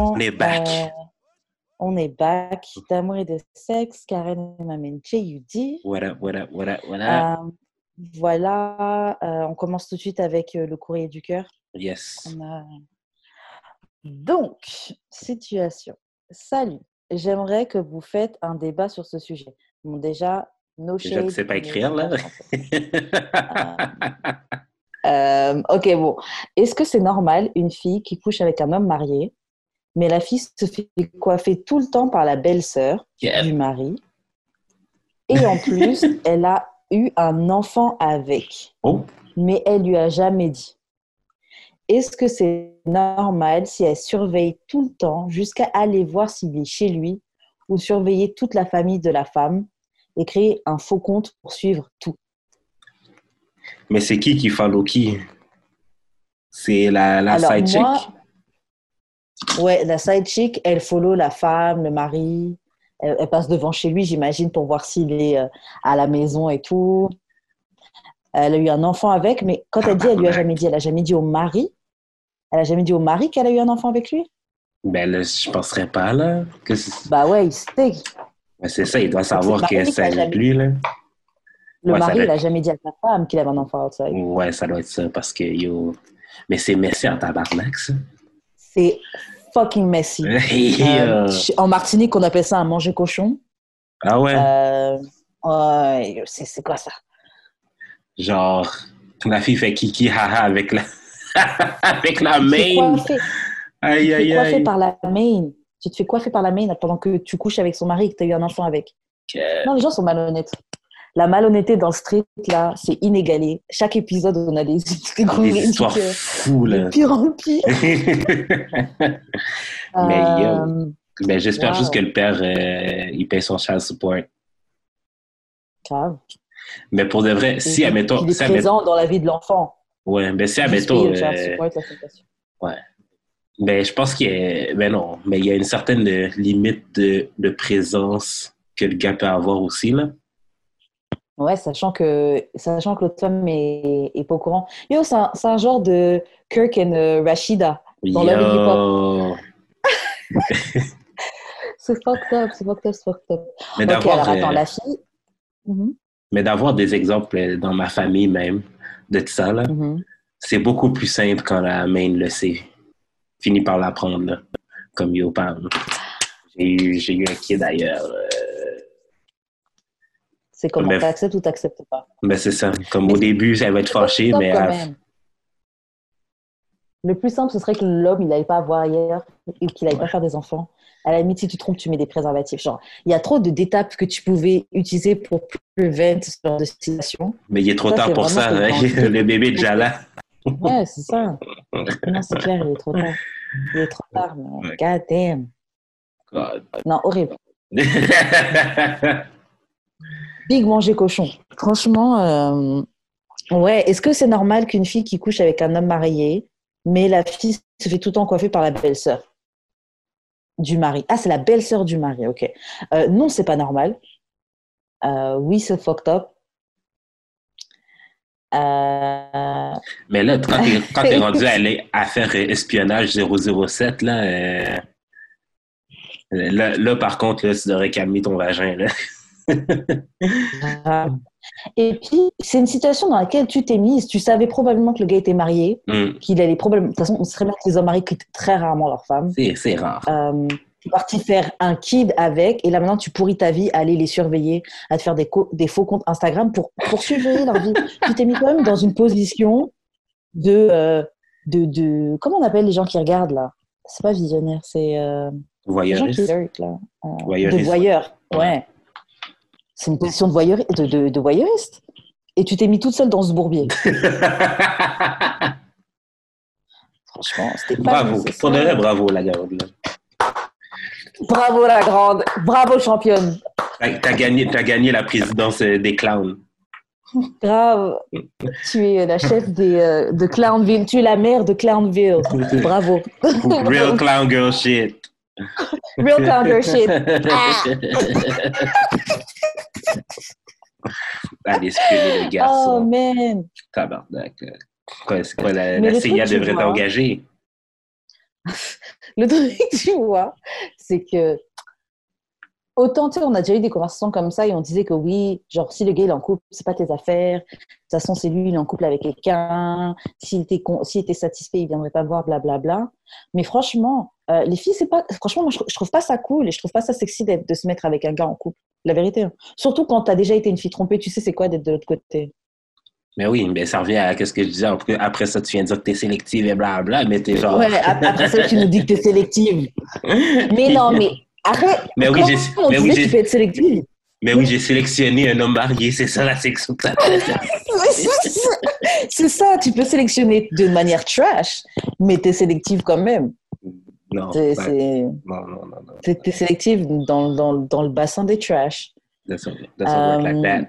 On est back. euh, on est back. D'amour et de sexe, Karen Mamen J.U.D. What up, what up, what up, what up? Euh, voilà, euh, on commence tout de suite avec euh, le courrier du cœur. yes. A- Donc, situation. Salut, j'aimerais que vous faites un débat sur ce sujet. Bon, déjà, no Déjà, tu sais pas écrire, là? Euh, ok, bon. Est-ce que c'est normal une fille qui couche avec un homme marié, mais la fille se fait coiffer tout le temps par la belle-sœur Yeah. du mari, et en plus, elle a eu un enfant avec, Oh, mais elle lui a jamais dit. Est-ce que c'est normal si elle surveille tout le temps jusqu'à aller voir s'il est chez lui ou surveiller toute la famille de la femme et créer un faux compte pour suivre tout? Mais c'est qui qui follow qui? C'est la, la Alors, side moi, chick? Ouais, la side chick, elle follow la femme, le mari. Elle, elle passe devant chez lui, j'imagine, pour voir s'il est euh, à la maison et tout. Elle a eu un enfant avec, mais quand elle dit, elle lui a jamais dit. Elle a jamais dit au mari. Elle a jamais dit au mari qu'elle a eu un enfant avec lui? Ben là, je penserais pas, là. Que Bah ouais, il sait. ben, c'est ça, il doit savoir que c'est avec jamais- lui, là. Le Ouais, mari, il a être- jamais dit à sa femme qu'il avait un enfant outside. Ouais, ça doit être ça, parce que, yo... Mais c'est messy en tabarnak, ça. C'est fucking messy. Yo. Euh, en Martinique, on appelle ça un manger cochon. ah ouais? Euh, ouais, c'est quoi ça? Genre, la fille fait kiki haha avec la... avec la main. coiffer. Aïe, tu te fais aïe, coiffer aïe. par la main. Tu te fais coiffer par la main pendant que tu couches avec son mari et que tu as eu un enfant avec. Non, les gens sont malhonnêtes. La malhonnêteté dans le street, là, c'est inégalé. Chaque épisode, on a des, des histoires euh, fous, pire en pire. Mais yo, Euh, Ben, j'espère Wow. juste que le père, euh, il paye son child support. grave. Mais pour de vrai, si, Et admettons, qu'il est si, admettons, présent dans la vie de l'enfant. ouais, ben, si, admettons, euh, fondation. ben, je pense qu'il y a, ben non, mais il y a une certaine euh, limite de, de présence que le gars peut avoir aussi, là. Ouais, sachant que, sachant que l'autre femme est, est pas au courant. Yo, c'est un, c'est un genre de Kirk et euh, Rashida. Dans Yo. C'est fucked up, c'est fucked up, c'est fucked up. Mais Ok, d'avoir, alors attends, la fille. Mhm, mais d'avoir des exemples dans ma famille même de ça, là, mhm. c'est beaucoup plus simple quand la main le sait. Finit par l'apprendre. Comme yo, Pam. J'ai eu, j'ai eu un kid d'ailleurs. euh, C'est comment Mais- t'acceptes ou t'acceptes pas. Ben, c'est ça. Comme au Mais début, va être fâchée, mais quand à- même. Le plus simple, ce serait que l'homme, il n'aille pas avoir ailleurs et qu'il n'aille pas faire des enfants. À la limite, si tu trompes, tu mets des préservatifs. Genre, il y a trop d'étapes que tu pouvais utiliser pour prevent ce genre de situation. mais il est trop Ça, tard pour ça. hein. Le bébé est déjà là. Ouais, c'est ça. Non, c'est clair, il est trop tard. Il est trop tard, mais Ouais. god damn. God. Non, horrible. Big manger cochon. Franchement, euh, ouais. Est-ce que c'est normal qu'une fille qui couche avec un homme marié, mais la fille se fait tout le temps coiffer par la belle-sœur du mari? Ah, c'est la belle-sœur du mari, ok. Euh, non, c'est pas normal. Euh, oui, c'est fucked up. Euh, mais là, quand t'es, rendu à, aller à faire espionnage 007, là, euh, là, là, par contre, là, tu devrais calmer ton vagin. Là. Et puis, c'est une situation dans laquelle tu t'es mise. Tu savais probablement que le gars était marié, Hum, qu'il allait probablement. De toute façon, on sait bien que les hommes mariés quittent très rarement leur femme. c'est, rare. Euh, tu es parti faire un kid avec, et là maintenant tu pourris ta vie à aller les surveiller, à te faire des, faux comptes Instagram pour, pour surveiller leur vie. Tu t'es mis quand même dans une position de, euh, de, de. Comment on appelle les gens qui regardent là? C'est pas visionnaire, c'est. Euh, là. Euh, de Voyeuriste. voyeur. Ouais. C'est une position de, voyeur, de, de, de voyeuriste. Et tu t'es mis toute seule dans ce bourbier. Franchement, c'était pas bravo. Pour de vrai, bravo, la là. Bravo la grande, bravo championne. T'as, gagné, t'as gagné la présidence euh, des clowns. Grave. Tu es la chef des, euh, de Clownville. Tu es la mère de Clownville. Bravo. Real clown girl shit. Real clown girl shit. Ah. Allez, espionner le Oh garçon. man. Tabarnak. Quoi, la, la CIA devrait t'engager? le truc, tu vois, c'est que autant, tu sais, on a déjà eu des conversations comme ça et on disait que oui, genre, si le gars il est en couple, c'est pas tes affaires. De toute façon, c'est lui, il est en couple avec quelqu'un. S'il était, s'il était satisfait, il viendrait pas voir, blablabla. Bla, bla. Mais franchement, euh, les filles, c'est pas. Franchement, moi, je, trouve pas ça cool et je trouve pas ça sexy de se mettre avec un gars en couple. La vérité. Hein. Surtout quand tu as déjà été une fille trompée, tu sais, c'est quoi d'être de l'autre côté? Mais oui, mais ça revient à ce que je disais. Après ça, tu viens de dire que tu es sélective et blablabla, mais tu es genre. Ouais, après ça, tu nous dis que tu es sélective. mais non, mais après, mais oui, j'ai, mais oui, tu peux être sélective. Mais oui, j'ai sélectionné un homme marié, c'est ça la section C'est ça, tu peux sélectionner de manière trash, mais tu es sélective quand même. Non, non, non, non, non. Tu es sélective dans, dans, dans, le bassin des trash. That's, that's um, like that.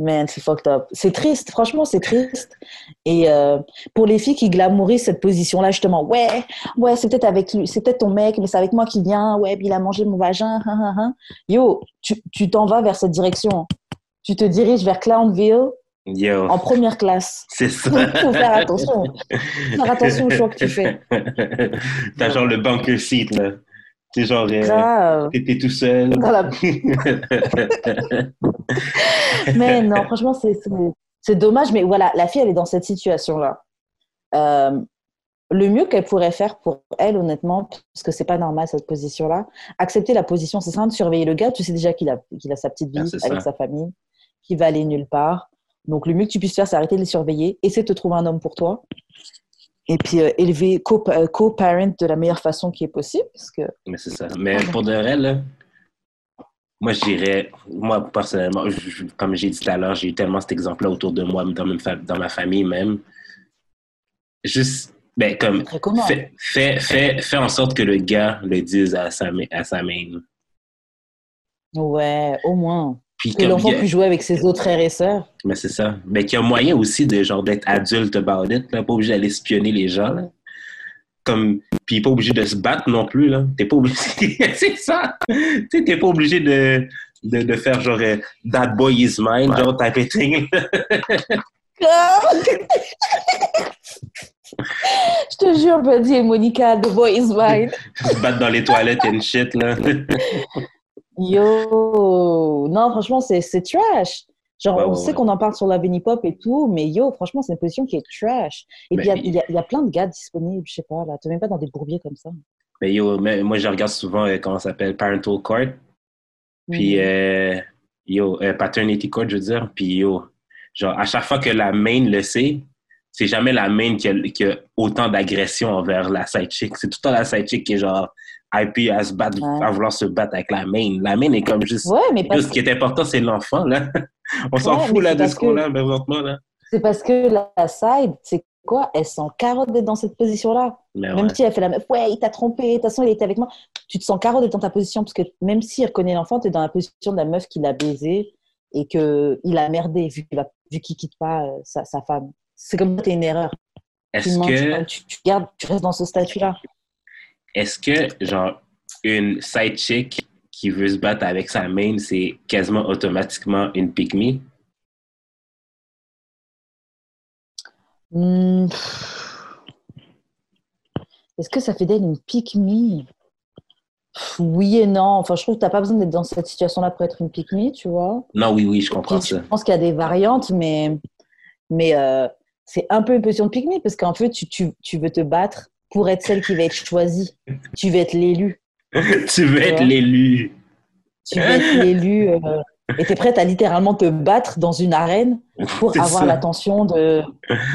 Man, c'est fucked up. C'est triste, franchement, c'est triste. Et euh, pour les filles qui glamourisent cette position-là, justement, ouais, ouais, c'est peut-être avec lui, c'est peut-être ton mec, mais c'est avec moi qui vient, ouais, il a mangé mon vagin, hein, hein, hein. Yo, tu t'en vas vers cette direction. Tu te diriges vers Clownville Yo. en première classe. C'est ça. Faut faire attention. Faire attention au choix que tu fais. T'as genre le bunker seat, là. C'est genre, euh, t'étais tout seul. mais non, franchement, c'est dommage. Mais voilà, la fille, elle est dans cette situation-là. Euh, le mieux qu'elle pourrait faire pour elle, honnêtement, parce que c'est pas normal cette position-là, accepter la position, c'est simple, surveiller le gars. Tu sais déjà qu'il a, a sa petite vie ah, avec sa famille, qu'il va aller nulle part. Donc, le mieux que tu puisses faire, c'est arrêter de les surveiller, essayer de te trouver un homme pour toi et puis euh, élever euh, co-parent de la meilleure façon qui est possible. Parce que... Mais c'est ça. Mais pour de vrai, là, moi, je dirais, moi, personnellement, comme j'ai dit tout à l'heure, j'ai eu tellement cet exemple-là autour de moi, dans, dans ma famille même. Juste, ben, comme, fais, fais, fais, fais, en sorte que le gars le dise à sa, à sa main. Ouais, au moins que l'enfant puisse jouer avec ses autres frères et sœurs. Mais c'est ça. Mais qu'il y a moyen aussi de genre d'être adulte about it, là, pas obligé d'aller espionner les gens. Là. Comme, puis pas obligé de se battre non plus. Là. T'es pas obligé. c'est ça! Tu sais, t'es pas obligé de, de, de, faire genre euh, That boy is mine, genre type of thing. Je te jure, Buddy et Monica, The boy is mine. se battre dans les toilettes et shit, là. Yo, non, franchement, c'est trash. Genre, on sait qu'on en parle sur la Pop et tout, mais yo, franchement, c'est une position qui est trash. Et puis, il y, a plein de gars disponibles, je sais pas, là. Tu même pas dans des bourbiers comme ça. Mais yo, moi, je regarde souvent, euh, comment ça s'appelle, Parental Court. Puis, mhm. euh, yo, euh, Paternity Court, je veux dire. Puis, yo, genre, à chaque fois que la main le sait, c'est jamais la main qui a, autant d'agression envers la side chick. C'est tout le temps la side chick qui est genre, IP à se battre, à vouloir se battre avec la main. La main est comme juste. Ouais, mais Ce qui est important, c'est l'enfant, là. On s'en fout, là, de ce qu'on a, présentement, là. C'est parce que la side, c'est quoi? Elle sent carotte d'être dans cette position-là. Même si elle fait la meuf, ouais, il t'a trompé, de toute façon, il était avec moi. Tu te sens carotte d'être dans ta position, parce que même s'il reconnaît l'enfant, tu es dans la position de la meuf qui l'a baisé et qu'il a merdé vu qu'il ne quitte pas euh, sa, sa, femme. C'est comme si tu une erreur. Est-ce que. Tu, tu, gardes, tu restes dans ce statut-là est-ce que, genre, une side chick qui veut se battre avec sa main, c'est quasiment automatiquement une pick me? Hmm. Est-ce que ça fait d'elle une pick me? Oui et non. Enfin, je trouve que tu n'as pas besoin d'être dans cette situation-là pour être une pick me, tu vois. Non, oui, oui, je comprends ça. Je pense qu'il y a des variantes, mais, mais euh, c'est un peu une position de pick me parce qu'en fait, tu, tu, tu veux te battre pour être celle qui va être choisie. Tu veux être l'élu. tu veux être l'élu. Tu veux être l'élu. Euh, et tu es prête à littéralement te battre dans une arène pour avoir l'attention de,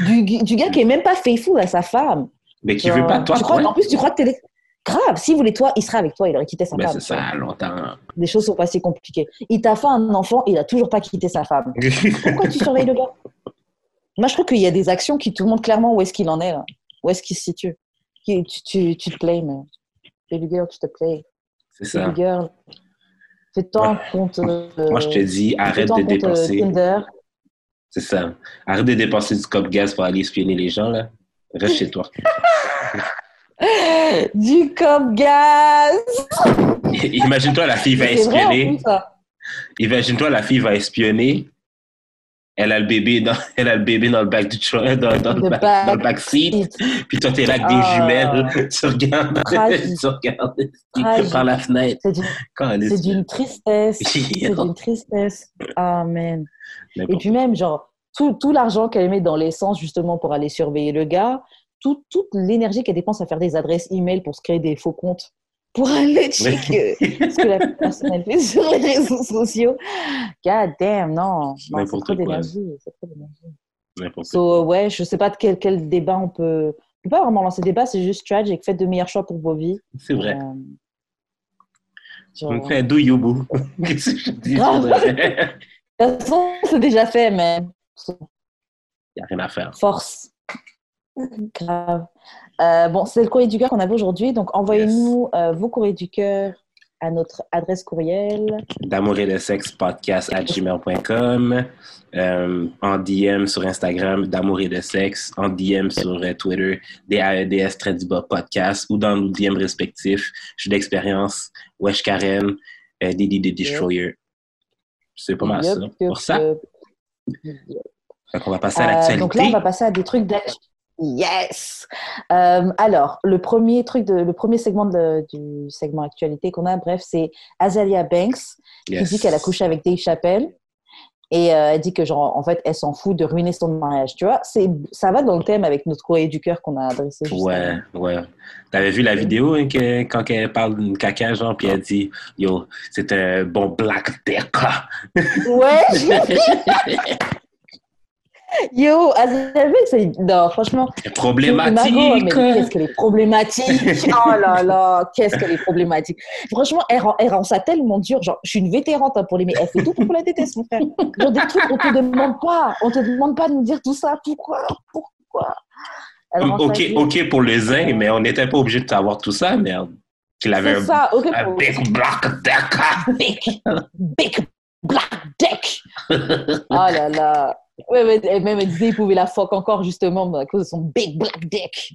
du, du, gars qui est même pas faithful à sa femme. Mais qui veut pas toi. Tu crois, En plus, tu crois que tu es grave. S'il voulait toi, il serait avec toi. Il aurait quitté sa ben, femme. C'est ça, longtemps. Les choses sont pas si compliquées. Il t'a fait un enfant, il a toujours pas quitté sa femme. Pourquoi tu surveilles le gars? Moi, je trouve qu'il y a des actions qui te montrent clairement où est-ce qu'il en est, où est-ce qu'il se situe? Tu, tu, tu te plais, mais baby girl, tu te plais. C'est ça. Baby girl, fais-toi compte. Euh, Moi, je te dis, arrête de euh, dépenser. C'est ça. Arrête de dépenser du cop gaz pour aller espionner les gens, là. Reste chez toi. du cop gaz! Imagine-toi, la fille va espionner. Imagine-toi, la fille va espionner. Elle a le bébé dans, elle a le bébé dans le bac du dans, dans, le, back, dans le back seat. Puis toi, t'es là avec des oh. jumelles. tu regardes, tu regardes par la fenêtre. C'est d'une tristesse. c'est d'une tristesse. Amen. Et puis même, genre, tout, tout l'argent qu'elle met dans l'essence, justement, pour aller surveiller le gars, tout, toute l'énergie qu'elle dépense à faire des adresses email pour se créer des faux comptes pour aller checker ce que la personne fait sur les réseaux sociaux. God damn, non. non c'est trop d'énergie. C'est trop d'énergie. So, ouais, je sais pas de quel, quel débat on peut. On peut pas vraiment lancer débat, c'est juste tragic. Faites de meilleurs choix pour vos vies. C'est vrai. Euh, genre... On fait do you boo. Qu'est-ce que je dis? De toute façon, c'est déjà fait, mais. Il n'y a rien à faire. Force. Grave. Euh, bon, c'est le courrier du cœur qu'on avait aujourd'hui. Donc, envoyez-nous euh, vos courriers du cœur à notre adresse courriel. D'amour et de sexe podcast à gmail.com. Euh, en DM sur Instagram, d'amour et de sexe. En DM sur Twitter, DAEDS Tradiba Podcast ou dans nos DM respectifs. Je suis d'expérience, Wesh Karen, Didi the Destroyer. C'est pas mal ça. Pour ça. Donc, on va passer à l'actualité. donc là, on va passer à des trucs d'actualité. Yes. Euh, alors, le premier truc, de, le premier segment du segment actualité qu'on a, bref, c'est Azalia Banks qui dit qu'elle a couché avec Dave Chappelle et euh, elle dit que genre en fait elle s'en fout de ruiner son mariage. Tu vois, c'est ça va dans le thème avec notre courrier du cœur qu'on a adressé. Ouais, ouais. T'avais vu la vidéo hein, que, quand elle parle d'une caca genre puis elle dit yo c'est un bon black dick. Ouais. Yo, c'est. Non, franchement. Problématique. Qu'est-ce qu'elle est problématique? oh là là, qu'est-ce qu'elle est problématique? Franchement, elle rend, elle rend ça tellement dur. Genre, je suis une vétérante hein, pour l'aimer. Elle fait tout pour la détester, mon frère. Genre, des trucs, on te demande pas. On te demande pas de nous dire tout ça. Pourquoi? Pourquoi? Ok, ok pour les uns, mais on n'était pas obligé de savoir tout ça, merde. Qu'il avait un, ça, okay un big black dick. big black dick. oh là là. Ouais, et même elle disait qu'il pouvait la fuck encore justement à cause de son big black dick.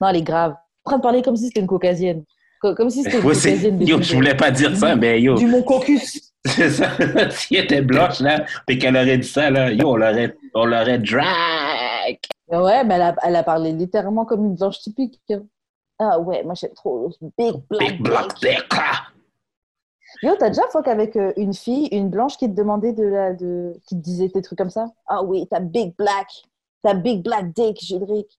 Non, elle est grave. En train de parler comme si c'était une caucasienne. Comme si c'était une caucasienne. Yo, je voulais pas dire ça, mais yo. Du mon caucus. C'est ça. si elle était blanche, là, puis qu'elle aurait dit ça, là, yo, on l'aurait, on l'aurait drag. Ouais, mais elle a, elle a parlé littéralement comme une blanche typique. Ah ouais, moi j'aime trop big black, big black dick. Yo, t'as déjà fuck avec euh, une fille, une blanche qui te demandait de la, de, qui te disait des trucs comme ça? Ah oui, t'as big black, t'as big black dick, Judric.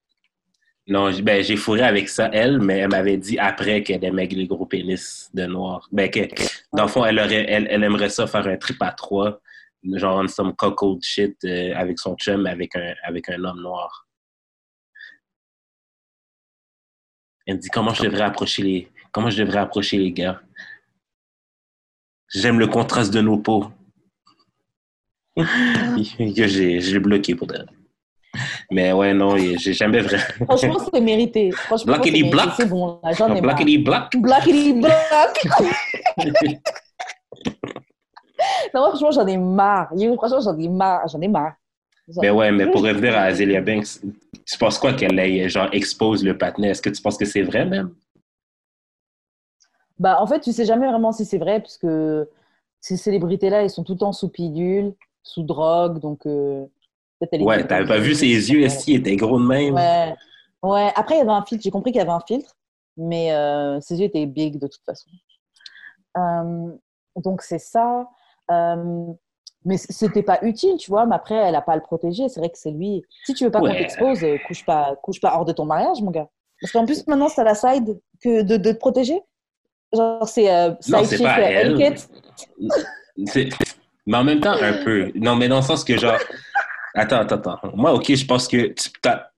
Non, ben, j'ai fourré avec ça, elle, mais elle m'avait dit après qu'elle aimait les gros pénis de noir. Ben, que, dans le fond, elle, aurait, elle, elle aimerait ça faire un trip à trois, genre on some cold shit euh, avec son chum, avec un, avec un homme noir. Elle me dit comment je devrais approcher les, comment je devrais approcher les gars? J'aime le contraste de nos peaux. j'ai bloqué pour elle. Mais ouais, non, j'ai jamais vraiment. Franchement, c'est mérité. Franchement, Blackity black? C'est bon, j'en ai Blackity black? Blackity black. non, moi, franchement, j'en ai marre. Franchement, j'en ai marre. J'en ai marre. Mais ouais, mais pour revenir à Azealia Banks, tu penses quoi qu'elle ait, genre, expose le patinet? Est-ce que tu penses que c'est vrai, même? Bah, en fait, tu sais jamais vraiment si c'est vrai, puisque ces célébrités-là, elles sont tout le temps sous pilule, sous drogue, donc euh, Ouais, t'avais pas vu ses yeux, est-ce qu'il était gros de même? Ouais. ouais. Après, il y avait un filtre, j'ai compris qu'il y avait un filtre, mais euh, ses yeux étaient big de toute façon. Euh, donc, c'est ça. mais c'était pas utile, tu vois, mais après, elle a pas à le protéger. C'est vrai que c'est lui. Si tu veux pas qu'on t'expose, couche pas, couche pas hors de ton mariage, mon gars. Parce qu'en plus, maintenant, c'est à la side que de, de te protéger. Genre, c'est euh, non, c'est pas elle. Mais en même temps, un peu. Non, mais dans le sens que, genre. Attends, attends, attends. Moi, OK, je pense que tu as...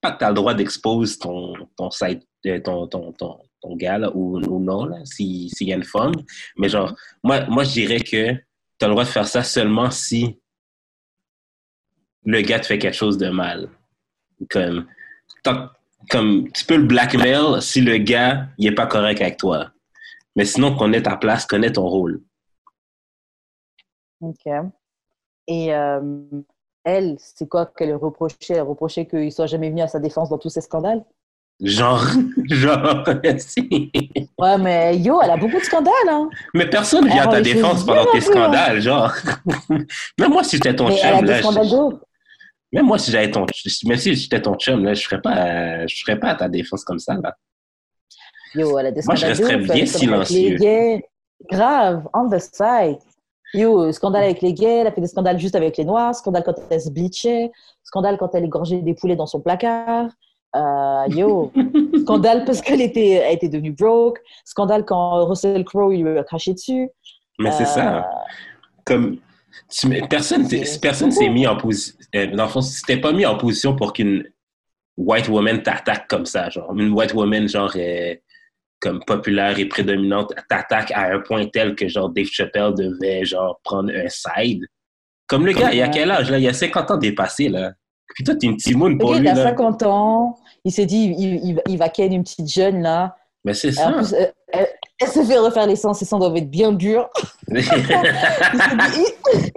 pas que tu as le droit d'exposer ton, ton site, euh, ton, ton, ton, ton gars, là, ou, ou, non, s'il y a une femme. Mais genre, moi, moi je dirais que tu as le droit de faire ça seulement si le gars te fait quelque chose de mal. Comme, comme tu peux le blackmail si le gars il est pas correct avec toi. Mais sinon, connais ta place, connais ton rôle. OK. Et euh, elle, c'est quoi qu'elle reprochait? Elle reprochait qu'il soit jamais venu à sa défense dans tous ces scandales? Genre, genre, si. Ouais, mais yo, elle a beaucoup de scandales, hein. Mais personne vient à ta défense pendant tes hein. scandales, genre. Même moi, si j'étais ton Mais elle a chum, des là, scandales je-. Même moi, si j'avais ton, même si j'étais ton chum, là, je ferais pas, je ferais pas à ta défense comme ça, là. Yo, elle a des Moi, je resterais bien silencieux. les gays. Grave, on the side. Yo, scandale avec les gays, elle a fait des scandales juste avec les noirs, scandale quand elle se bleachait, scandale quand elle égorgeait des poulets dans son placard. Euh, yo, scandale parce qu'elle était, elle était devenue broke, scandale quand Russell Crowe lui a craché dessus. Mais c'est Euh, ça. Comme, tu mets- personne, personne s'est mis en position, dans le fond, t'es pas mis en position pour qu'une white woman t'attaque comme ça, genre. Une white woman, genre, euh, comme populaire et prédominante, t'attaque à un point tel que, genre, Dave Chappelle devait, genre, prendre un side. Comme le gars, il a Ouais. quel âge, là? Il a 50 ans dépassé, là. Puis toi, t'es une timoune pour gars, lui, il a là. 50 ans, il s'est dit, il, il, il va ken une petite jeune là. Mais c'est ça. plus, elle, elle- se fait refaire les sangs, ses sangs doivent être bien durs. Il s'est dit, il,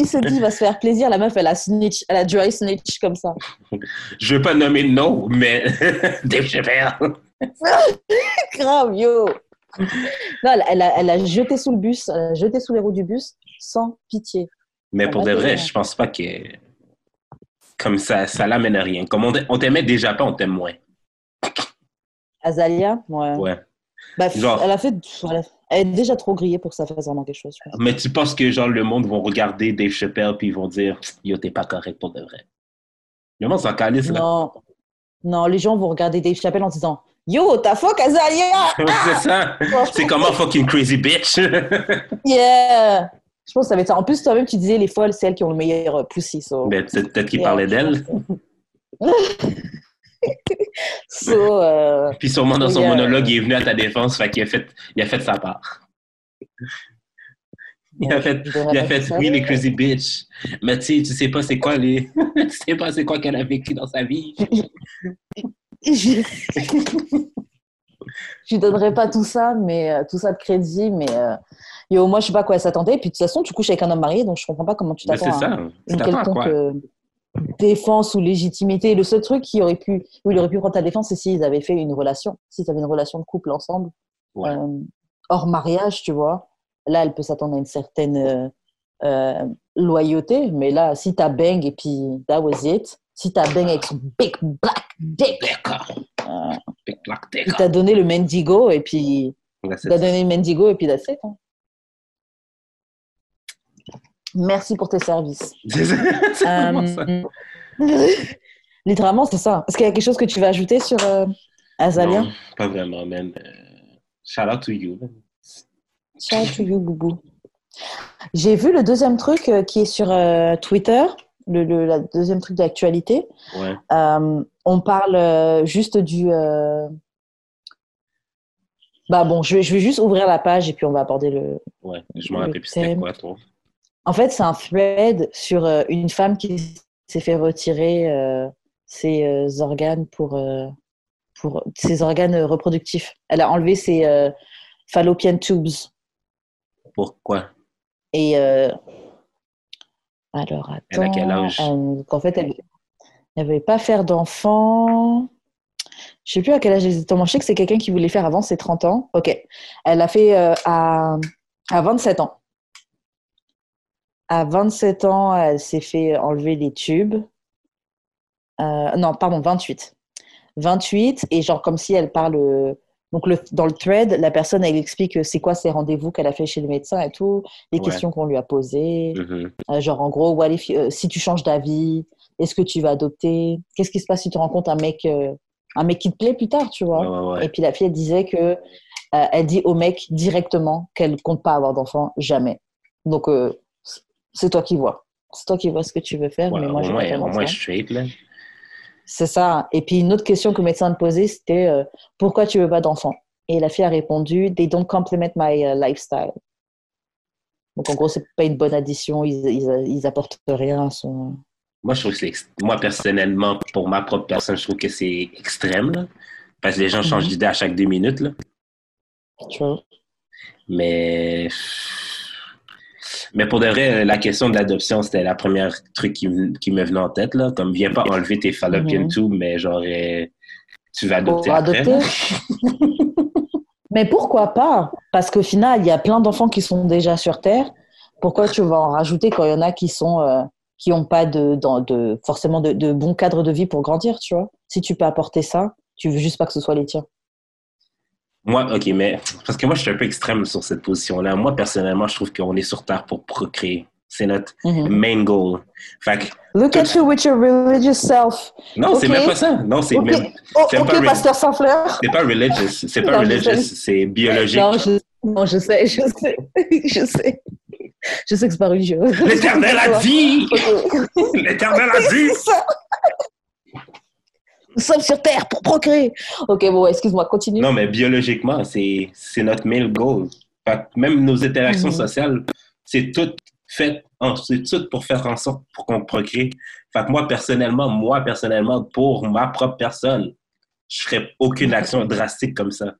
il s'est dit, il va se faire plaisir. La meuf, elle a snitch, elle a dry snitch comme ça. Je veux pas nommer de nom, mais Dave Chappelle. Grave, yo. Non, elle, elle a, elle a jeté sous le bus, elle a jeté sous les roues du bus sans pitié. Mais Ça pour va de vrai, je pense pas que comme ça, ça l'amène à rien. Comme on, on t'aimait déjà pas, on t'aime moins. Azalia, ouais. Ouais. Bah, Genre- elle a fait, a- elle est déjà trop grillée pour que ça fasse vraiment quelque chose. je pense. Mais tu penses que genre le monde vont regarder Dave Chappelle puis ils vont dire yo t'es pas correct pour de vrai? Le monde s'en calisse là. Non, non, les gens vont regarder Dave Chappelle en disant, yo, t'as fuck Azalia. c'est ça. C'est comment fucking crazy bitch. Yeah! Je pense que ça va être ça. En plus, toi-même, tu disais les folles, c'est elles qui ont le meilleur euh, pussy. So, ben, peut-être peut-être qu'il Yeah. parlait d'elle. so, euh, Puis sûrement dans son Yeah. monologue, il est venu à ta défense, fait qu'il a fait, il a fait sa part. Il a fait, il a fait oui les crazy bitch. Mais tu sais, tu sais pas c'est quoi les, tu sais pas c'est quoi qu'elle a vécu dans sa vie. je... lui donnerai pas tout ça, mais euh, tout ça de crédit, mais euh, yo, moi, je sais pas à quoi elle s'attendait. Puis de toute façon, tu couches avec un homme marié, donc je comprends pas comment tu c'est t'attends à ça. Tu une à quelconque quoi? euh, défense ou légitimité. Le seul truc qui aurait pu, où il aurait pu prendre ta défense, c'est s'ils avaient fait une relation, s'ils avaient une relation de couple ensemble, Ouais. euh, hors mariage, tu vois. Là, elle peut s'attendre à une certaine euh, euh, loyauté, mais là, si t'as bang et puis that was it, si t'as bang avec son big black dick, euh, Big black il dick. t'a donné le mendigo et puis Ouais, c'est il t'a ça. donné le mendigo et puis that's it. hein. Merci pour tes services. C'est vraiment ça. Euh, Littéralement, c'est ça. Est-ce qu'il y a quelque chose que tu veux ajouter sur euh, Azalia? Non, pas vraiment, man. Euh, shout out to you. man. Shout out to you, Boubou. J'ai vu le deuxième truc euh, qui est sur euh, Twitter, le, le la deuxième truc d'actualité. Ouais. Euh, on parle euh, juste du. euh, Bah bon, je vais, je vais juste ouvrir la page et puis on va aborder le. Ouais. Je m'en Le rappelle plus c'était quoi, toi. En fait, c'est un thread sur euh, une femme qui s'est fait retirer euh, ses euh, organes pour, pour ses organes reproductifs. Elle a enlevé ses fallopian tubes. Pourquoi? Et alors, attends. Elle a quel âge? qu'en fait, elle ne veut pas faire d'enfant. Je sais plus à quel âge exactement. Je sais que c'est quelqu'un qui voulait faire avant ses 30 ans. Ok. Elle l'a fait à, à 27 ans. À 27 ans, elle s'est fait enlever les tubes. Euh, non, pardon, 28. 28, et genre comme si elle parle. euh, donc, le, dans le thread, la personne, elle explique euh, c'est quoi ces rendez-vous qu'elle a fait chez le médecin et tout, les Ouais. questions qu'on lui a posées. Mhm. Euh, genre, en gros, what if, euh, si tu changes d'avis, est-ce que tu vas adopter? Qu'est-ce qui se passe si tu rencontres un mec, euh, un mec qui te plaît plus tard, tu vois? Ouais, ouais, ouais. Et puis la fille, elle disait que euh, elle dit au mec directement qu'elle compte pas avoir d'enfant, jamais. Donc, euh, c'est toi qui vois. C'est toi qui vois ce que tu veux faire, mais moi, je moins, pas moins straight, là. C'est ça. Et puis une autre question que le médecin te posait, c'était euh, pourquoi tu veux pas d'enfant? Et la fille a répondu They don't complement my uh, lifestyle. Donc en gros, c'est pas une bonne addition. Ils, ils, ils apportent rien à son. Moi, je trouve que c'est. Moi, personnellement, pour ma propre personne, je trouve que c'est extrême, là. Parce que les gens changent Mhm. d'idée à chaque deux minutes, là. Vois Mais. Mais pour de vrai, la question de l'adoption, c'était la première truc qui, qui me venait en tête, là. Comme, viens pas enlever tes fallopian Mhm. tubes, mais genre, euh, Tu vas adopter après. Mais pourquoi pas? Parce qu'au final, il y a plein d'enfants qui sont déjà sur Terre. Pourquoi tu vas en rajouter quand il y en a qui sont euh, qui n'ont pas de, de, forcément de, de bons cadres de vie pour grandir, tu vois? Si tu peux apporter ça, tu veux juste pas que ce soit les tiens. Moi, ok, mais parce que moi, je suis un peu extrême sur cette position-là. Moi, personnellement, je trouve qu'on est sur Terre pour procréer. C'est notre mm-hmm. main goal. Fait Look at you with your religious self. Non, c'est même pas ça. Non, c'est okay. même. Oh, ok, pas pasteur sans fleurs. C'est pas religious. C'est pas religious. C'est biologique. Non je, non, je sais, je sais, je sais. Je sais que c'est pas religieux. L'éternel a dit! L'éternel a dit! Nous sommes sur Terre pour procréer. Ok, bon, excuse-moi, continue. Non, mais biologiquement, c'est notre main goal. même nos interactions mhm. sociales, c'est tout fait, c'est tout pour faire en sorte pour qu'on procrée. Fait que moi, personnellement, moi, personnellement, pour ma propre personne, je ferais aucune action drastique comme ça.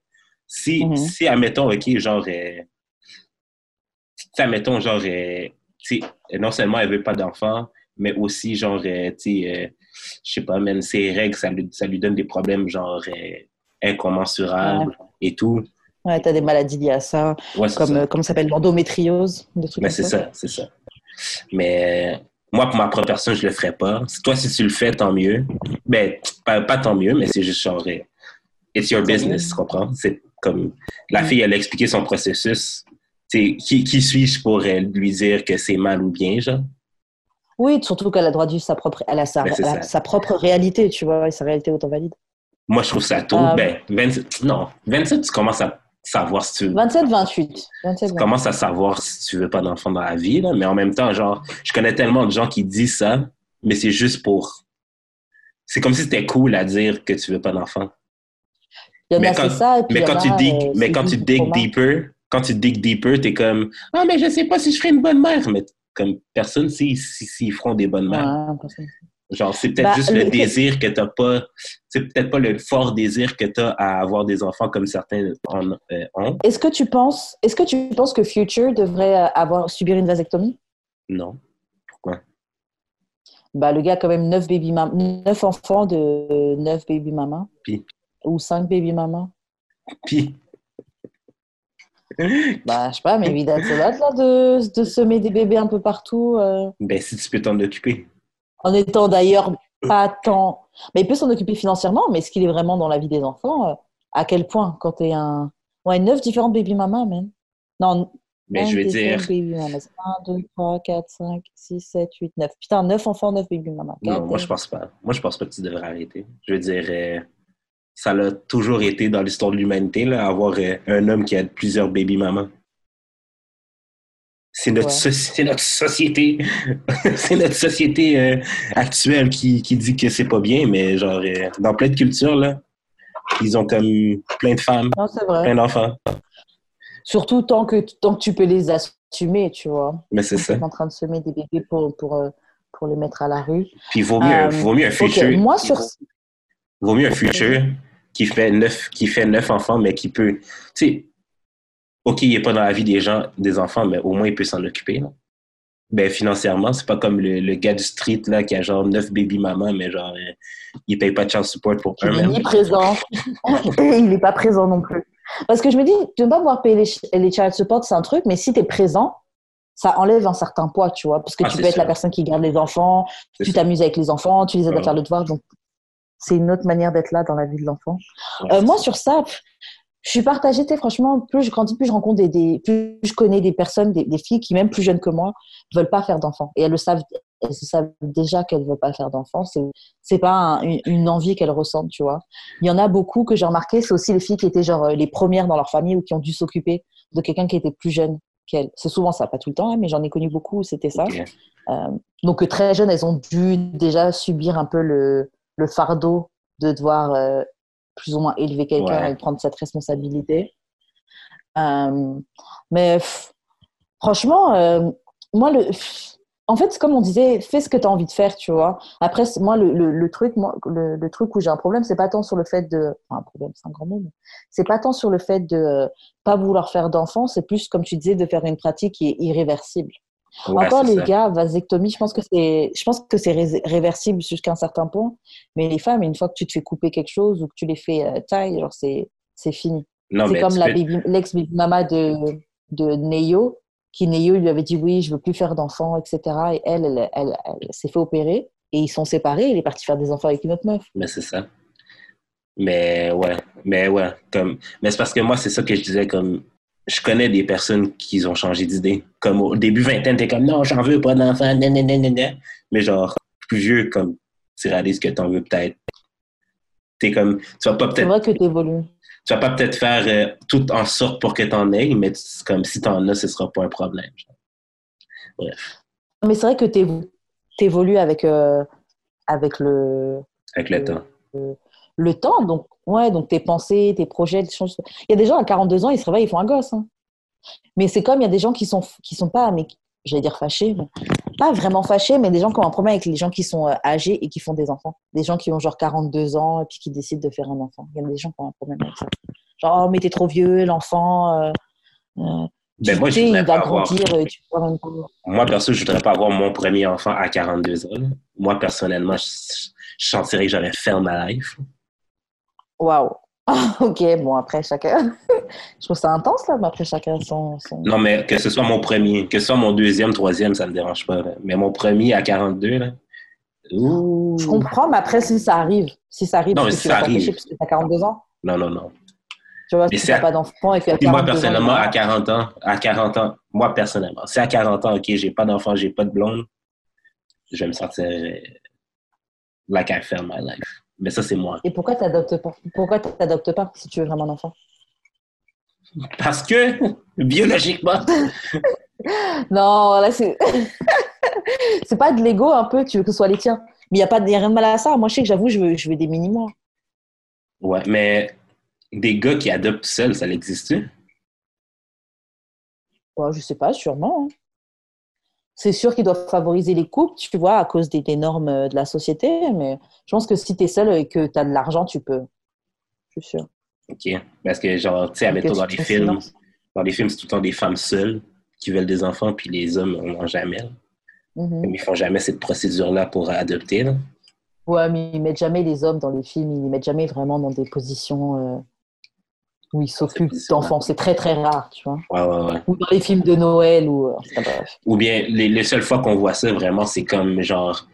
Si, mhm. si admettons, OK, genre, euh, si, admettons, genre, euh, non seulement elle veut pas d'enfant, mais aussi, genre, euh, tu sais, je sais pas, même ses règles, ça lui, ça lui donne des problèmes genre euh, incommensurables et tout. Ouais, tu as des maladies liées à ça, comme, ça. Euh, ça s'appelle, l'endométriose, des trucs Mais c'est ça, c'est ça. Mais moi, pour ma propre personne, je le ferais pas. Toi, si tu le fais, tant mieux. Ben, pas, tant mieux, mais c'est juste genre, euh, it's your business, tu comprends? C'est comme, la fille, elle a expliqué son processus. Qui, qui suis-je pour lui dire que c'est mal ou bien, genre? Oui, surtout qu'elle a droit de sa propre, elle a sa, ben, sa propre réalité, tu vois, et sa réalité autant valide. Moi, je trouve ça tôt. Euh, ben, 27, non, 27, tu commences à savoir si tu veux. 27, 28. 27, tu commences à savoir si tu veux pas d'enfant dans la vie, là, mais en même temps, genre, je connais tellement de gens qui disent ça, mais c'est juste pour. C'est comme si c'était cool à dire que tu veux pas d'enfant. Il y en mais a, quand, ça, mais quand, tu dig, euh, mais quand tu dig deeper, quand tu dig deeper, t'es comme, ah, mais je sais pas si je serai une bonne mère, mais comme personne s'ils feront des bonnes mères. Genre, c'est peut-être bah, juste le, désir que tu n'as pas, c'est peut-être pas le fort désir que tu as à avoir des enfants comme certains en, euh, ont. Est-ce que tu penses, est-ce que tu penses que Future devrait euh, avoir subir une vasectomie? Non. Pourquoi? Bah, le gars a quand même 9 baby 9 enfants de 9 baby mamas. Puis? Ou 5 baby mamas. Puis? Bah, je sais pas, mais évidemment, c'est là, de, de, semer des bébés un peu partout. Euh. Ben, si tu peux t'en occuper. En étant d'ailleurs pas tant. Mais il peut s'en occuper financièrement, mais est-ce qu'il est vraiment dans la vie des enfants euh, À quel point Quand tu es un. Ouais, neuf différentes baby mamas, même? Non, mais je vais dire. 1, 2, 3, 4, 5, 6, 7, 8, 9. Putain, 9 enfants, 9 baby mamas. Non, moi, je pense pas. Moi, je pense pas que tu devrais arrêter. Je veux dire, euh, ça l'a toujours été dans l'histoire de l'humanité, avoir euh, un homme qui a plusieurs baby mamans. C'est notre, notre société, c'est notre société euh, actuelle qui, qui, dit que c'est pas bien, mais genre, euh, dans plein de cultures, là, ils ont comme plein de femmes, plein d'enfants. Surtout tant que, tant que tu peux les assumer, tu vois. Mais c'est ça. en train de semer des bébés pour, pour, pour les mettre à la rue. Puis il vaut mieux, vaut mieux un futur. Moi, sur... Vaut mieux un futur qui fait neuf, qui fait neuf enfants, mais qui peut, tu sais, OK, il n'est pas dans la vie des gens, des enfants, mais au moins il peut s'en occuper. Ben, financièrement, c'est pas comme le, gars du street là, qui a genre neuf baby maman, mais genre, euh, il paye pas de child support pour un même. Il est présent. il n'est pas présent non plus. Parce que je me dis, tu ne pas pouvoir payer les, les child support, c'est un truc, mais si tu es présent, ça enlève un certain poids, tu vois. Parce que ah, tu peux être la personne qui garde les enfants, tu t'amuses avec les enfants, tu les aides à faire le devoir. Donc, c'est une autre manière d'être là dans la vie de l'enfant. Euh, moi, sur ça, je suis partagée. Franchement, plus je grandis, plus je rencontre des, plus je connais des personnes, des, filles qui, même plus jeunes que moi, veulent pas faire d'enfants. Et elles le savent, elles savent déjà qu'elles veulent pas faire d'enfants. C'est, c'est pas une, envie qu'elles ressentent, tu vois. Il y en a beaucoup que j'ai remarqué. C'est aussi les filles qui étaient genre euh, les premières dans leur famille ou qui ont dû s'occuper de quelqu'un qui était plus jeune qu'elles. C'est souvent ça, pas tout le temps, hein, mais j'en ai connu beaucoup où c'était ça. Euh, donc très jeunes, elles ont dû déjà subir un peu le, le fardeau de devoir euh, plus ou moins élever quelqu'un et prendre cette responsabilité. Euh, mais franchement, euh, moi, le, en fait, comme on disait, fais ce que tu as envie de faire, tu vois. Après, moi, le, le, truc, moi, le, truc où j'ai un problème, c'est pas tant sur le fait de. Enfin, un problème, c'est un grand mot, c'est pas tant sur le fait de pas vouloir faire d'enfants, c'est plus, comme tu disais, de faire une pratique qui est irréversible. Encore les gars, vasectomie, je pense que c'est, je pense que c'est réversible jusqu'à un certain point. Mais les femmes, une fois que tu te fais couper quelque chose ou que tu les fais euh, taille, genre c'est, c'est fini. C'est comme la l'ex-baby mama de, de Neyo, qui Neyo lui avait dit oui, je veux plus faire d'enfants, etc. Et elle, elle, elle, s'est fait opérer et ils sont séparés. Il est parti faire des enfants avec une autre meuf. Mais c'est ça. Mais ouais, mais ouais, comme, mais c'est parce que moi, c'est ça que je disais, comme, je connais des personnes qui ont changé d'idée. Comme au début vingtaine, t'es comme, non, j'en veux pas d'enfant, mais genre, plus vieux, comme, tu réalises que t'en veux peut-être. T'es comme, tu vas pas peut-être. C'est vrai que t'évolues. Tu vas pas peut-être faire euh, tout en sorte pour que t'en aies, mais comme si t'en as, ce sera pas un problème. Bref. Mais c'est vrai que t'évolues avec, euh, avec le. Avec le, temps le temps. Donc, ouais, donc tes pensées, tes projets, Il y a des gens à 42 ans, ils se réveillent, ils font un gosse. Hein. Mais c'est comme il y a des gens qui sont, qui sont pas, mais j'allais dire fâchés, pas vraiment fâchés, mais des gens qui ont un problème avec les gens qui sont euh, âgés et qui font des enfants. Des gens qui ont genre 42 ans et puis qui décident de faire un enfant. Il y a des gens qui ont un problème avec ça. Genre, oh, mais t'es trop vieux, l'enfant. Euh, euh ben moi, je il va grandir. Avoir... Moi, perso, je voudrais pas avoir mon premier enfant à 42 ans. Moi, personnellement, je, je sentirais que j'aurais fait ma life. Waouh! ok, bon, après chacun. je trouve ça intense, là, mais après chacun son, Non, mais que ce soit mon premier, que ce soit mon deuxième, troisième, ça ne me dérange pas. Mais mon premier à 42, là. Je comprends, mais après, si ça arrive, si ça arrive, non, si ça arrive. parce que tu as 42 ans. Non, non, non. Tu vois, si tu n'as pas d'enfant et que Moi, personnellement, à 40 ans, à 40 ans, moi, personnellement, si à 40 ans, OK, j'ai pas d'enfant, j'ai pas de blonde, je vais me sentir euh, like I felt my life. Mais ça, c'est moi. Et pourquoi tu n'adoptes pas Pourquoi t'adoptes pas si tu veux vraiment un enfant? Parce que, biologiquement. non, là, c'est. c'est pas de l'ego un peu, tu veux que ce soit les tiens. Mais il n'y a, pas, y a rien de mal à ça. Moi, je sais que j'avoue, je veux, je veux des mini-mois. Ouais, mais des gars qui adoptent seuls, ça existe ouais, Je sais pas, sûrement. Hein c'est sûr qu'ils doivent favoriser les couples, tu vois, à cause des, normes euh, de la société. Mais je pense que si tu es seul et que tu as de l'argent, tu peux. Je suis sûr. OK. Parce que, genre, tu sais, dans les films, dans les films, c'est tout le temps des femmes seules qui veulent des enfants, puis les hommes n'en jamais. Mm -hmm. Ils font jamais cette procédure-là pour adopter. Là. Ouais, mais ils mettent jamais les hommes dans les films, ils les mettent jamais vraiment dans des positions. Euh, où ils s'occupent d'enfants. C'est très, très rare, tu vois. Ouais, ouais, ouais. Ou dans les films de Noël. Ou, euh, ou bien, les, les seules fois qu'on voit ça, vraiment, c'est comme genre,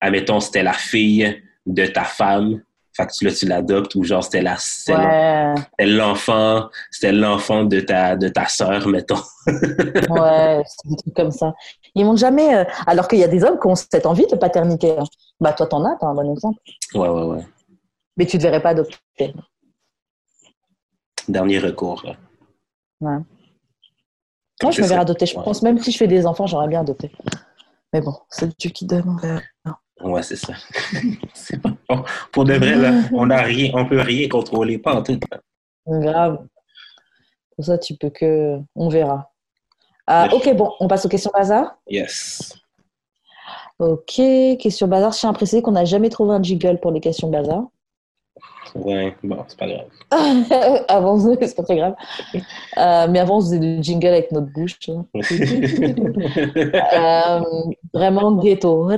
admettons, c'était la fille de ta femme. Fait que là, tu l'adoptes, ou genre, c'était la c'était l'enfant, c'était l'enfant de ta, de ta sœur, mettons. ouais, c'est des trucs comme ça. Ils m'ont jamais. Euh, alors qu'il y a des hommes qui ont cette envie de paternité. Hein. Bah, toi, t'en as, t'as un bon exemple. Ouais, ouais, ouais. Mais tu ne devrais pas adopter dernier recours. Ouais. Moi, je me verrais adopter. Je pense même si je fais des enfants, j'aurais bien adopté. Mais bon, c'est Dieu qui donne. On Ouais, c'est ça. Pour de vrai, là, on ne rien, on peut rien contrôler, pas en tout. Grave. Pour ça, tu peux que. On verra. Ah, ok, bon, on passe aux questions bazar. Yes. Ok, question bazar. Je tiens à préciser qu'on n'a jamais trouvé un jiggle pour les questions bazar. Ouais, bon, c'est pas grave. avant, c'est pas très grave. Euh, mais avant, on faisait du jingle avec notre bouche. Hein. euh, vraiment ghetto. Ok,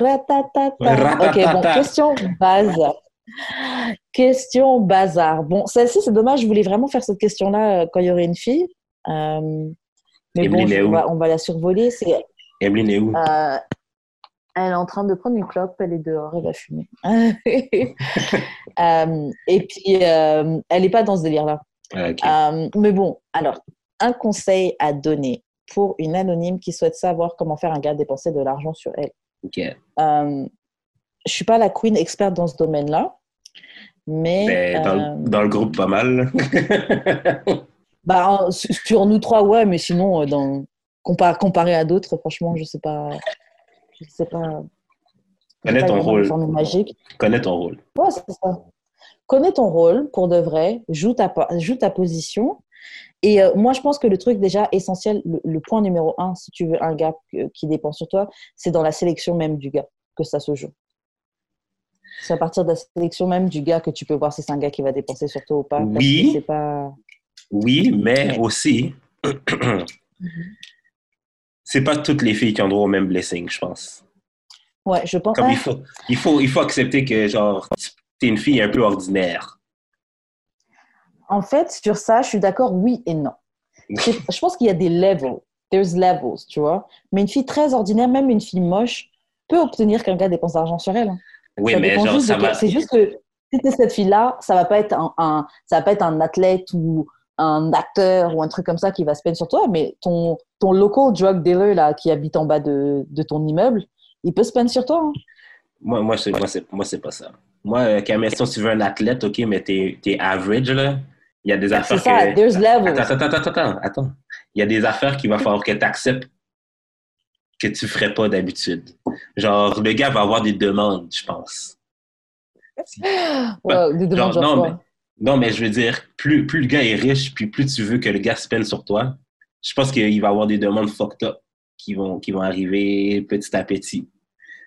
bon, question bazar. Question bazar. Bon, celle-ci, c'est dommage, je voulais vraiment faire cette question-là euh, quand il y aurait une fille. Euh, mais bon, on va, on va, la survoler. Emeline est où? Elle est en train de prendre une clope, elle est dehors, elle va fumer. Euh, et puis, euh, elle n'est pas dans ce délire-là. Ah, euh, mais bon, alors, un conseil à donner pour une anonyme qui souhaite savoir comment faire un gars dépenser de l'argent sur elle. Okay. je suis pas la queen experte dans ce domaine-là, mais... Ben, dans, le groupe, pas mal. bah, sur nous trois, ouais, mais sinon, dans, comparé à d'autres, franchement, je sais pas pas. Connais ton rôle. Magique. Connais ton rôle. Ouais, c'est ça. Connais ton rôle pour de vrai, joue ta, joue ta position. Et euh, moi, je pense que le truc déjà essentiel, le, point numéro un, si tu veux un gars qui dépend sur toi, c'est dans la sélection même du gars que ça se joue. C'est à partir de la sélection même du gars que tu peux voir si c'est un gars qui va dépenser sur toi ou pas. Oui. Pas... Oui, mais aussi, mhm c'est pas toutes les filles qui ont droit au même blessing, je pense. Ouais, je pense. Comme il, faut, il, faut, il faut accepter que, genre, t'es une fille un peu ordinaire. En fait, sur ça, je suis d'accord, oui et non. C'est- Je pense qu'il y a des levels. There's levels, tu vois. Mais une fille très ordinaire, même une fille moche, peut obtenir qu'un gars dépense d'argent sur elle. hein. Oui, Ça mais genre, ça va. C'est juste que si t'es cette fille-là, ça va pas être un, un- ça va pas être un athlète ou un acteur ou un truc comme ça qui va se peindre sur toi, mais ton, ton local drug dealer là, qui habite en bas de, de ton immeuble, il peut se peindre sur toi. hein. Moi, moi, c'est, moi, c'est, moi, c'est pas ça. Moi, euh, Camille, si tu veux un athlète, OK, mais t'es, t'es average, là. Il y a des C'est affaires ça, que... there's levels. Attends, attends, attends, attends, attends. Il y a des affaires qu'il va falloir que tu acceptes que tu ferais pas d'habitude. Genre, le gars va avoir des demandes, je pense. Des demandes Genre, genre non, quoi? mais, non, mais je veux dire, plus, plus le gars est riche, puis plus tu veux que le gars se peine sur toi, je pense qu'il va avoir des demandes fucked up qui vont, qui vont arriver petit à petit.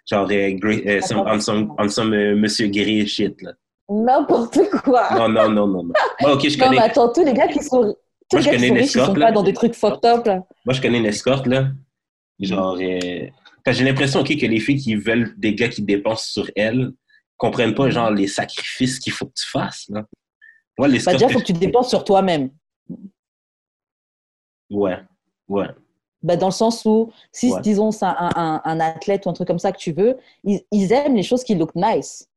Genre, euh, euh, some- on some, on some, euh, Monsieur Grey shit, là. N'importe quoi. Non, non, non, non. non. OK, je Non, connais, mais attends, tous les gars qui sont, tous Moi, les gars qui sont riches, ils sont là. pas dans des trucs fucked up, là. moi, je connais une escorte, là. Genre, euh, j'ai l'impression, OK, que les filles qui veulent des gars qui dépensent sur elles comprennent pas, genre, les sacrifices qu'il faut que tu fasses, là. Moi, Bah, l'escorte... déjà, il faut que tu dépenses sur toi-même. Ouais, ouais. Bah, dans le sens où, si, Ouais. disons, c'est un, un, un athlète ou un truc comme ça que tu veux, ils, ils aiment les choses qui look nice.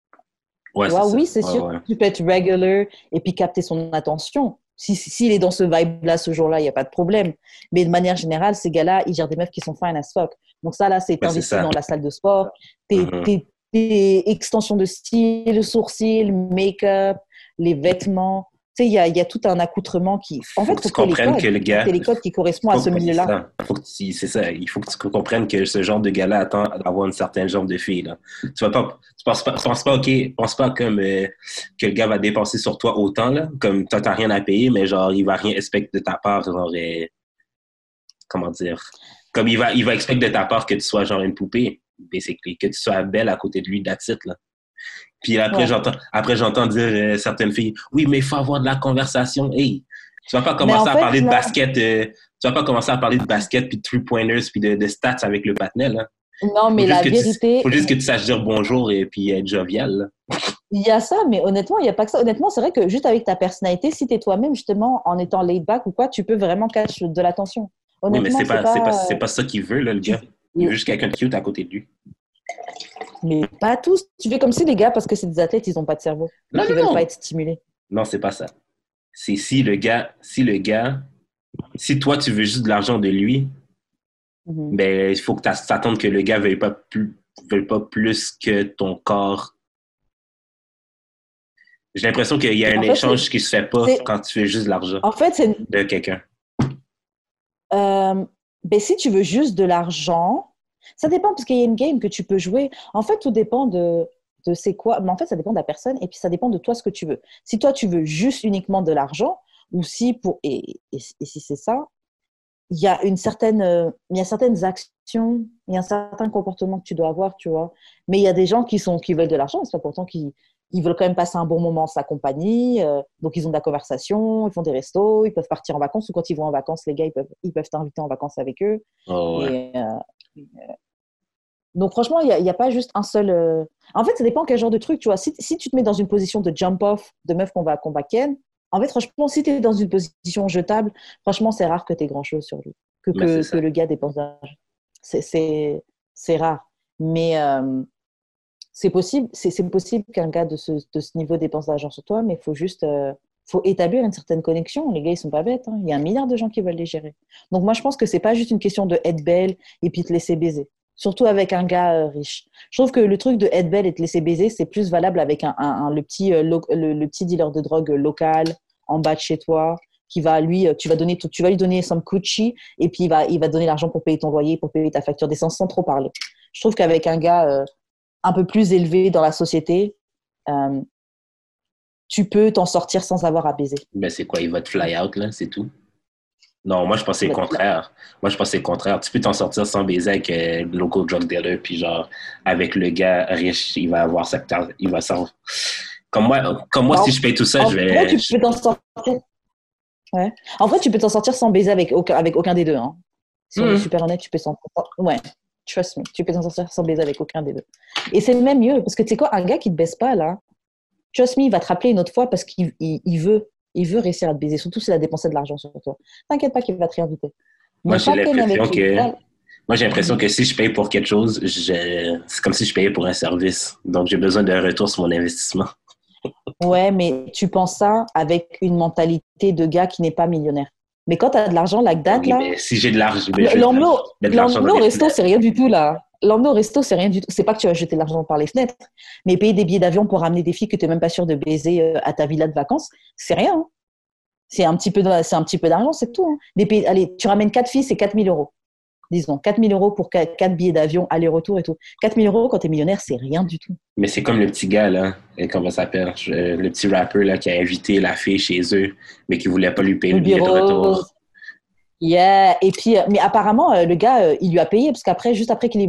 Ouais, Tu vois, oui, c'est Ouais, sûr ouais. que tu peux être regular et puis capter son attention. Si- si- S'il est dans ce vibe-là ce jour-là, il n'y a pas de problème. Mais de manière générale, ces gars-là, ils gèrent des meufs qui sont fine as fuck. Donc ça, là, c'est Ouais, investi dans la salle de sport, tes, tes- tes extensions de style, sourcils, make-up, les vêtements. Tu sais, il y a, y a tout un accoutrement qui... En fait, faut que tu faut que les comprennes que le gars... c'est les codes qui correspondent à Faut ce milieu-là. c'est ça. Tu-. Il faut que tu comprennes que ce genre de gars-là attend d'avoir une certaine genre de fille. Là. Tu vas pas, tu penses pas, tu penses pas, ok, pense pas comme euh, que le gars va dépenser sur toi autant là, comme toi t'as rien à payer, mais genre il va rien expecter de ta part, genre euh, comment dire, comme il va, il va expecter de ta part que tu sois genre une poupée, basically, que tu sois belle à côté de lui, it, là. Puis après, Ouais. j'entends, après, j'entends dire euh, certaines filles, oui, mais il faut avoir de la conversation. Hey, tu vas pas commencer en à fait, parler de basket, euh, tu vas pas commencer à parler de basket puis de three-pointers puis de, de stats avec le patinet, là. Non, mais la vérité, faut juste que tu saches dire bonjour et puis être jovial, il y a ça, mais honnêtement, il n'y a pas que ça. Honnêtement, c'est vrai que juste avec ta personnalité, si tu es toi-même, justement, en étant laid back ou quoi, tu peux vraiment cacher de l'attention. Oui, mais Honnêtement, c'est pas, pas, pas ça qu'il veut, là, le gars. Il veut juste quelqu'un de cute à côté de lui. Mais pas tous. Tu fais comme si les gars, parce que c'est des athlètes, ils n'ont pas de cerveau. Non, Donc, ils non, veulent non. pas être stimulés. Non, c'est pas ça. C'est si le gars, si le gars, si toi tu veux juste de l'argent de lui, Mhm. ben il faut que tu t'attendes que le gars veuille pas plus, veuille pas plus que ton corps. J'ai l'impression qu'il y a un fait, échange qui se fait pas quand tu fais juste de l'argent En fait, c'est de quelqu'un. Euh, ben, si tu veux juste de l'argent, ça dépend parce qu'il y a une game que tu peux jouer. En fait, tout dépend de, de c'est quoi. Mais en fait, ça dépend de la personne et puis ça dépend de toi ce que tu veux. Si toi, tu veux juste uniquement de l'argent ou si pour et, et, et si c'est ça, il y a une certaine, euh, il y a certaines actions, il y a un certain comportement que tu dois avoir, tu vois. Mais il y a des gens qui sont qui veulent de l'argent, c'est pas pourtant qu'ils ils veulent quand même passer un bon moment en sa compagnie, euh, donc ils ont de la conversation, ils font des restos, ils peuvent partir en vacances ou quand ils vont en vacances, les gars ils peuvent ils peuvent t'inviter en vacances avec eux. Oh, ouais. Et, euh, euh, donc franchement, il n'y a, il y a pas juste un seul. euh, En fait, ça dépend quel genre de truc, tu vois. Si, si tu te mets dans une position de jump off de meuf qu'on va qu'on va ken, en fait, franchement, si tu es dans une position jetable, franchement, c'est rare que tu aies grand chose sur lui, que, que le gars dépense d'argent. C'est- rare. Mais euh, c'est possible, c'est c'est possible qu'un gars de ce, de ce niveau dépense d'argent sur toi, mais il faut juste euh, faut établir une certaine connexion. Les gars, ils sont pas bêtes. hein. Il y a un milliard de gens qui veulent les gérer. Donc moi, je pense que c'est pas juste une question de être belle et puis te laisser baiser. Surtout avec un gars euh, riche. Je trouve que le truc de être belle et te laisser baiser, c'est plus valable avec un, le, petit, euh, le, petit dealer de drogue local en bas de chez toi qui va lui, euh, tu vas donner, tu vas lui donner coochie et puis il va, il va donner l'argent pour payer ton loyer, pour payer ta facture d'essence sans trop parler. Je trouve qu'avec un gars euh, un peu plus élevé dans la société, euh, tu peux t'en sortir sans avoir à baiser. Ben, c'est quoi, il va te fly out, là, c'est tout? Non, moi, je pensais le Ben, contraire. Moi, je pensais le contraire. Tu peux t'en sortir sans baiser avec euh, le local drug dealer, puis genre, avec le gars riche, il va avoir sa il va s'en... Comme moi, comme moi si je paye tout ça, en je vrai, vais... tu peux t'en sortir. Ouais. En vrai, tu peux t'en sortir sans baiser avec aucun, avec aucun des deux. hein. Si on est super honnête, tu peux s'en Ouais, trust me, tu peux t'en sortir sans baiser avec aucun des deux. Et c'est même mieux, parce que tu sais quoi, un gars qui te baisse pas, là, trust me, il va te rappeler une autre fois parce qu'il il, veut, il veut réussir à te baiser, surtout s'il a dépensé de l'argent sur toi. T'inquiète pas qu'il va te réinviter. Moi, j'ai l'impression que... Moi, j'ai l'impression que si je paye pour quelque chose, c'est comme si je payais pour un service. Donc, j'ai besoin d'un retour sur mon investissement. Ouais, mais tu penses ça avec une mentalité de gars qui n'est pas millionnaire. Mais quand tu as de l'argent, like that, là. si j'ai de l'argent. L'emmener au resto, c'est rien du tout, là. L'emmener au resto, c'est rien du tout. C'est pas que tu vas jeter de l'argent par les fenêtres, mais payer des billets d'avion pour ramener des filles que tu n'es même pas sûr de baiser euh, à ta villa de vacances, c'est rien. Hein. C'est un petit peu d'argent, c'est tout. Hein. Des pays, allez, tu ramènes quatre filles, c'est 4000 euros disons, 4 000 euros pour 4 billets d'avion, aller-retour et tout. 4 000 euros quand tu es millionnaire, c'est rien du tout. Mais c'est comme le petit gars, là, comment ça s'appelle, le petit rappeur là, qui a invité la fille chez eux, mais qui voulait pas lui payer le, billet de retour. Yeah, et puis, euh, mais apparemment, euh, le gars, euh, il lui a payé, parce qu'après, juste après qu'il ait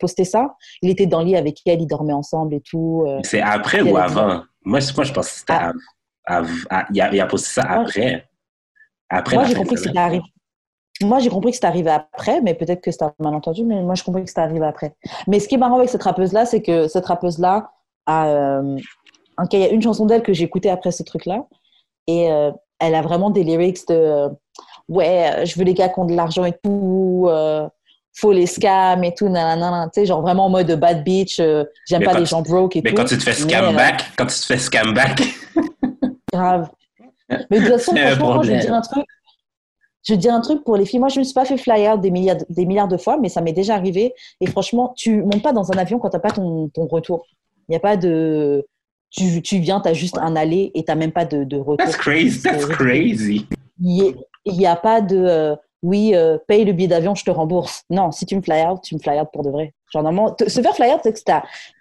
posté ça, il était dans le lit avec elle, ils dormaient ensemble et tout. C'est après ou avant? Moi, moi, je pense que c'était. Ah. il, a, posté ça après. Après moi, j'ai compris que c'était arrivé. Moi, j'ai compris que c'était arrivé après, mais peut-être que c'était un malentendu, mais moi, j'ai compris que c'était arrivé après. Mais ce qui est marrant avec cette rappeuse-là, c'est que cette rappeuse-là a. Euh, il y a une chanson d'elle que j'ai écoutée après ce truc-là, et euh, elle a vraiment des lyrics de euh, Ouais, je veux les gars qui ont de l'argent et tout, faut les scams et tout, nanana, tu sais, genre vraiment en mode bad bitch, j'aime pas les gens broke et tout. Mais quand tu te fais scam back, quand tu te fais scam back. grave. Mais de toute façon, franchement, je vais dire un truc je dis un truc pour les filles. Moi, je ne me suis pas fait flyer des milliards, des milliards de fois, mais ça m'est déjà arrivé. Et franchement, tu montes pas dans un avion quand tu n'as pas ton, ton, retour. Il n'y a pas de. Tu, tu viens, tu as juste un aller et tu n'as même pas de, de, retour. That's crazy. That's crazy. Il n'y a, pas de. Euh, oui, euh, paye le billet d'avion, je te rembourse. Non, si tu me fly out, tu me fly out pour de vrai. Genre, normalement, se faire fly out, c'est que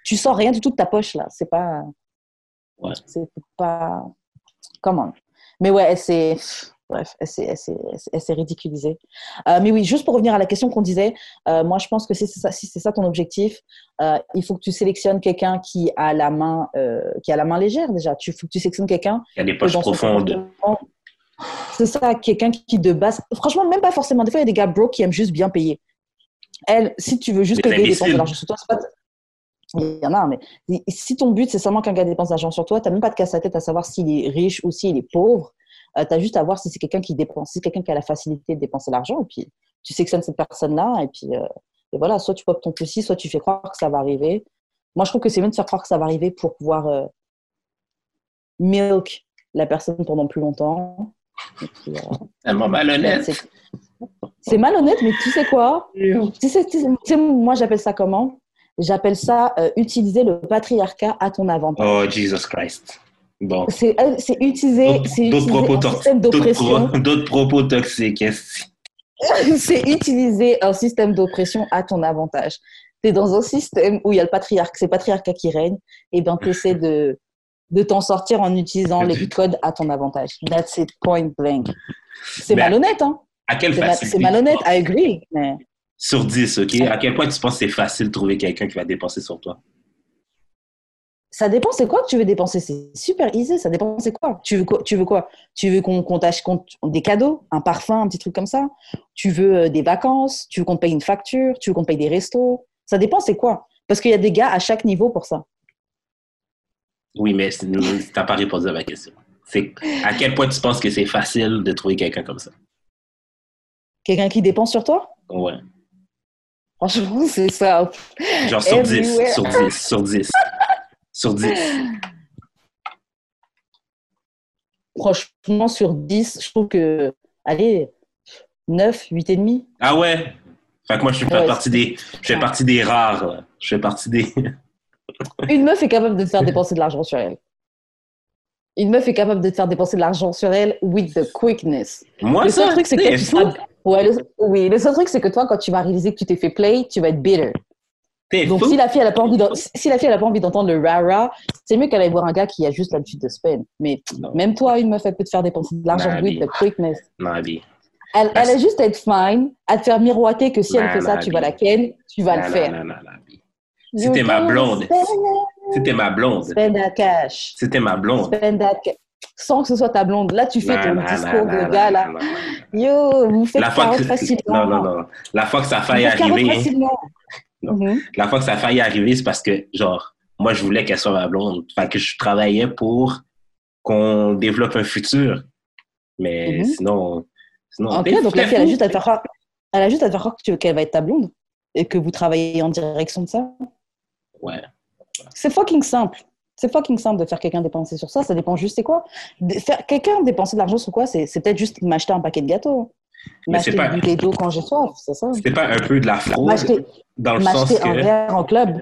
tu sors rien du tout de ta poche, là. C'est pas. Ouais. C'est pas. Comment Mais ouais, c'est Bref, elle s'est ridiculisée. Euh, mais oui, juste pour revenir à la question qu'on disait, euh, moi je pense que si c'est ça, si ça ton objectif, euh, il faut que tu sélectionnes quelqu'un qui a la main, qui a la main légère déjà. Tu faut que tu sélectionnes quelqu'un qui a des poches profondes. C'est ça, quelqu'un qui de base, franchement même pas forcément. Des fois il y a des gars broke qui aiment juste bien payer. Elle, si tu veux juste payer des dépenses de l'argent sur toi, c'est pas il y en a, mais si ton but c'est seulement qu'un gars dépense de l'argent sur toi, tu n'as même pas de casse à tête à savoir s'il est riche ou s'il est pauvre. Euh, tu as juste à voir si c'est quelqu'un qui dépense, si c'est quelqu'un qui a la facilité de dépenser l'argent, et puis tu sélectionnes cette personne-là, et puis euh, et voilà, soit tu popes ton petit, soit tu fais croire que ça va arriver. Moi, je trouve que c'est mieux de faire croire que ça va arriver pour pouvoir euh, milk la personne pendant plus longtemps. Tellement malhonnête. C'est malhonnête, mais tu sais quoi? Tu sais, tu sais, Moi, j'appelle ça comment? J'appelle ça utiliser le patriarcat à ton avantage. Oh, Jesus Christ. Bon. C'est euh, utiliser, d'autres propos, D'autres propos toxiques. c'est utiliser un système d'oppression à ton avantage. Tu es dans un système où il y a le patriarcat, c'est le patriarcat qui règne, et bien tu essaies de, de t'en sortir en utilisant les codes à ton avantage. That's it, point blank. C'est malhonnête, hein? À quelle C'est malhonnête, I agree. Mais... Sur 10, OK? À quel point tu penses que c'est facile de trouver quelqu'un qui va dépenser sur toi? Ça dépend, c'est quoi que tu veux dépenser? C'est super easy, ça dépend, c'est quoi? Tu veux quoi Tu veux quoi? Tu veux qu'on qu t'achète des cadeaux, un parfum, un petit truc comme ça? Tu veux euh, des vacances? Tu veux qu'on te paye une facture? Tu veux qu'on te paye des restos? Ça dépend, c'est quoi? Parce qu'il y a des gars à chaque niveau pour ça. Oui, mais tu n'as pas répondu à ma question. C'est à quel point tu penses que c'est facile de trouver quelqu'un comme ça? Quelqu'un qui dépense sur toi? Ouais. Franchement, c'est ça. Genre sur 10, sur 10, sur 10 sur 10 Franchement, sur 10, je trouve que, allez, 9, 8 et demi. Ah ouais? Fait que moi, je fais partie des, je fais partie des rares. Je fais partie des... Une meuf est capable de te faire dépenser de l'argent sur elle. Une meuf est capable de te faire dépenser de l'argent sur elle with the quickness. Moi, le seul truc, c'est que tu ouais, oui, le seul truc, c'est que toi, quand tu vas réaliser que tu t'es fait play, tu vas être bitter. Donc, si la fille, elle a pas envie si la fille, elle a pas envie d'entendre le rara, c'est mieux qu'elle aille voir un gars qui a juste l'habitude de spend. Mais même toi, une meuf, elle peut te faire dépenser de l'argent with the quickness. Elle, elle a juste à être fine, à te faire miroiter que si elle fait ça, tu vas la ken, tu vas le faire. C'était ma blonde. C'était ma blonde. Spend that cash. C'était ma blonde. Spend that cash. sans que ce soit ta blonde. Là, tu fais Non, ton non, discours non, de non, gars, non, là. non, non. Yo, vous faites La facilement. Non, non, non. La fois que ça faille arriver, Mhm. la fois que ça faille arriver, c'est parce que, genre, moi, je voulais qu'elle soit ma blonde. Fait que je travaillais pour qu'on développe un futur. Mais Mhm. sinon, sinon, Ok, t'es donc fille, elle a juste à te faire croire, elle a juste à te faire croire que tu- qu'elle va être ta blonde et que vous travaillez en direction de ça. Ouais. C'est fucking simple. C'est fucking simple de faire quelqu'un dépenser sur ça. Ça dépend juste c'est quoi? Faire quelqu'un dépenser de l'argent sur quoi? C'est c'est peut-être juste m'acheter un paquet de gâteaux. M'acheter pas- d'eau quand j'ai soif, c'est ça? C'est pas un peu de la fraude dans le sens un que. verre en club.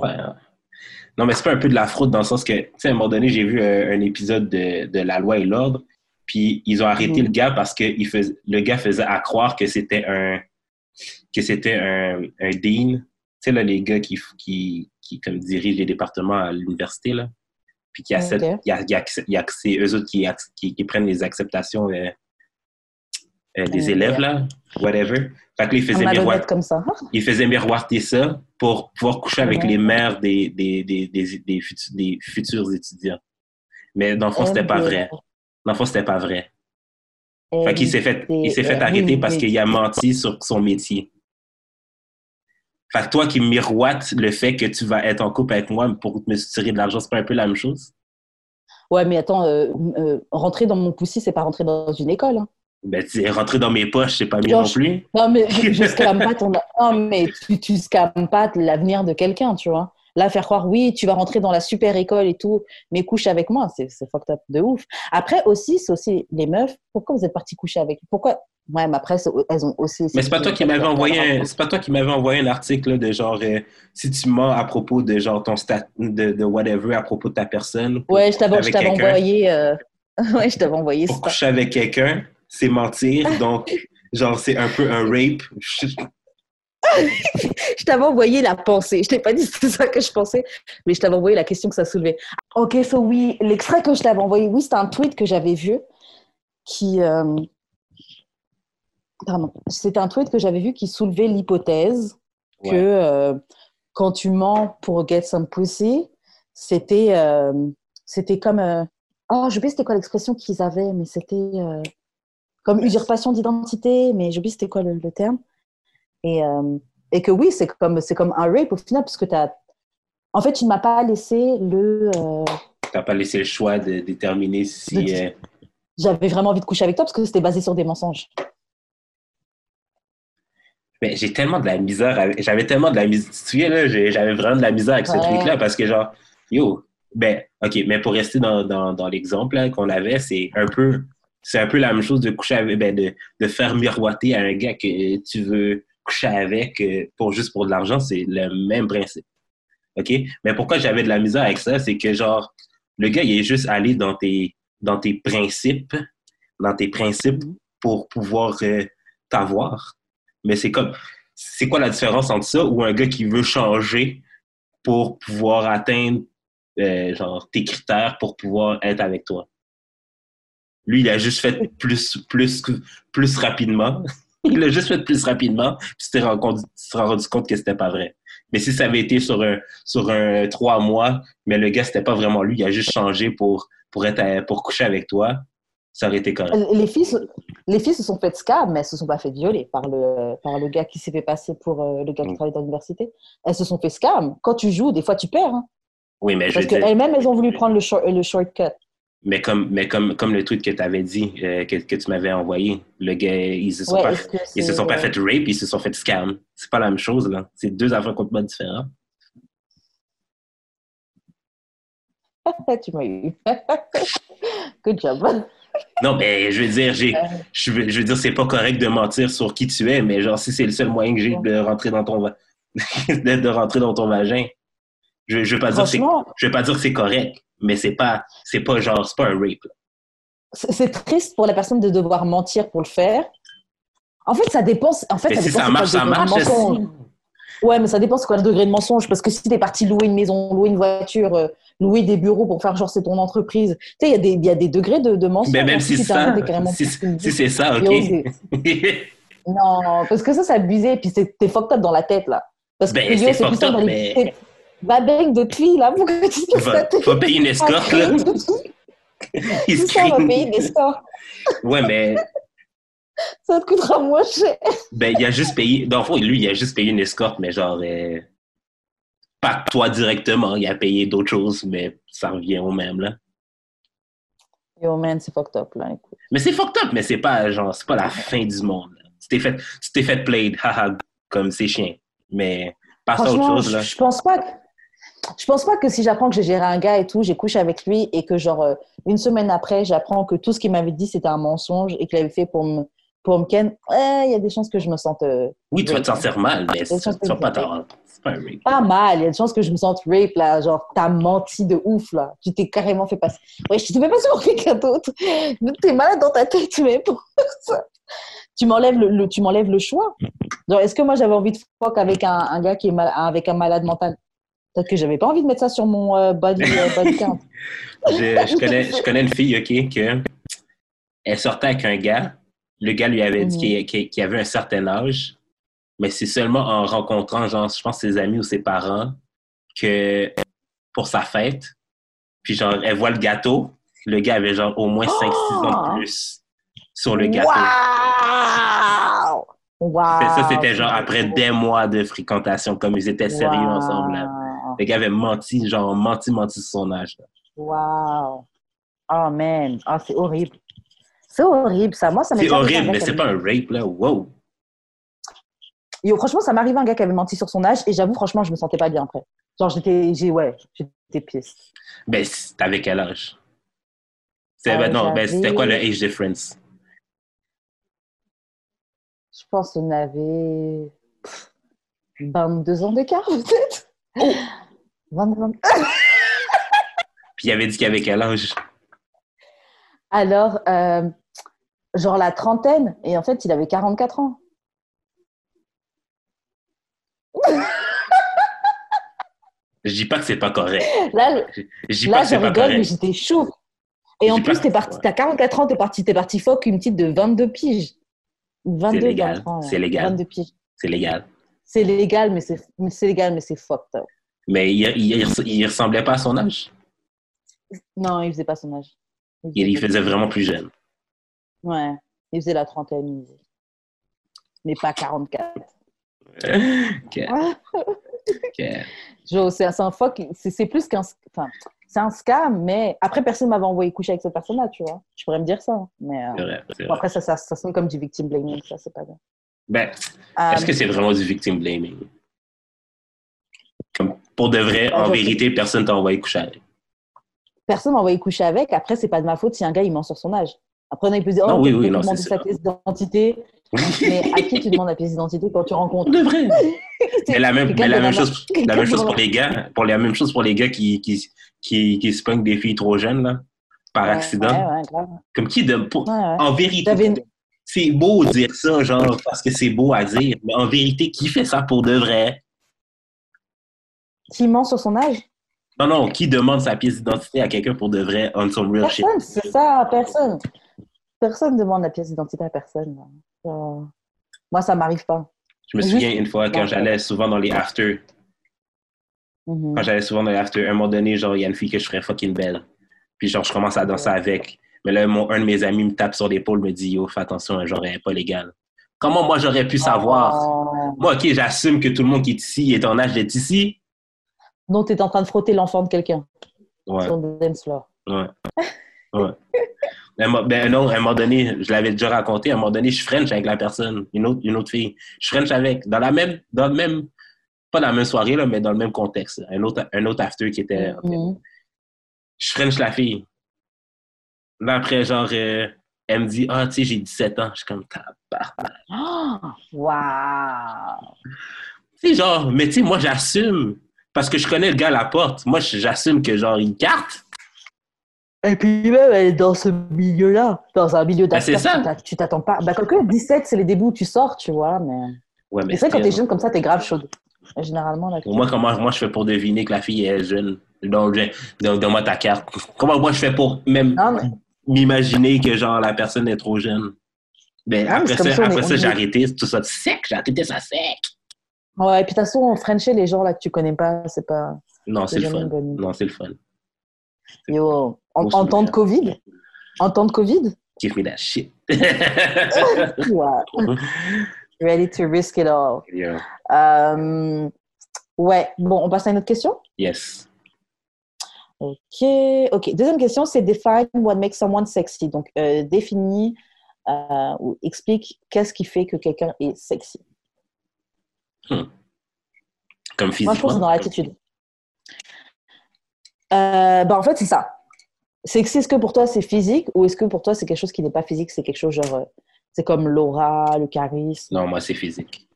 Ouais. Non, mais c'est pas un peu de la fraude dans le sens que, tu sais, à un moment donné, j'ai vu euh, un épisode de, de La Loi et l'Ordre, puis ils ont arrêté Mhm. le gars parce que il fais- le gars faisait à croire que c'était un que c'était un, un dean. Tu sais, là, les gars qui, qui, qui comme, dirigent les départements à l'université, là, puis qui acceptent, Ok. il y a, il y a- il y a- c'est eux autres qui, qui, qui prennent les acceptations euh, des Euh, élèves, là, whatever. Fait ils Un faisaient malhonnête comme ça. il faisait miroiter ça pour pouvoir coucher avec Ouais. les mères des, des, des, des, des, futu- des futurs étudiants. Mais dans le fond, c'était pas vrai. Dans le fond, c'était pas vrai. Fait qu'il s'est fait, il s'est fait arrêter Oui, parce qu'il a menti sur son métier. Fait que toi qui miroites le fait que tu vas être en couple avec moi pour me tirer de l'argent, c'est pas un peu la même chose? Ouais, mais attends, euh, euh, rentrer dans mon poussi, c'est pas rentrer dans une école. hein. Ben, tu es rentré dans mes poches, c'est pas mieux non plus. Non, mais je, je scam pas ton. Non, mais tu, tu scams pas l'avenir de quelqu'un, tu vois. Là, faire croire, oui, tu vas rentrer dans la super école et tout, mais couche avec moi, c'est fucked up de ouf. Après, aussi, c'est aussi les meufs, pourquoi vous êtes partis coucher avec Pourquoi Ouais, mais après, elles ont aussi. Mais c'est pas toi qui m'avais envoyé un, pas toi qui m'avais envoyé un article là, de genre euh, si tu mens à propos de genre ton stat de, de whatever à propos de ta personne Ouais, je t'avais envoyé. euh, Ouais, je t'avais envoyé pour ça. coucher avec quelqu'un, c'est mentir. Donc genre c'est un peu un rape. Je t'avais envoyé la pensée. Je t'ai pas dit c'était ça que je pensais, mais je t'avais envoyé la question que ça soulevait. Ok, so oui, l'extrait que je t'avais envoyé, oui, c'était un tweet que j'avais vu qui. euh, Pardon. C'était un tweet que j'avais vu qui soulevait l'hypothèse que euh, quand tu mens pour get some pussy, c'était euh, c'était comme. Oh, j'ai oublié c'était quoi l'expression qu'ils avaient, mais c'était comme usurpation d'identité, mais j'ai oublié c'était quoi le, le terme. Et, euh, et que oui, c'est comme, comme un rape au final, parce que t'as. En fait, tu ne m'as pas laissé le. euh, T'as pas laissé le choix de déterminer si De- euh, J'avais vraiment envie de coucher avec toi parce que c'était basé sur des mensonges. ben, j'ai tellement de la misère avec- j'avais tellement de la misère tu te souviens là j'ai- j'avais vraiment de la misère avec ce Ouais. truc là parce que genre yo ben ok mais pour rester dans, dans, dans l'exemple là, qu'on avait c'est un peu c'est un peu la même chose de coucher avec ben, de, de faire miroiter à un gars que tu veux coucher avec euh, pour juste pour de l'argent c'est le même principe ok? Mais pourquoi j'avais de la misère avec ça c'est que genre le gars il est juste allé dans tes dans tes principes dans tes principes Mhm. pour pouvoir euh, t'avoir mais c'est comme, c'est quoi la différence entre ça ou un gars qui veut changer pour pouvoir atteindre euh, genre tes critères pour pouvoir être avec toi? Lui, il a juste fait plus, plus, plus rapidement. Il l'a juste fait plus rapidement, puis tu t'es rendu, compte- rendu que c'était pas vrai. Mais si ça avait été sur un, sur un trois mois, mais le gars, c'était pas vraiment lui, il a juste changé pour, pour, être, pour coucher avec toi, ça aurait été correct. Les filles, les filles se sont faites scam, mais elles se sont pas fait violer par le, par le gars qui s'est fait passer pour euh, le gars qui Mm. travaille dans l'université. Elles se sont fait scam. Quand tu joues, des fois, tu perds. hein. Oui, mais je parce veux dire- qu'elles-mêmes, elles ont voulu prendre le, short- le shortcut. Mais comme, mais comme, comme le tweet que tu avais dit, euh, que, que tu m'avais envoyé, le gars, ils se sont, Ouais, pas, ils se sont pas fait rape, ils se sont fait scam. C'est pas la même chose, là. C'est deux affaires complètement différentes. tu m'as eu. Good job. Non, mais je veux dire, j'ai, je veux, je veux dire, c'est pas correct de mentir sur qui tu es, mais genre, si c'est le seul moyen que j'ai de rentrer dans ton, de, de rentrer dans ton vagin, je, je veux pas dire c'est, je veux pas dire que c'est correct, mais c'est pas, c'est pas genre, c'est pas un rape. c'est c'est triste pour la personne de devoir mentir pour le faire. En fait, ça dépend. En fait, Mais ça si dépend ça c'est marche, ça marche. Ouais, mais ça dépend c'est quoi le degré de mensonge. Parce que si t'es parti louer une maison, louer une voiture, euh, louer des bureaux pour faire genre c'est ton entreprise, tu sais, il y, a des- il y a des degrés de, de mensonge. Mais même hein. si, t'es ça, si, si c'est ça, ok. c'est- Non, parce que ça, c'est abusé. Et puis c'est- t'es fucked up dans la tête, là. Parce que Ben, c'est plus dans les- mais- c'est- Va bang d'autres filles, là, pour que tu te Va, va payer une escorte, là. Il Tout ça, on va payer des scores. Ouais, mais Ça te coûtera moins cher. ben, il a juste payé. Dans le fond, lui, il a juste payé une escorte, mais genre. euh, pas toi directement. Il a payé d'autres choses, mais ça revient au même, là. Yo, man, c'est fucked up, là. Écoute. Mais c'est fucked up, mais c'est pas, genre, c'est pas la fin du monde. là. Tu t'es fait, tu t'es fait played, haha, comme c'est chien. Mais passe à autre chose, là. je pense pas. Je pense pas que si j'apprends que j'ai géré un gars et tout, j'ai couché avec lui et que genre euh, une semaine après, j'apprends que tout ce qu'il m'avait dit c'était un mensonge et qu'il avait fait pour me pour me ken. Ouais, il y a des chances que je me sente euh, Oui, tu vas te sentir mal, mais Des ça- tu vas pas pas pas mal. Il y a des chances que je me sente rape là, genre t'as menti de ouf là. Tu t'es carrément fait passer. Ouais, je te fais passer pour quelqu'un d'autre. T'es malade dans ta tête, mais pour ça. Tu m'enlèves le, le- tu m'enlèves le choix. Genre, est-ce que moi j'avais envie de fuck avec un, un gars qui est mal- avec un malade mental? Peut-être que j'avais pas envie de mettre ça sur mon euh, body, euh, body count. Je, je connais, je connais une fille, OK, que elle sortait avec un gars. Le gars lui avait dit Mhm. qu'il avait un certain âge, mais c'est seulement en rencontrant, genre, je pense, ses amis ou ses parents, que pour sa fête, puis genre, elle voit le gâteau, le gars avait genre au moins 5-6 ans de plus sur le gâteau. Waouh Mais ça, c'était genre après des mois de fréquentation, comme ils étaient sérieux Wow. ensemble. là. Le gars avait menti, genre menti, menti sur son âge. là. Wow. Oh man, oh, c'est horrible. C'est horrible ça. Moi, ça m'est C'est horrible, mais c'est pas un rape, là. Wow! Yo, franchement, ça m'arrive un gars qui avait menti sur son âge et j'avoue, franchement, je me sentais pas bien après. Genre, j'étais, j'ai, ouais, j'étais pisse. Ben, t'avais quel âge? C'est, Euh, ben, non, ben, c'était quoi le age difference? Je pense qu'on avait pff, 22 ans d'écart, peut-être. Oh! 22 ans. Puis il avait dit qu'il avait quel âge? Alors, euh, genre la trentaine, et en fait, il avait 44 ans. Je dis pas que c'est pas correct. Là, Je dis là pas que je c'est pas rigole, mais j'étais chaud. Et Je en plus, t'es parti, t'as 44 ans, t'es parti, t'es parti fuck une petite de 22 piges. 22, C'est légal, 23, ouais. c'est légal. 22 piges. C'est légal. C'est légal, mais c'est mais c'est légal, mais c'est fucked up. Mais il, il, ressemblait pas à son âge. Non, il faisait pas son âge. Il, il faisait vraiment plus jeune. Ouais, il faisait la trentaine, mais pas 44. Ok, ok. Genre, c'est un fuck, c'est plus qu'un. Enfin, c'est un scam, mais après, personne m'avait envoyé coucher avec cette personne-là, tu vois. Je pourrais me dire ça. hein, Mais euh, vrai, bon, après, ça, ça, ça sonne comme du victim blaming, ça, c'est pas bien. Ben, Euh, est-ce que c'est vraiment du victim blaming? Comme pour de vrai, en vérité, personne t'a envoyé coucher avec. personne m'a envoyé coucher avec. Après, c'est pas de ma faute si un gars il ment sur son âge. Après, on a pu dire, oh, oui, oui, non, demander sa pièce d'identité. mais à qui tu demandes la pièce d'identité quand tu rencontres? De vrai. Mais la même, mais la même chose, la même chose pour les gars, pour la même chose pour les gars qui, qui, qui, qui se pognent des filles trop jeunes, là, par Ouais, accident. Ouais, ouais, grave. Comme qui de, pour- en vérité, une- c'est beau dire ça, genre, parce que c'est beau à dire, mais en vérité, qui fait ça pour de vrai? Qui ment sur son âge? Non, non, qui demande sa pièce d'identité à quelqu'un pour de vrai on some real shit? Personne, c'est ça, personne. Personne demande la pièce d'identité à personne. Euh, Moi, ça m'arrive pas. Je me Juste- souviens une fois quand Ouais. j'allais souvent dans les afters, Mhm. quand j'allais souvent dans les afters, à un moment donné, genre, il y a une fille que je ferais fucking belle. Puis genre, je commence à danser avec. Mais là, mon, un de mes amis me tape sur l'épaule, me dit, yo, fais attention, genre, elle pas légale. Comment moi j'aurais pu savoir? Oh. Moi, ok, j'assume que tout le monde qui est ici est en âge d'être ici. Non, tu es en train de frotter l'enfant de quelqu'un Ouais, sur le dance floor. ouais, ouais. Ben non, à un moment donné, je l'avais déjà raconté, à un moment donné, je French avec la personne, une autre, une autre fille. Je French avec, dans la même, dans le même, pas dans la même soirée, là, mais dans le même contexte. Un autre, un autre after qui était. Mhm. Je French la fille. Là, après, genre, euh, elle me dit, ah, tu sais, j'ai 17 ans. Je suis comme, tabarnak. Oh, wow. Tu sais, genre, mais tu sais, moi, j'assume. Parce que je connais le gars à la porte. Moi, j'assume que, genre, il carte. Et puis même, elle est dans ce milieu-là, dans un milieu Ben, ça. tu t'a- tu t'attends pas. Bah, quoique 17, c'est les débuts où tu sors, tu vois. Mais, Ouais, mais c'est vrai, quand t'es jeune comme ça, t'es grave chaude. Généralement, là. Moi, comment moi je fais pour deviner que la fille est jeune? Donc, donne-moi ta carte. Comment moi je fais pour même mais- m'imaginer que genre la personne est trop jeune? Ben, Ah, après ça, si on après est- ça, j'ai arrêté tout ça sec. J'ai arrêté ça sec. Ouais, et puis de toute façon, Frencher, les gens là que tu connais pas, c'est pas. Non, c'est le fun. Non, c'est le fun. Yo, en, en temps de Covid? En temps de Covid? Give me that shit. Ready to risk it all. Yeah. Euh, ouais, bon, on passe à une autre question? Yes. Ok, ok. Deuxième question, c'est define what makes someone sexy. Donc, euh, définis euh, ou explique qu'est-ce qui fait que quelqu'un est sexy. Comme Moi, je pense que c'est physiquement. dans l'attitude. Euh, bah, en fait, c'est ça. Sexy, est-ce que pour toi c'est physique ou est-ce que pour toi c'est quelque chose qui n'est pas physique, c'est quelque chose genre. euh, c'est comme l'aura, le charisme? Non, moi, c'est physique.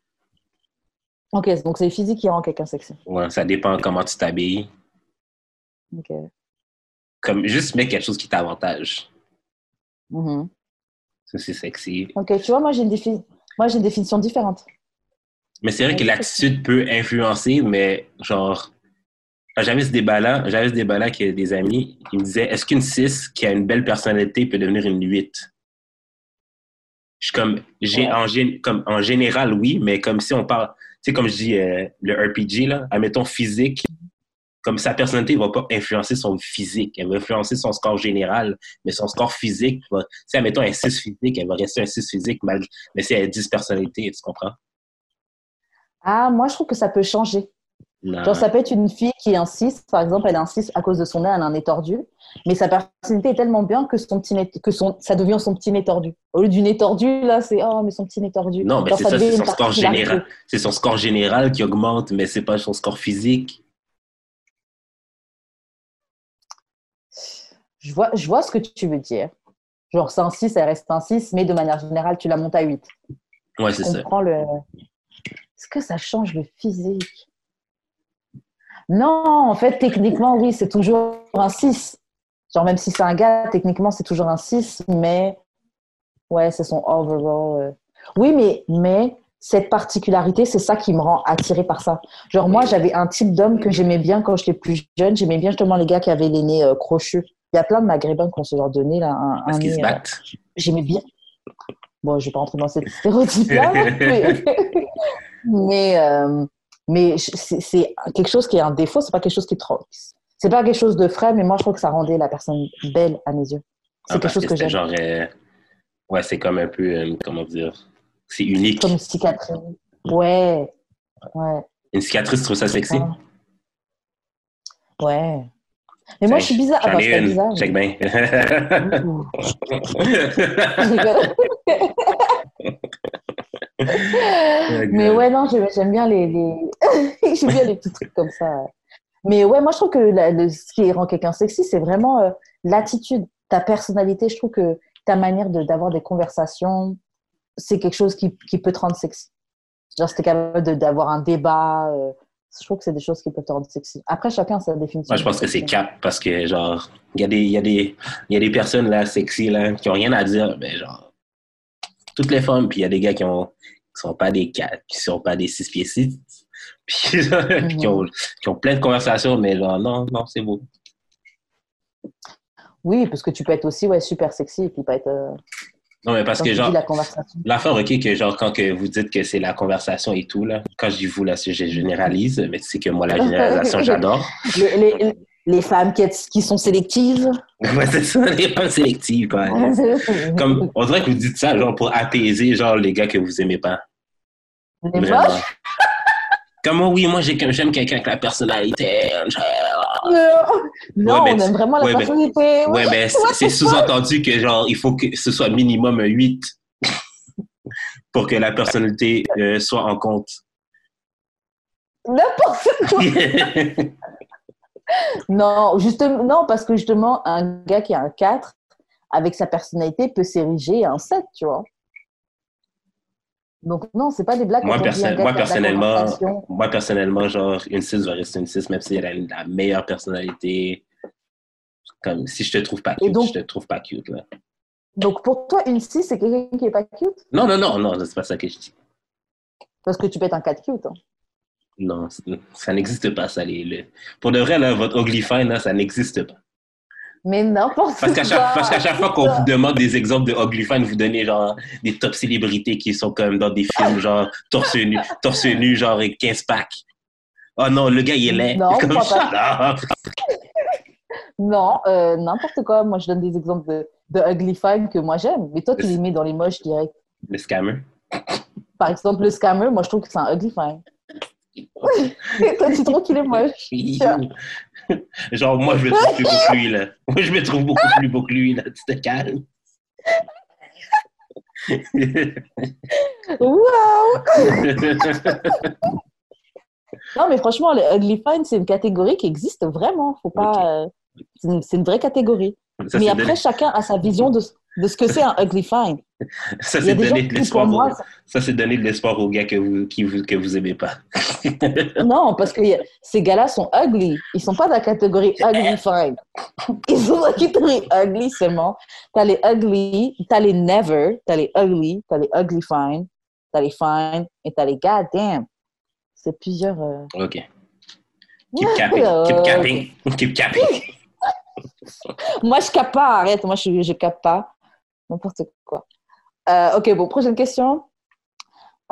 Ok, donc c'est physique qui rend quelqu'un sexy. Ouais, ça dépend comment tu t'habilles. Ok. Comme juste mets quelque chose qui t'avantage. Mhm. Ça, c'est sexy. Ok, tu vois, moi j'ai une, défi- moi, j'ai une définition différente. Mais c'est vrai que l'attitude peut influencer, mais genre, j'avais ce débat-là, j'avais ce débat-là avec des amis, ils me disaient, est-ce qu'une 6 qui a une belle personnalité peut devenir une 8? Je suis comme, j'ai, Ouais. en, comme, en général, oui, mais comme si on parle, tu sais, comme je dis, euh, le RPG, là, admettons physique, comme sa personnalité ne va pas influencer son physique, elle va influencer son score général, mais son score physique, va, si admettons un 6 physique, elle va rester un 6 physique, malgré, mais si elle a 10 personnalités, tu comprends? Ah, moi je trouve que ça peut changer. Non. Genre, ça peut être une fille qui 6, par exemple, elle 6 à cause de son nez, elle a un nez tordu, mais sa personnalité est tellement bien que, son petit nez, que son, ça devient son petit nez tordu. Au lieu du nez tordu, là, c'est oh, mais son petit nez tordu. Non, mais c'est ça, c'est son score général. C'est son score général qui augmente, mais c'est pas son score physique. Je vois, je vois ce que tu veux dire. Genre, c'est un 6, elle reste un 6, mais de manière générale, tu la montes à 8. Ouais, c'est ça. le. Est-ce que ça change le physique? Non, en fait, techniquement, oui, c'est toujours un 6. Genre, même si c'est un gars, techniquement, c'est toujours un 6, mais ouais, c'est son overall. euh. Oui, mais, mais cette particularité, c'est ça qui me rend attirée par ça. Genre, moi, j'avais un type d'homme que j'aimais bien quand j'étais plus jeune. J'aimais bien justement les gars qui avaient les nez euh, crochus. Il y a plein de maghrébins qui ont ce genre de nez, là. Un, Parce qu'ils nez, se euh, battent. j'aimais bien. Bon, je vais pas rentrer dans cette stéréotype-là, mais, mais, euh, mais c'est quelque chose qui est un défaut, c'est pas quelque chose qui trop. C'est pas quelque chose de frais, mais moi je trouve que ça rendait la personne belle à mes yeux. C'est Ah, quelque chose que c'était j'aime. genre. euh, Ouais, c'est comme un peu. euh, comment dire C'est unique. Comme une cicatrice. Ouais. Ouais. Une cicatrice, tu trouves ça sexy? Ouais. Mais moi je suis bizarre. J'en ai suis pas une. bizarre. Check bien. Mais ouais, non, j'aime bien les, les... j'aime bien les petits trucs comme ça. Mais ouais, moi, je trouve que la- le- ce qui rend quelqu'un sexy, c'est vraiment euh, l'attitude, ta personnalité. Je trouve que ta manière de- d'avoir des conversations, c'est quelque chose qui, qui peut te rendre sexy. Genre, si t'es capable d'avoir un débat, euh, je trouve que c'est des choses qui peuvent te rendre sexy. Après, chacun a sa définition. Moi, je pense que c'est cap parce que, genre, il y, a des- y, a des- il y a des personnes là, sexy, là, qui ont rien à dire, mais genre, toutes les femmes, puis il y a des gars qui ont qui sont pas des 4, qui sont pas des 6 pieds 6, puis qui, ont, qui ont plein de conversations, mais genre, non, non, c'est beau. Oui, parce que tu peux être aussi ouais, super sexy et puis pas être. euh, Non, mais parce que, genre, dis, la l'affaire, OK, que genre, quand que vous dites que c'est la conversation et tout, là, quand je dis vous, là, je généralise, mais tu sais que moi, la généralisation, j'adore. Les, les- les femmes qui, qui sont sélectives. Ouais, c'est ça, les femmes sélectives, quoi. Comme, on dirait que vous dites ça, genre, pour apaiser, genre, les gars que vous aimez pas. Les moches. Comme, oui, moi, j'ai- j'aime quelqu'un avec la personnalité. genre, Non, Ouais, on aime vraiment la ouais, personnalité. Ouais, mais c'est- c'est sous-entendu que, genre, il faut que ce soit minimum un 8 pour que la personnalité euh, soit en compte. N'importe quoi. Non, justement, non, parce que justement, un gars qui a un 4, avec sa personnalité, peut s'ériger à un 7, tu vois. Donc, non, c'est pas des blagues. moi, perso- personnellement, moi, personnellement, genre, une 6 va rester une 6, même si elle a la meilleure personnalité. Comme, si je te trouve pas cute, donc- je te trouve pas cute, là. Donc, pour toi, une 6, c'est quelqu'un qui est pas cute? Non, non, non, non, c'est pas ça que je dis. Parce que tu peux être un 4 cute. hein. Non, ça n'existe pas, ça. Les, le- Pour de vrai, là, votre ugly fine, là, ça n'existe pas. Mais n'importe chaque, quoi. parce qu'à chaque fois qu'on vous demande des exemples de ugly fine, vous donnez genre des top célébrités qui sont comme dans des films, genre torse nu, torse nu, genre avec 15 packs. Oh non, le gars, il est laid. Non, Comme ça. Non, euh, n'importe quoi. Moi, je donne des exemples de, de ugly fine que moi j'aime. Mais toi, tu les mets dans les moches direct. Le scammer. Par exemple, le scammer, moi, je trouve que c'est un ugly fine. Et toi, tu trouves qu'il est moche. Genre, moi, je me trouve plus beau que lui, là. Moi, je me trouve beaucoup plus beau que lui, là. Tu te calmes. Waouh! non, mais franchement, le ugly fine, c'est une catégorie qui existe vraiment. Faut pas. euh, c'est une, vraie catégorie. Ça, mais après, chacun a sa vision de, de ce que c'est un ugly fine. Ça, c'est donner de l'espoir. moi, Ça, c'est donner de l'espoir aux gars que vous, qui vous, que vous aimez pas. Non, parce que ces gars-là sont ugly. Ils sont pas dans la catégorie ugly fine. Ils sont dans la catégorie ugly seulement. T'as les ugly, t'as les never, t'as les ugly, t'as les ugly fine, t'as les fine et t'as les goddamn. C'est plusieurs. euh, OK. Keep capping. Keep capping. Keep capping. Moi, je capte pas, arrête. Moi, je, je capte pas. N'importe quoi. Euh, ok, bon, prochaine question.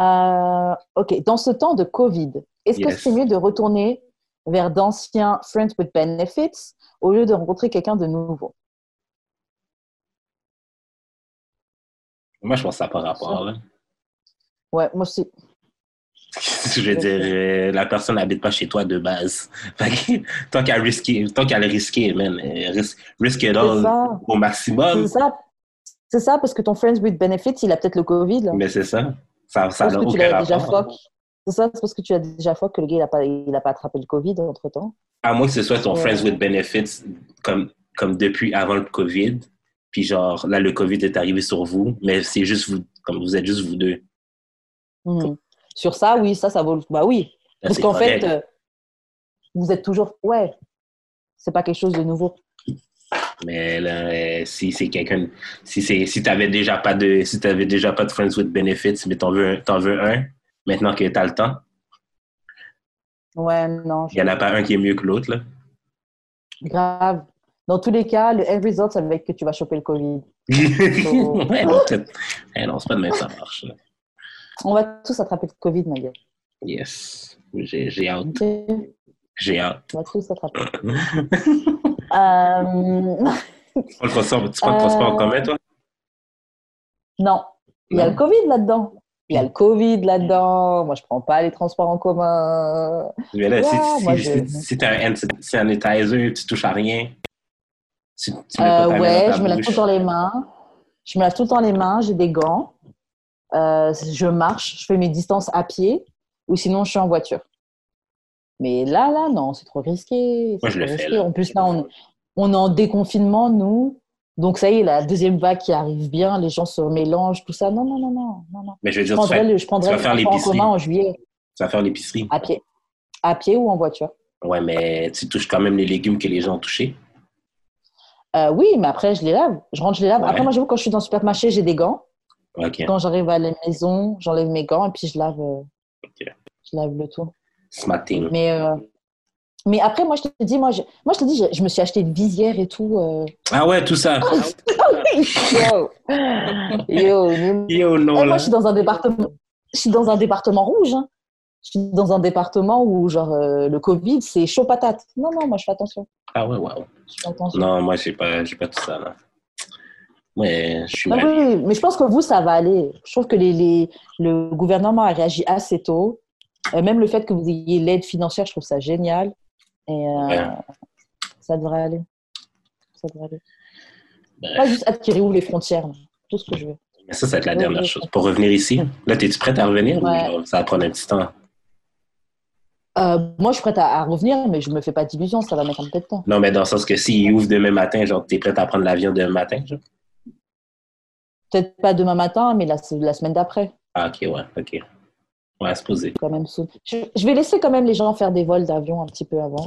Euh, ok, dans ce temps de Covid, est-ce que c'est mieux de retourner vers d'anciens Friends with Benefits au lieu de rencontrer quelqu'un de nouveau? Moi, je pense que ça n'a pas rapport. Là. Ouais, moi aussi. Je veux dire, euh, la personne n'habite pas chez toi de base. Fait que, tant qu'à risquer, tant qu'à le risquer, man, all ça. au maximum. C'est ça. C'est ça, parce que ton Friends with Benefits, il a peut-être le Covid. Là. Mais c'est ça. Ça ça parce n'a que tu aucun l'as déjà rapport. fuck. C'est ça, c'est parce que tu as déjà fuck que le gars, il n'a pas, il a pas attrapé le Covid entre temps. À moins que ce soit ton Ouais. Friends with Benefits comme, comme depuis avant le COVID. Puis genre, là, le COVID est arrivé sur vous, mais c'est juste vous, comme vous êtes juste vous deux. Hmm. Sur ça, oui, ça, ça vaut le Bah oui. Là, Parce qu'en fait, euh, vous êtes toujours. Ouais, c'est pas quelque chose de nouveau. Mais là, euh, si c'est quelqu'un, si c'est, si t'avais déjà pas de, si t'avais déjà pas de friends with benefits, mais t'en veux un, t'en veux un, maintenant que t'as le temps, Ouais, non. il y en a pas un qui est mieux que l'autre, là. Grave. Dans tous les cas, le end result, ça va être que tu vas choper le Covid. Non, c'est- eh non, c'est pas de même ça marche, là. On va tous attraper le Covid, ma gueule. Yes. J'ai, j'ai hâte. On J'ai hâte. va tous attraper. Euh, Tu prends le transport, tu prends le transport en Euh, commun, toi? Non, il y a Non. le Covid là-dedans. Il y a le Covid là-dedans. Moi, je prends pas les transports en commun. Mais là, si, t'as un sanitizer, tu touches à rien. Tu, tu Euh, ouais, dans je me lave tout temps les mains. Je me lave tout le temps les mains. J'ai des gants. Euh, je marche. Je fais mes distances à pied. Ou sinon, je suis en voiture. Mais là, là, non, c'est trop risqué. Moi, je le trop risqué. là. En plus, là, on, on est en déconfinement, nous. Donc, ça y est, la deuxième vague qui arrive bien, les gens se mélangent, tout ça. Non, non, non, non. non. Mais je veux Je dire, tu, prendrais, fais- le, je prendrais vas le faire en l'épicerie. commun en juillet, tu vas faire l'épicerie. à pied. À pied ou en voiture. Ouais, mais tu touches quand même les légumes que les gens ont touchés. Euh, oui, mais après, je les lave. Je rentre, je les lave. Ouais. Après, moi, j'avoue, quand je suis dans le supermarché, j'ai des gants. OK. Quand j'arrive à la maison, j'enlève mes gants et puis je lave, euh, Ok. je lave le tout. Mais, euh, mais après, moi, je te dis, moi, je, moi, je te dis, je, je me suis acheté une visière et tout. euh. Ah ouais, tout ça. Yo, yo, Yo, Eh, non, moi, là. je suis dans un département, je suis dans un département rouge. hein. Je suis dans un département où, genre, euh, le Covid, c'est chaud patate. Non, non, moi, je fais attention. Ah ouais. Je attention. Non, moi, j'ai pas, j'ai pas tout ça, là. Ouais, je suis Ah oui, oui, mais je pense que vous, ça va aller. Je trouve que les, les- le gouvernement a réagi assez tôt. Même le fait que vous ayez l'aide financière, je trouve ça génial. Et euh, Ouais. ça devrait aller. Ça devrait aller. Bref. Pas juste attirer où les frontières. Tout ce que je veux. Mais ça, ça va être la Oui, dernière oui. chose. Pour revenir ici, là, es-tu prête à revenir Ouais. ou ça va prendre un petit temps? Euh, moi, je suis prête à, à revenir, mais je me fais pas d'illusions. Ça va mettre un peu de temps. Non, mais dans le sens que s'il ouvre demain matin, genre, t'es prête à prendre l'avion demain matin, genre? Peut-être pas demain matin, mais la, la semaine d'après. Ah, ok, ouais, ok. Ouais, se poser. Quand même je, vais laisser quand même les gens faire des vols d'avion un petit peu avant.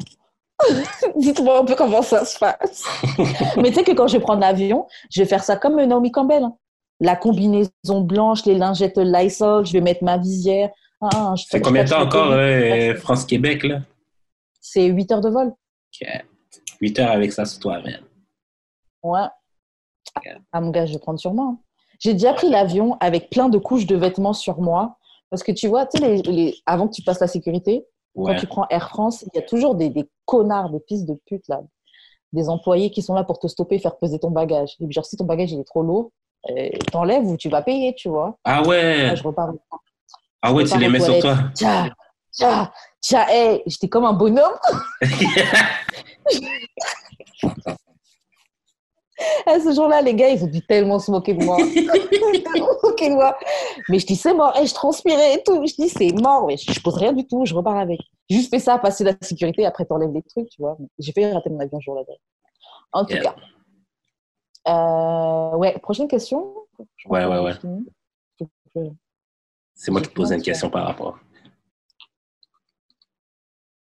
Dites-moi un peu comment ça se passe. Mais tu sais que quand je vais prendre l'avion, je vais faire ça comme Naomi Campbell. hein. La combinaison blanche, les lingettes Lysol, je vais mettre ma visière. Ah, je C'est combien de temps encore, euh, France-Québec, là? C'est 8 heures de vol. Ok. 8 heures avec ça sur toi, man. Ouais. Ah, mon gars, je vais prendre sur moi. hein. J'ai déjà pris l'avion avec plein de couches de vêtements sur moi. Parce que tu vois, tu sais, les, les- avant que tu passes la sécurité, Ouais. quand tu prends Air France, il y a toujours des, des connards, des fils de pute, là. des employés qui sont là pour te stopper, faire peser ton bagage. Et puis, genre, si ton bagage il est trop lourd, euh, t'enlèves ou tu vas payer, tu vois. Ah ouais. Là, je repars. Ah ouais, tu les mets sur toi. Tiens, tiens, tiens, hey, j'étais comme un bonhomme. Eh, ce jour-là, les gars, ils ont dû tellement se moquer de moi. tellement se moquer de moi. Mais je dis, c'est mort. Eh, je transpirais et tout. Je dis, c'est mort. Mais je, pose rien du tout. Je repars avec. Juste fait ça, passer la sécurité. Après, t'enlèves les trucs, tu vois. J'ai fait rater mon avion ce jour-là. En tout Yeah. cas. Euh, ouais, prochaine question. Ouais, ouais, ouais. C'est moi qui te posais plein une question par rapport.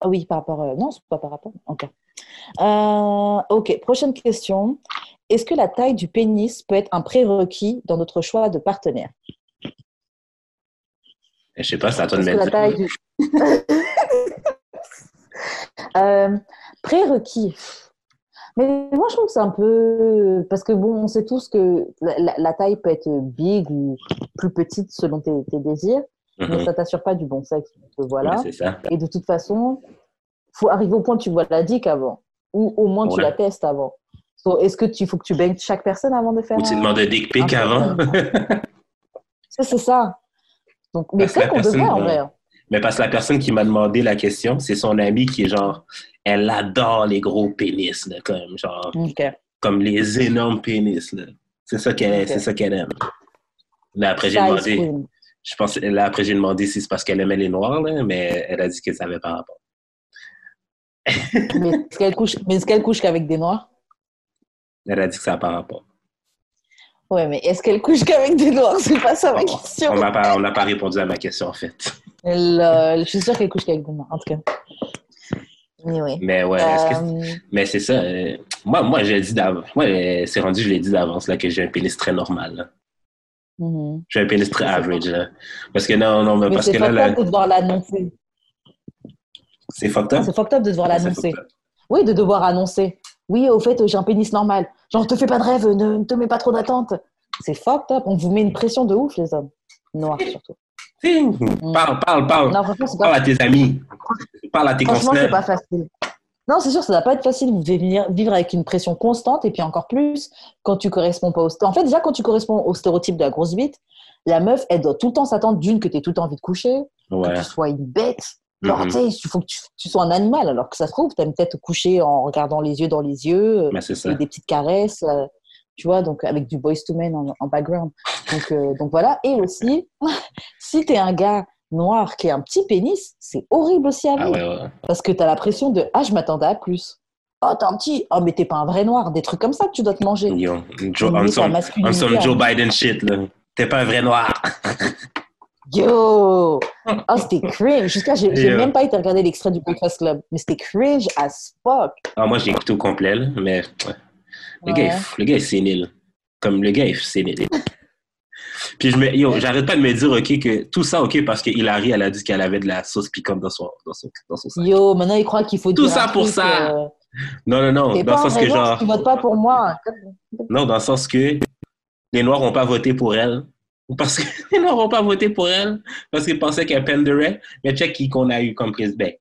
Ah oui, par rapport. euh, Non, c'est pas par rapport. Ok. Euh, ok, prochaine question. Est-ce que la taille du pénis peut être un prérequis dans notre choix de partenaire? Je sais pas, c'est à toi de Est-ce me que la taille du... Euh, prérequis. Mais moi, je trouve que c'est un peu... Parce que, bon, on sait tous que la, taille peut être big ou plus petite selon tes, tes désirs, mais Mhm. ça t'assure pas du bon sexe. Donc, Voilà. Ouais, ça. Et de toute façon, faut arriver au point où tu vois la dick avant. Ou au moins tu la testes avant. So, Est-ce que tu faut que tu baignes chaque personne avant de faire Ou tu un- demandes un dick pic avant. Ça, C'est ça. Donc, mais la peut-être qu'on devrait en vrai. hein. Mais parce que la personne qui m'a demandé la question, c'est son amie qui est genre, elle adore les gros pénis, là, comme, genre, Ok. comme les énormes pénis. C'est ça qu'elle Ok. c'est ça qu'elle aime. Là, après, j'ai demandé, queen. je pense, là, après, j'ai demandé si c'est parce qu'elle aimait les noirs, là, mais elle a dit que ça avait pas rapport. Mais est-ce qu'elle couche, qu'elle couche qu'avec des noirs? Elle a dit que ça n'a pas rapport. Ouais, mais est-ce qu'elle couche qu'avec des noirs? C'est pas ça ma On question. pas, on n'a pas répondu à ma question, en fait. Elle, euh, je suis sûre qu'elle couche qu'avec des noirs, en tout cas. Anyway. Mais ouais, que Euh, Mais c'est ça. euh, moi, moi, j'ai dit d'avance. Moi, euh, c'est rendu, je l'ai dit d'avance, là, que j'ai un pénis très normal. là. mhm. J'ai un pénis très average, là. Parce que non, non, mais Mais parce que là, fucked là, de devoir l'annoncer. C'est fucked up. C'est fucked up de devoir Ah, l'annoncer. Oui, de devoir annoncer. Oui, au fait, j'ai un pénis normal. Genre, te fais pas de rêve, ne, ne te mets pas trop d'attente. C'est fucked up. On vous met une pression de ouf, les hommes. Noirs, surtout. Si, Parle, parle, parle. Non, franchement, c'est Parle à tes amis. Parle à tes franchement, c'est pas facile. Non, c'est sûr, ça va pas être facile. Vous devez venir- vivre avec une pression constante et puis encore plus quand tu corresponds pas au. En fait, déjà, quand tu corresponds au stéréotype de la grosse bite, la meuf, elle doit tout le temps s'attendre d'une que tu aies tout le temps envie de coucher, que tu sois une bête. Genre, Mhm. tu sais, il faut que tu, tu sois un animal, alors que ça se trouve, tu aimes peut-être coucher en regardant les yeux dans les yeux. euh, ça. et des petites caresses, euh, tu vois, donc avec du boys to men en, en background. Donc, euh, donc voilà. Et aussi, si tu es un gars noir qui a un petit pénis, c'est horrible aussi à Ah vivre. ouais, ouais. Parce que tu as la pression de Ah, je m'attendais à plus. Oh, t'es un petit. Oh, mais t'es pas un vrai noir. Des trucs comme ça que tu dois te manger. Yo, Joe, on some. Joe Biden shit, là. T'es pas un vrai noir. Yo! Oh, c'était cringe. Jusqu'à, j'ai Yeah. même pas été regarder l'extrait du Breakfast Club. Mais c'était cringe as fuck. Ah, moi, j'ai écouté au complet, là, mais ouais. le, gars, Ouais. est- le gars est sénile. Comme le gars est sénile. Puis je me, yo, j'arrête pas de me dire, OK, que tout ça, OK, parce que Hilary, elle a dit qu'elle avait de la sauce piquante dans son, dans son, dans son sac. Yo, maintenant, il croit qu'il faut Tout ça pour ça. euh, Non, non, non. Dans le sens que, genre, tu votes pas pour moi. non, dans le sens que les Noirs n'ont pas voté pour elle. Parce Noirs n'ont pas voté pour elle. Parce qu'ils pensaient qu'elle penderait. Mais check qui qu'on a eu comme président. Ben,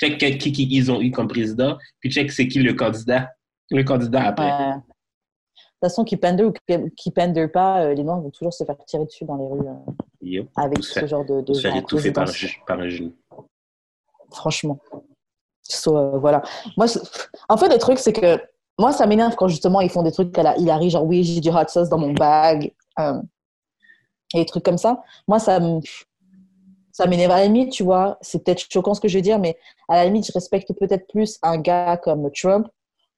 check qui, qui, ils ont eu comme président. Puis check c'est qui le candidat. Le candidat après. De toute façon, qui pender ou qui- pender pas, euh, les Noirs vont toujours se faire tirer dessus dans les rues euh, Yo. avec ce genre de, de se faire étouffer par, par un genou. Franchement. So, euh, voilà. Moi, en fait, le truc, c'est que moi, ça m'énerve quand justement ils font des trucs à la Hillary, genre oui, j'ai du hot sauce dans mon bag, euh, et des trucs comme ça. Moi, ça me. Ça m'énerve à la limite, tu vois. C'est peut-être choquant ce que je veux dire, mais à la limite, je respecte peut-être plus un gars comme Trump,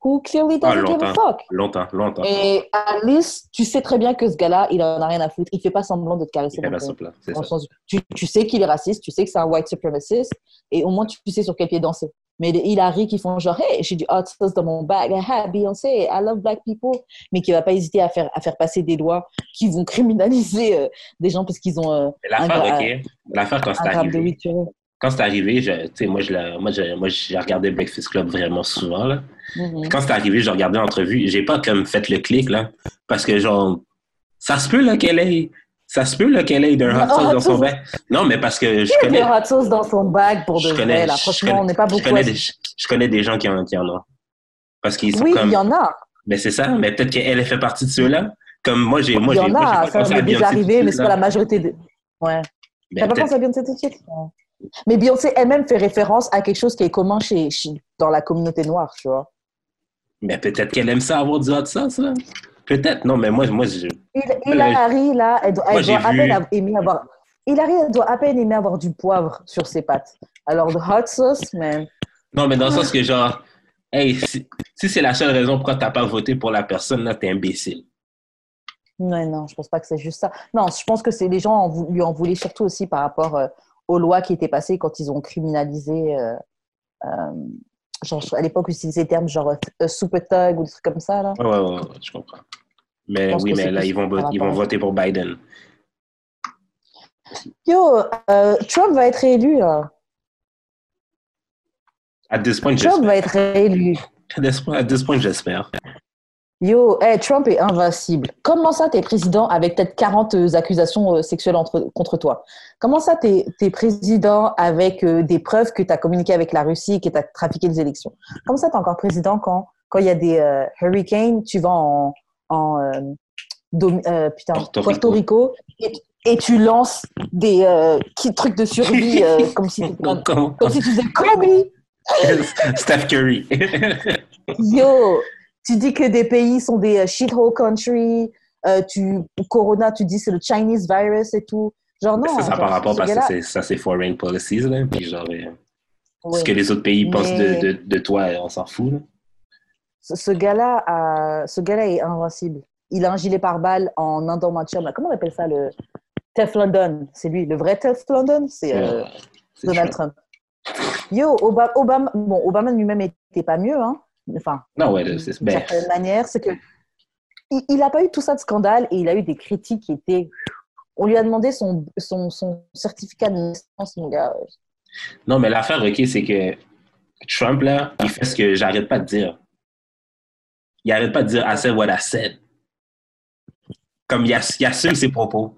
who clearly Ah, doesn't give a fuck. Longtemps, longtemps. Et à least, tu sais très bien que ce gars-là, il en a rien à foutre. Il fait pas semblant de te caresser. Il dans ton- plat, dans sens tu, tu sais qu'il est raciste, tu sais que c'est un white supremacist, et au moins tu sais sur quel pied danser. Mais les Hillary qui font genre, hey, j'ai du hot sauce dans mon bag, ah, Beyoncé, I love black people, mais qui va pas hésiter à faire, à faire passer des lois qui vont criminaliser euh, des gens parce qu'ils ont euh, L'affaire, OK. L'affaire, quand c'est de arrivé. Quand c'est arrivé, je, moi, je, la- moi, je- moi, j'ai regardé Breakfast Club vraiment souvent, là. Mhm. Quand c'est arrivé, j'ai regardé l'entrevue. J'ai pas comme fait le clic, là. Parce que, genre, ça se peut, là, qu'elle ait. Ça se peut, qu'elle ait d'un hot sauce dans son bain. Non, mais parce que je connais. hot sauce dans son bag pour de je vrai, connais, là. je Franchement, connais- on n'est pas je beaucoup connais, à- des, je connais des gens qui en, qui en ont. Parce qu'ils sont Oui, comme. il y en a. Mais c'est ça. Mais peut-être qu'elle elle fait partie de ceux-là. Comme moi, j'ai. Moi, il y en a, ça m'est déjà arrivé, mais c'est pas la majorité de. Ouais. Mais T'as pas peut-être- pensé à Beyoncé tout de suite? Mais Beyoncé elle-même fait référence à quelque chose qui est commun chez, chez- dans la communauté noire, tu vois. Mais peut-être qu'elle aime ça avoir du hot sauce, là. Peut-être. Non, mais moi, moi je... Hil- Hilary, là, elle doit, elle Moi, j'ai doit à peine aimer avoir. Hilary, elle doit à peine aimer avoir du poivre sur ses pâtes. Alors, de hot sauce, man. Non, mais dans le sens que, genre, hey, si, si c'est la seule raison pourquoi t'as pas voté pour la personne, là, t'es imbécile. Non, non, je pense pas que c'est juste ça. Non, je pense que c'est les gens en lui en voulaient surtout aussi par rapport euh, aux lois qui étaient passées quand ils ont criminalisé. euh, euh, genre, à l'époque, ils utilisaient des termes genre euh, super thug ou des trucs comme ça, là. Ouais, ouais, ouais, ouais, je comprends. Mais oui, mais là, ils vont, ils vont voter pour Biden. Yo, euh, Trump va être élu, là. À this point, Trump j'espère. va être réélu. À this point- à this point, j'espère. Yo, hey, Trump est invincible. Comment ça, t'es président avec peut-être 40 euh, accusations euh, sexuelles entre- contre toi? Comment ça, t'es es président avec euh, des preuves que t'as communiqué avec la Russie et que t'as trafiqué les élections? Comment ça, t'es encore président quand quand il y a des euh, hurricanes, tu vas en, en euh, Dom- euh, putain, Porto Puerto, Rico, et, et tu lances des euh, qui- trucs de survie euh, comme, si, Donc, comme, comme- si tu faisais Kobe Steph Curry. Yo, tu dis que des pays sont des euh, shithole country. euh, tu Corona, tu dis c'est le Chinese virus et tout. Genre non. ça, ça genre, par rapport ce parce que c'est- ça, c'est foreign policies, là. Puis genre, euh, Oui. ce que les autres pays Mais- pensent de, de, de toi, on s'en fout, là. Ce, ce gars-là, a- ce gars-là est invincible. Il a un gilet pare-balles en indomantium. là. Comment on appelle ça le Teflon C'est lui, le vrai Teflon C'est euh, c'est Donald Trump. Yo, Obama, Obama, bon, Obama lui-même était pas mieux, hein. Enfin, Non, ouais, c'est d'une ben, certaine manière, c'est que il n'a pas eu tout ça de scandale et il a eu des critiques qui étaient. On lui a demandé son, son, son certificat de naissance, mon gars. Non, mais l'affaire, OK, c'est que Trump, là, il fait ce que j'arrête pas de dire. Il arrête pas de dire « I said what I said ». Comme il, ass- il assume ses propos.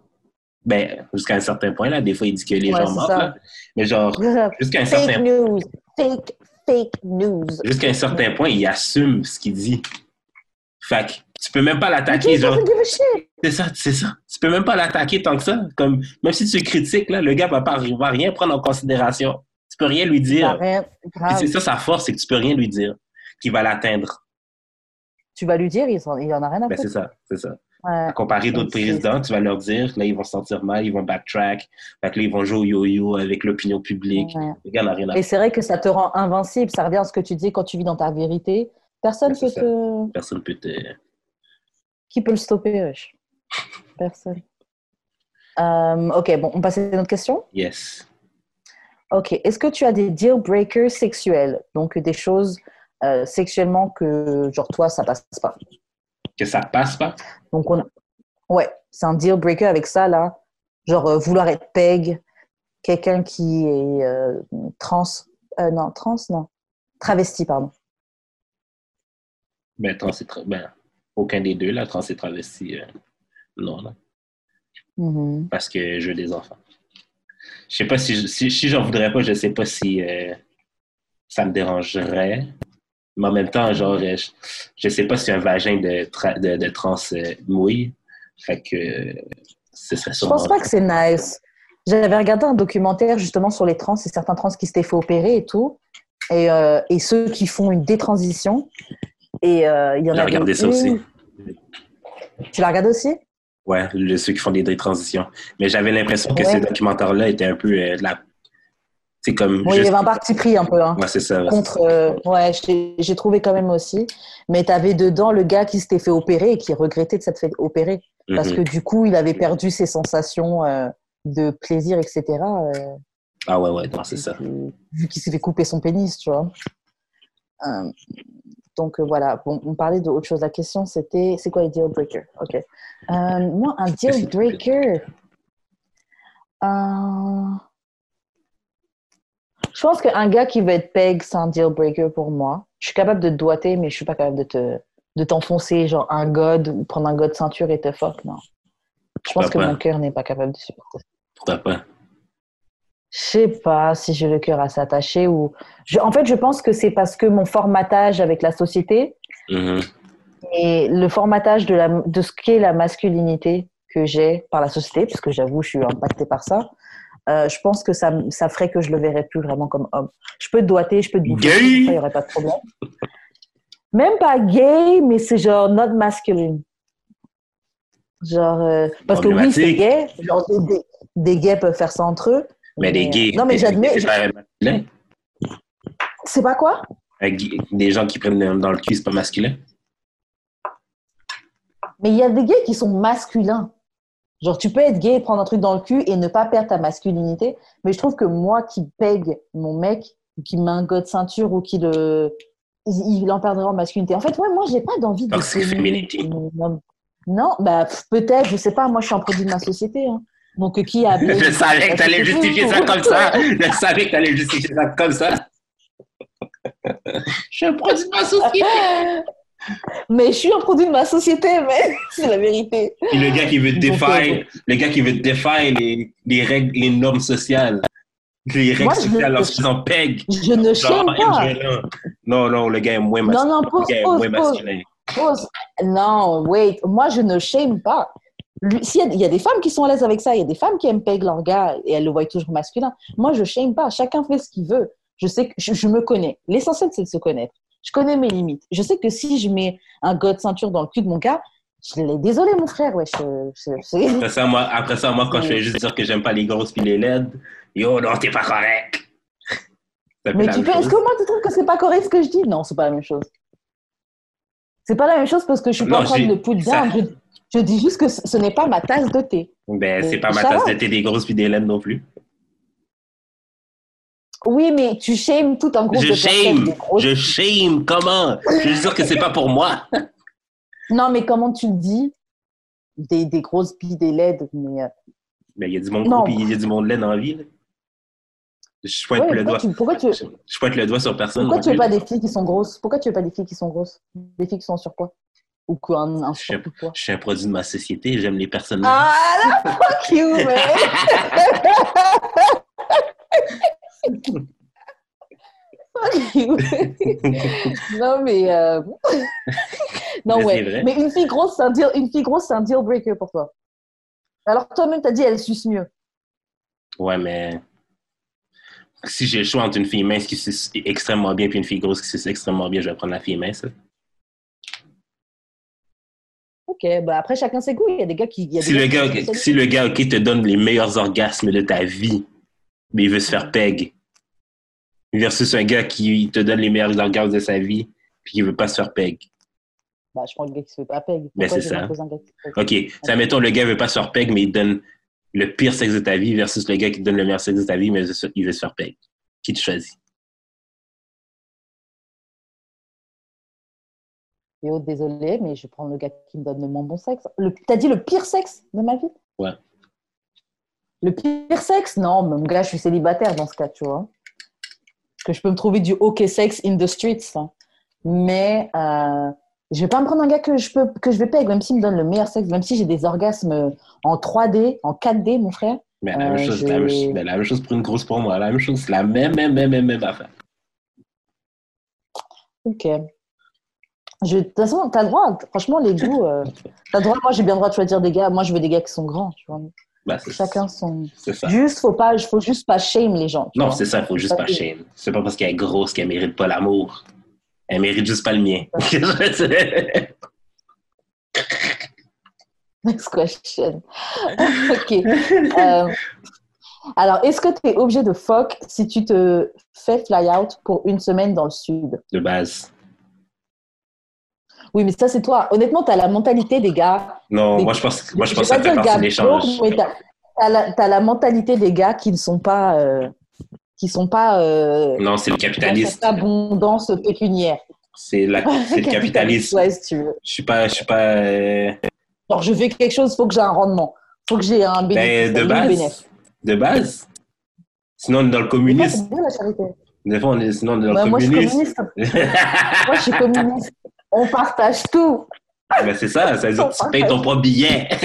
Ben, jusqu'à un certain point, là. Des fois, il dit que les Ouais, gens mentent, là. Mais genre, jusqu'à un fake certain news, fake, fake news. jusqu'à un certain point, il assume ce qu'il dit. Fait que tu peux même pas l'attaquer, genre... C'est ça, c'est ça. Tu peux même pas l'attaquer tant que ça. Comme, même si tu le critiques, là, le gars va pas va rien prendre en considération. Tu peux rien lui dire. c'est ça sa force, c'est que tu peux rien lui dire qui va l'atteindre. Tu vas lui dire, il il en a rien à Ben, c'est foutre. ça, c'est ça. Ouais. À comparer d'autres C'est- présidents, tu vas leur dire, là, ils vont se sentir mal, ils vont backtrack. Fait que là, ils vont jouer au yo-yo avec l'opinion publique. Ouais. Le gars rien à Et c'est vrai que ça te rend invincible. Ça revient à ce que tu dis quand tu vis dans ta vérité. Personne Ouais, c'est peut te... Personne peut te. Qui peut le stopper wesh? Personne. Euh, ok, bon, on passe à une autre question? Yes. Ok, est-ce que tu as des deal breakers sexuels? Donc des choses euh, sexuellement que, genre toi, ça passe pas. Que ça passe pas? Donc on... Ouais, c'est un deal breaker avec ça, là. Genre euh, vouloir être peg, quelqu'un qui est euh, trans... non, trans, non. Travesti, pardon. Ben, trans et tra- ben, aucun des deux, là, trans et travesti. non, là. Mhm. Parce que je veux des enfants. Je sais pas si, je- si, si j'en voudrais pas, je sais pas si ça me dérangerait. Mais en même temps, genre, euh, je, je sais pas si un vagin de, tra- de, de trans euh, mouille. Fait que euh, ce serait Je sûrement. pense pas que c'est nice. J'avais regardé un documentaire justement sur les trans et certains trans qui s'étaient fait opérer et tout. Et, euh, et ceux qui font une détransition. Et euh, il y en J'ai a regardé ça aussi. Tu l'as regardé aussi? Ouais, ceux qui font des transitions. Mais j'avais l'impression que Ouais. ce documentaire-là était un peu euh, la. C'est comme. Oui, il y avait un parti pris un peu. Hein. Ouais, c'est ça. Contre, euh, ouais, j'ai trouvé quand même aussi. Mais tu avais dedans le gars qui s'était fait opérer et qui regrettait de s'être fait opérer. Parce Mhm. que du coup, il avait perdu ses sensations euh, de plaisir, etc. euh, Ah ouais, ouais, c'est ça. vu qu'il s'est fait couper son pénis, tu vois. Donc voilà, bon, on parlait d'autre chose. La question c'était, c'est quoi les deal breakers? Ok. Moi, un deal breaker. euh, Je pense qu'un gars qui veut être peg, c'est un deal breaker pour moi. Je suis capable de te doiter, mais je suis pas capable de te de t'enfoncer genre un god ou prendre un god ceinture et te fuck. Non. Je pense que mon cœur n'est pas capable de supporter. Pourquoi pas? Je sais pas si j'ai le cœur à s'attacher ou. Je- en fait, je pense que c'est parce que mon formatage avec la société Mhm. et le formatage de, la, de ce qu'est la masculinité que j'ai par la société, parce que j'avoue, je suis impactée par ça. Euh, je pense que ça, ça ferait que je le verrais plus vraiment comme homme. Je peux te doiter, je peux te bouffer, Gay? il n'y aurait pas de problème. Même pas gay, mais c'est genre not masculine. Genre, euh, parce que oui, c'est gay. Genre, des, gays peuvent faire ça entre eux. Mais des gays. Non, mais j'admets. C'est pas quoi? Des gens qui prennent dans le cul, c'est pas masculin. Mais il y a des gays qui sont masculins. Genre, tu peux être gay et prendre un truc dans le cul et ne pas perdre ta masculinité. Mais je trouve que moi qui pègue mon mec, ou qui met un gars de ceinture ou qui le. Il, en perdrait en masculinité. En fait, ouais, moi, j'ai pas d'envie de. Mon homme. Non, bah, peut-être, je sais pas. Moi, je suis un produit de ma société. hein. Donc, euh, qui a. Je savais que t'allais justifier ça comme ça. Je savais que t'allais justifier ça comme ça. Je suis un produit de ma société. Mais je suis un produit de ma société, mais c'est la vérité. Puis le gars qui veut défier, le gars qui veut défier les, les règles, les normes sociales. Les règles Moi, sociales lorsqu'ils en pèguent. Je ne chaîne pas. Non, non, le gars est moins Non, masculin. non, Le pause, gars est moins masculin. Non, wait. Moi, je ne shame pas. S'il y a- il y, a des femmes qui sont à l'aise avec ça. Il y a des femmes qui aiment peg leur gars et elles le voient toujours masculin. Moi, je shame pas. Chacun fait ce qu'il veut. Je sais que je, je me connais. L'essentiel, c'est de se connaître. Je connais mes limites. Je sais que si je mets un de ceinture dans le cul de mon gars, je l'ai désolé, mon frère. Ouais, je, je- je- Après ça, moi, après ça, moi, quand je fais juste dire que j'aime pas les grosses puis les laides, yo, non, t'es pas correct. Mais tu peux. Est-ce que moi, tu trouves que c'est pas correct ce que je dis? Non, c'est pas la même chose. C'est pas la même chose parce que je suis pas Non, en train de ça- down. Je, je dis juste que ce n'est pas ma tasse de thé. Ben, c'est pas ma tasse de thé des grosses puis des laides non plus. Oui, mais tu shames tout un groupe Je de personnes. shame. grosses- Je shame. Comment? Je veux dire que c'est pas pour moi. Non, mais comment tu le dis? Des, des grosses billes, des LED. Mais, euh, Mais il y a du monde gros il y a du monde laid dans la vie. là. Je pointe ouais, le doigt. tu, pourquoi, tu, Je, je pointe le doigt sur personne. pourquoi tu veux pas des filles qui sont grosses? Pourquoi tu veux pas des filles qui sont grosses? Des filles qui sont sur quoi? Ou quoi un, un Je sais surpoids, quoi? Je suis un produit de ma société. J'aime les personnes. Ah là, fuck you, man Non, mais. euh, non, Mais ouais. Mais une fille grosse, c'est un deal, une fille grosse, c'est un deal breaker pour toi. Alors, toi-même, t'as dit, elle suce mieux. Ouais, mais si j'ai le choix entre une fille mince qui suce extrêmement bien et une fille grosse qui suce extrêmement bien, je vais prendre la fille mince. Ok, bah après, chacun ses goûts. Il y a des gars qui. il y a Si le gars, qui- si le gars ok, te donne les meilleurs orgasmes de ta vie, mais il veut se faire peg, versus un gars qui te donne les meilleurs orgasmes de sa vie puis qui veut pas se faire peg. Bah, je prends le gars qui se fait pas peg. Mais Pourquoi c'est ça. Ok, ça mettons le gars veut pas se faire peg, mais il donne le pire sexe de ta vie versus le gars qui te donne le meilleur sexe de ta vie, mais il veut se faire peg. Qui tu choisis? Yo, désolé, mais je vais prendre le gars qui me donne le moins bon sexe. Le... T'as dit le pire sexe de ma vie? Ouais. Le pire sexe Non, mon gars, je suis célibataire dans ce cas, tu vois. Que je peux me trouver du OK sex in the streets. hein. Mais euh, je vais pas me prendre un gars que je, peux, que je vais peg, même s'il me donne le meilleur sexe, même si j'ai des orgasmes en 3D, en 4D, mon frère. Mais la, même Euh, chose, la, même, chose- mais la même chose pour une grosse pour moi. La même chose, la même, même, même, même, même affaire. Ok. Je, de toute façon, t'as le droit. Franchement, les goûts. euh, t'as le droit. Moi, j'ai bien le droit de choisir des gars. Moi, je veux des gars qui sont grands. Tu vois. Bah, Chacun son. C'est ça. Juste, faut pas, faut juste pas shame les gens. Non, c'est ça, il faut juste pas que- shame. C'est pas parce qu'elle est grosse qu'elle mérite pas l'amour. Elle mérite juste pas le mien. Next question. ok. Euh, alors, est-ce que tu es obligé de fuck si tu te fais fly out pour une semaine dans le sud? De base. Oui, mais ça, c'est toi. Honnêtement, tu as la mentalité des gars. Non, moi je pense, moi, je vais pense que ça pas fait partie de l'échange. mais t'as as la, mentalité des gars qui ne sont pas. euh, qui sont pas. Euh, Non, c'est le cette abondance pécuniaire. C'est le capitalisme. Ouais, si tu veux. Je suis pas, je suis pas. euh, Alors, je fais quelque chose, il faut que j'ai un rendement. Il faut que j'ai un bénéfice. ben, de base. bénéfice. De base. Sinon, on est dans le communisme. c'est bien la charité. Des fois, on est, sinon, on est dans le moi, je suis communiste. Moi, je suis communiste. On partage tout. ben, c'est ça, ça veut dire que tu payes ton propre billet.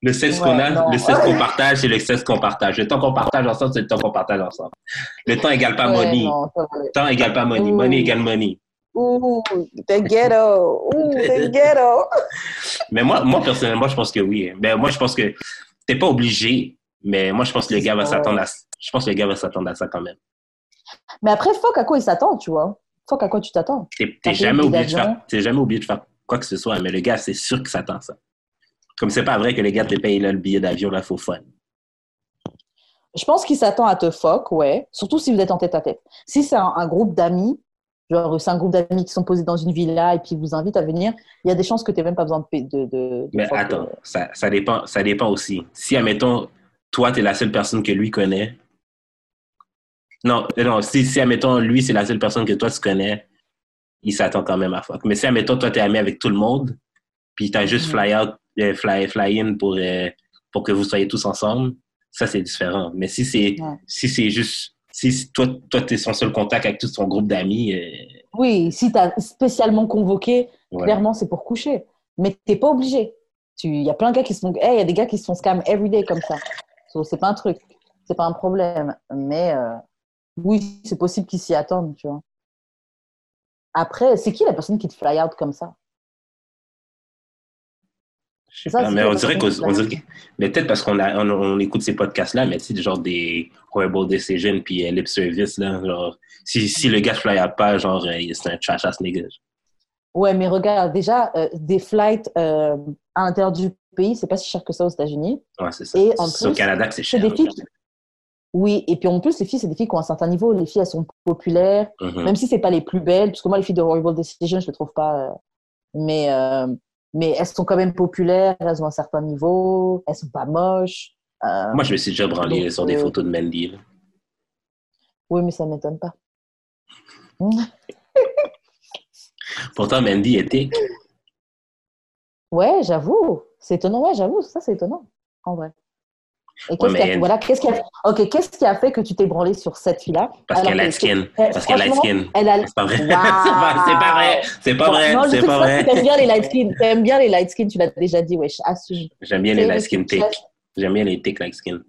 Le sexe qu'on a, le sexe qu'on partage, c'est le sexe qu'on partage. Le temps qu'on partage ensemble, c'est le temps qu'on partage ensemble. Le temps égale pas money. temps égale pas money. Money égale money. Ouh, the ghetto. Ouh, the ghetto. mais moi, moi, personnellement, je pense que oui. Mais moi, je pense que t'es pas obligé, mais moi, je pense que le gars va s'attendre à, je pense que le gars va s'attendre à ça quand même. Mais après, fuck à quoi il s'attend, tu vois? Fuck à quoi tu t'attends? T'es jamais obligé de faire, jamais obligé de faire quoi que ce soit, mais le gars, c'est sûr qu'il s'attend ça. Comme c'est pas vrai que les gars te payent là, le billet d'avion, là, faut fun. Je pense qu'il s'attend à te fuck, ouais. Surtout si vous êtes en tête à tête. Si c'est un, groupe d'amis, genre c'est un groupe d'amis qui sont posés dans une villa et puis ils vous invitent à venir, il y a des chances que tu n'aies même pas besoin de. de, de, Mais attends, euh. ça, ça, dépend, ça dépend aussi. Si, admettons, toi, tu es la seule personne que lui connaît. Non, non si, si, admettons, lui, c'est la seule personne que toi, tu connais, il s'attend quand même à fuck. Mais si, admettons, toi, tu es ami avec tout le monde, puis tu as juste mm-hmm. fly out euh, fly, fly in pour, euh, pour que vous soyez tous ensemble, ça, c'est différent. Mais si c'est si c'est juste, si toi, toi tu es son seul contact avec tout ton groupe d'amis. Euh, oui, si tu as spécialement convoqué, clairement, c'est pour coucher. Mais tu n'es pas obligé. Il y a plein de gars qui se font. Il y a des gars qui se font scam everyday comme ça. So, c'est pas un truc. C'est pas un problème. Mais oui, c'est possible qu'ils s'y attendent, tu vois. Après, c'est qui la personne qui te fly out comme ça? Mais on dirait qu'on mais peut-être parce qu'on on, écoute ces podcasts-là, mais tu sais, genre des Horrible Decision puis euh, Lip Service, là, genre, si, si le gars ne fly pas, genre, euh, c'est un trash ass nigga. Ouais, mais regarde, déjà, euh, des flights à l'intérieur du pays, c'est pas si cher que ça aux États-Unis. Ouais, c'est ça. Et en plus, au Canada, c'est cher. Des filles Oui, et puis en plus, les filles, c'est des filles qui ont un certain niveau. Les filles, elles sont populaires, mm-hmm. même si c'est pas les plus belles, parce que moi, les filles de Horrible Decision, je les trouve pas. mais mais elles sont quand même populaires, elles ont un certain niveau, elles sont pas moches. Euh, Moi, je me suis déjà branlé sur des euh, photos de Mandy. Oui, mais ça ne m'étonne pas. Pourtant, Mandy était. Ouais, j'avoue. C'est étonnant, ouais, j'avoue. Ça, c'est étonnant, en vrai. Et qu'est-ce qui, a... voilà, qu'est-ce qui a... Ok, qu'est-ce qui a fait que tu t'es branlé sur cette fille-là Parce qu'elle a skin. Parce qu'elle a skin. Elle a... C'est pas vrai. c'est pas, vrai. C'est pas vrai. C'est pas vrai. T'aimes bien les light skin. T'aimes bien les light skin. Tu l'as déjà dit, wesh. Assume. J'aime bien les light skin thick. J'aime bien les thick light skin.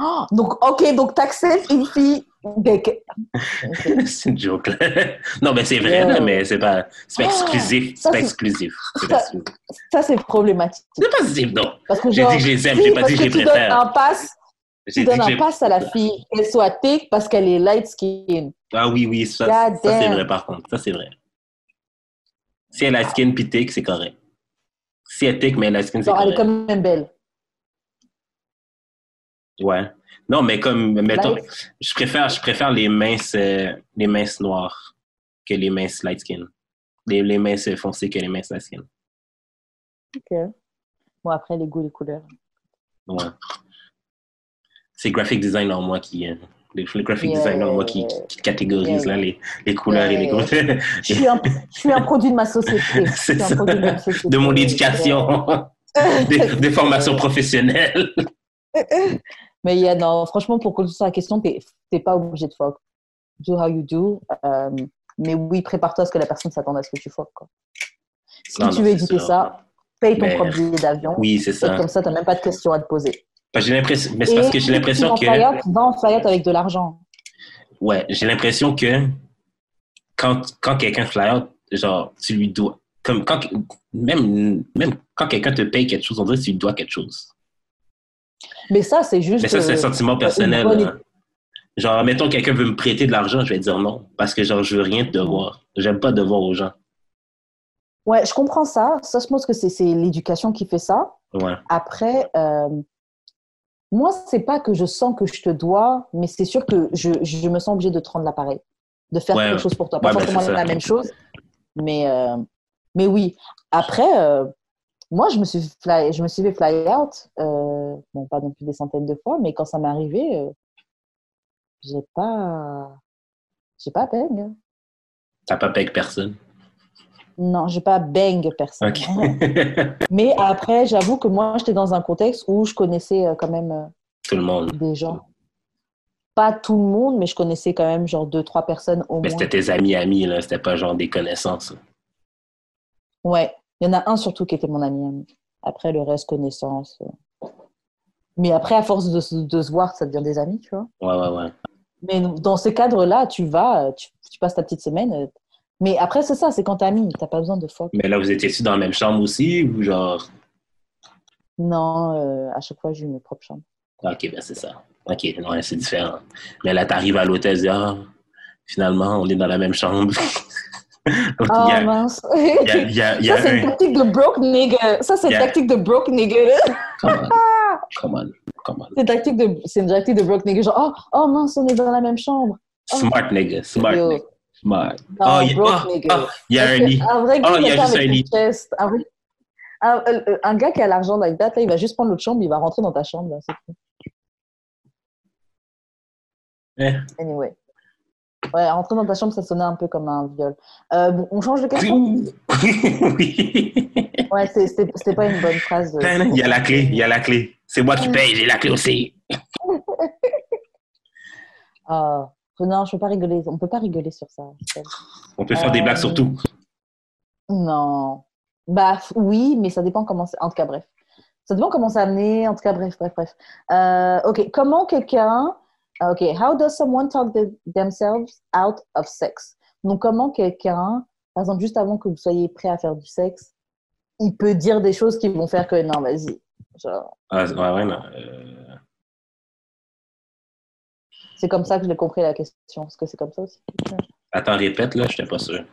Oh, donc, ok, donc t'acceptes une fille c'est une joke. non, mais c'est vrai, là, mais c'est pas, pas ah, exclusif. C'est pas exclusif. Ça, c'est problématique. C'est pas exclusif, non. J'ai dit que je les aime, j'ai pas dit que je les préfère. Un pass, tu donnes un pass à la fille, qu'elle soit thick parce qu'elle est light skin. Ah oui, oui, ça, ça c'est vrai par contre. Ça, c'est vrai. Si elle est light skin puis thick, c'est correct. Si elle est thick, mais elle est light skin, c'est correct. Elle est quand même belle. Ouais. Non, mais comme, mettons, je préfère, je préfère les minces, euh, les minces noires que les minces light skin. Les, les minces foncées que les minces light skin. OK. Bon, après, les goûts, les couleurs. Ouais. C'est graphic design en moi qui. Euh, le graphic design en moi qui, qui catégorise là, les, les couleurs et les goûts. je, suis un, je suis un produit de ma société. C'est ça. De, de, mon éducation, des, des formations professionnelles. Mais yeah, non, franchement, pour sur la question, tu n'es pas obligé de fuck. Do how you do. Euh, mais oui, prépare-toi à ce que la personne s'attende à ce que tu fuck. Quoi. Si tu veux éviter ça, paye ton propre billet d'avion. Oui, c'est ça. Comme ça, tu n'as même pas de questions à te poser. j'ai l'impression, mais c'est parce que j'ai l'impression que. Va en fly avec de l'argent. Ouais, j'ai l'impression que quand, quand quelqu'un fly out, genre, tu lui dois. Comme quand, même, même quand quelqu'un te paye quelque chose, on dirait que tu lui dois quelque chose. Mais ça, c'est juste. Mais ça, c'est un sentiment personnel. Hein. Genre, mettons, quelqu'un veut me prêter de l'argent, je vais dire non. Parce que, genre, je veux rien te devoir. J'aime pas devoir aux gens. Ouais, je comprends ça. Ça, je pense que c'est l'éducation qui fait ça. Ouais. Après, euh, moi, c'est pas que je sens que je te dois, mais c'est sûr que je, je, me sens obligée de te rendre l'appareil, de faire quelque chose pour toi. Pas ben, forcément la même chose, mais, euh, mais oui. Après, euh, moi, je me suis, fly, je me suis fait fly out, euh, bon, pas non plus des centaines de fois, mais quand ça m'est arrivé, euh, j'ai pas, j'ai pas bang. T'as pas bang personne? Non, j'ai pas bang personne. mais après, j'avoue que moi, j'étais dans un contexte où je connaissais euh, quand même tout le monde. Des gens. Pas tout le monde, mais je connaissais quand même genre deux, trois personnes au moins. Mais c'était tes amis amis, là. C'était pas genre des connaissances. Ouais. Il y en a un surtout qui était mon ami. Après, le reste, connaissance. Mais après, à force de, se- de se voir, ça devient des amis, tu vois. Ouais, ouais, ouais. Mais dans ces cadres-là, tu vas, tu, tu passes ta petite semaine. euh, Mais après, c'est ça, c'est quand t'es ami, t'as pas besoin de fuck. Mais là, vous étiez-tu dans la même chambre aussi ou genre? Non, euh, à chaque fois, j'ai eu mes propres chambres. Ok, ben c'est ça. Ok, non, c'est différent. Mais là, t'arrives à l'hôtel, dis, ah, finalement, on est dans la même chambre. Donc, Oh il y a, mince. il y a, il y a, il y a Ça, c'est une un. tactique de broke nigga. Ça, c'est une tactique de broke nigga. Come on, come on, come on. C'est une tactique de, c'est une tactique de broke nigga. Genre, oh, oh mince, on est dans la même chambre. Smart nigga, smart Yo. nigga. Smart. Non, Oh, il y a, broke oh, oh, il y a un lit. Vrai gars, Oh, il y a quelqu'un juste avec un une lit. chest, un, vrai- un- euh, un gars qui a l'argent like that, là, il va juste prendre l'autre chambre, il va rentrer dans ta chambre. Là, c'est tout. Eh. Anyway. Ouais, rentrer dans ta chambre, ça sonnait un peu comme un viol. Euh, bon, on change de question oui. Ouais, c'était pas une bonne phrase. euh, Il y a la clé, il y a la clé. C'est moi qui paye, j'ai la clé aussi. Ah, non, je peux pas rigoler. On peut pas rigoler sur ça. On peut faire des Euh, blagues sur tout. Non. Bah oui, mais ça dépend comment c'est. En tout cas, bref. Ça dépend comment c'est amené. En tout cas, bref, bref, bref. Euh, ok, comment quelqu'un. Ah, Ok, how does someone talk the- themselves out of sex? Donc, comment quelqu'un, par exemple, juste avant que vous soyez prêt à faire du sexe, il peut dire des choses qui vont faire que non, vas-y. Genre, Ah, ouais, ouais, non. euh, c'est comme ça que je l'ai compris la question. Est-ce que c'est comme ça aussi? Attends, répète, là, je n'étais pas sûr.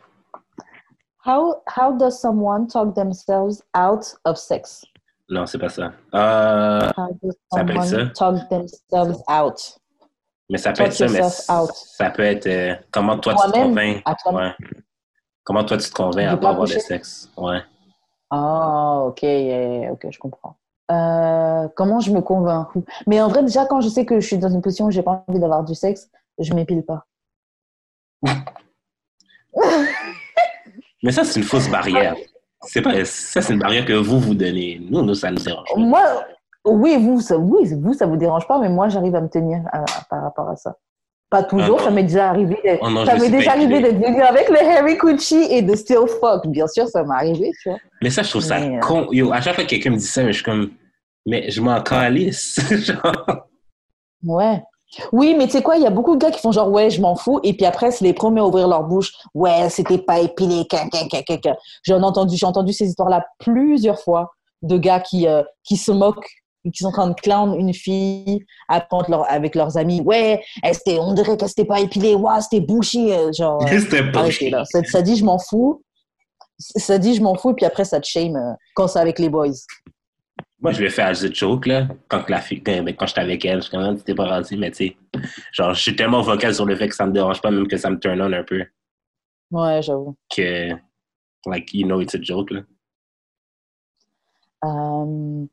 How, how does someone talk themselves out of sex? Non, c'est pas ça. Euh, How does someone ça? talk themselves out? Mais ça peut être ça, mais ça peut être euh, comment toi tu te convaincs? à toi-même. Ouais. Comment toi tu te convaincs à pas avoir de sexe? Ouais. Ah, ok, ok, je comprends. Euh, comment je me convainc? Mais en vrai, déjà, quand je sais que je suis dans une position où j'ai pas envie d'avoir du sexe, je m'épile pas. Mais ça, c'est une fausse barrière. C'est pas, ça, c'est une barrière que vous vous donnez. Nous, nous, ça nous dérange. Moi, oui, vous, ça, oui, vous, ça vous dérange pas, mais moi, j'arrive à me tenir à- à- par rapport à ça. Pas toujours, Ah, ça m'est déjà arrivé. Oh non, ça m'est déjà arrivé d'être venu avec le Harry Coochie et de still fuck. Bien sûr, ça m'est arrivé, tu vois. Mais ça, je trouve ça Mais, euh, con. Yo, à chaque fois que quelqu'un me dit ça, je suis comme, mais je m'en calisse. Genre, Ouais. Oui, mais tu sais quoi, il y a beaucoup de gars qui font genre, ouais, je m'en fous, et puis après, c'est les premiers à ouvrir leur bouche. Ouais, c'était pas épilé. J'en ai entendu, j'ai entendu ces histoires-là plusieurs fois de gars qui, euh, qui se moquent, qui sont en train de clown une fille apprendre leur, avec leurs amis. Ouais, elle, on dirait qu'elle s'était pas épilée, ouais, c'était bouché. euh, Genre, euh, c'était pas arrêtez, là. Ça, ça dit, je m'en fous. Ça dit, je m'en fous, et puis après, ça te shame euh, quand c'est avec les boys. Moi, je vais faire The Joke, là, quand, la fille, quand, quand j'étais avec elle. Je suis comme, tu t'es pas rendu, mais tu sais, genre, je suis tellement vocal sur le fait que ça me dérange pas, même que ça me turn on un peu, Ouais, j'avoue. que, like, you know it's a joke, là. Euh,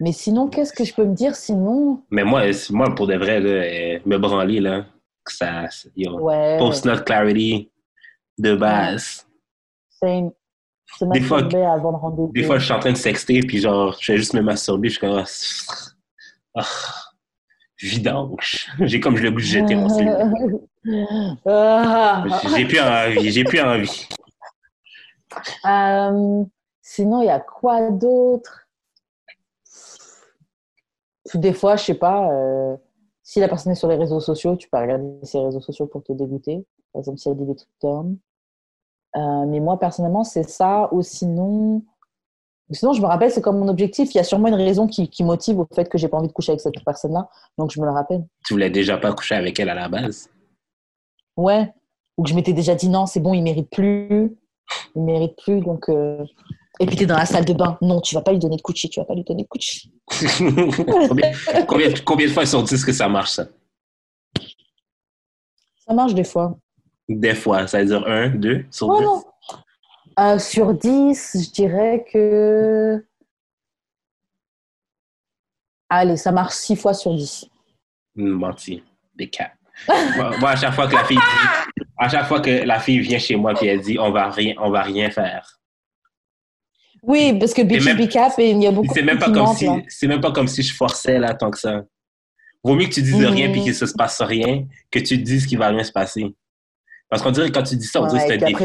mais sinon, qu'est-ce que je peux me dire sinon? Mais moi, moi pour de vrai, là, euh, me branler, là, que ça, yo, Ouais. post-nut clarity de base. C'est Des fois- avant de. Des fois, je suis en train de sexter, puis genre, je vais juste me masturber, je suis comme, ah, vidange. J'ai comme je le goût de jeter mon. Ah. J'ai plus envie, j'ai plus envie. Euh, sinon, il y a quoi d'autre? Des fois, je sais pas, euh, si la personne est sur les réseaux sociaux, tu peux regarder ses réseaux sociaux pour te dégoûter. Par exemple, si elle dit des trucs d'hommes. Euh, mais moi, personnellement, c'est ça. Ou sinon, sinon, je me rappelle, c'est comme mon objectif. Il y a sûrement une raison qui, qui motive au fait que j'ai pas envie de coucher avec cette personne-là. Donc, je me le rappelle. Tu voulais déjà pas coucher avec elle à la base? Ouais. Ou que je m'étais déjà dit non, c'est bon, il mérite plus. Il mérite plus. Donc, euh, Et puis, tu es dans la salle de bain. Non, tu vas pas lui donner de coucher. Tu vas pas lui donner de coucher. combien, combien, combien de fois sur 10 que ça marche, ça? Ça marche des fois. Des fois, ça veut dire 1, 2 sur Oh 10? non. Euh, sur 10, je dirais que. Allez, ça marche 6 fois sur 10. Menti. Des cap. moi, moi, à chaque fois que la fille dit, à chaque fois que la fille vient chez moi et elle dit on va rien, on va rien faire. Oui, parce que be cap et il y a beaucoup de même pas qui comme si, c'est même pas comme si je forçais là tant que ça. Vaut mieux que tu dises rien Mhm. puis qu'il se passe rien que tu dises qu'il va rien se passer. Parce qu'on dirait que quand tu dis ça, on dirait Ouais, que et c'est un défi. que-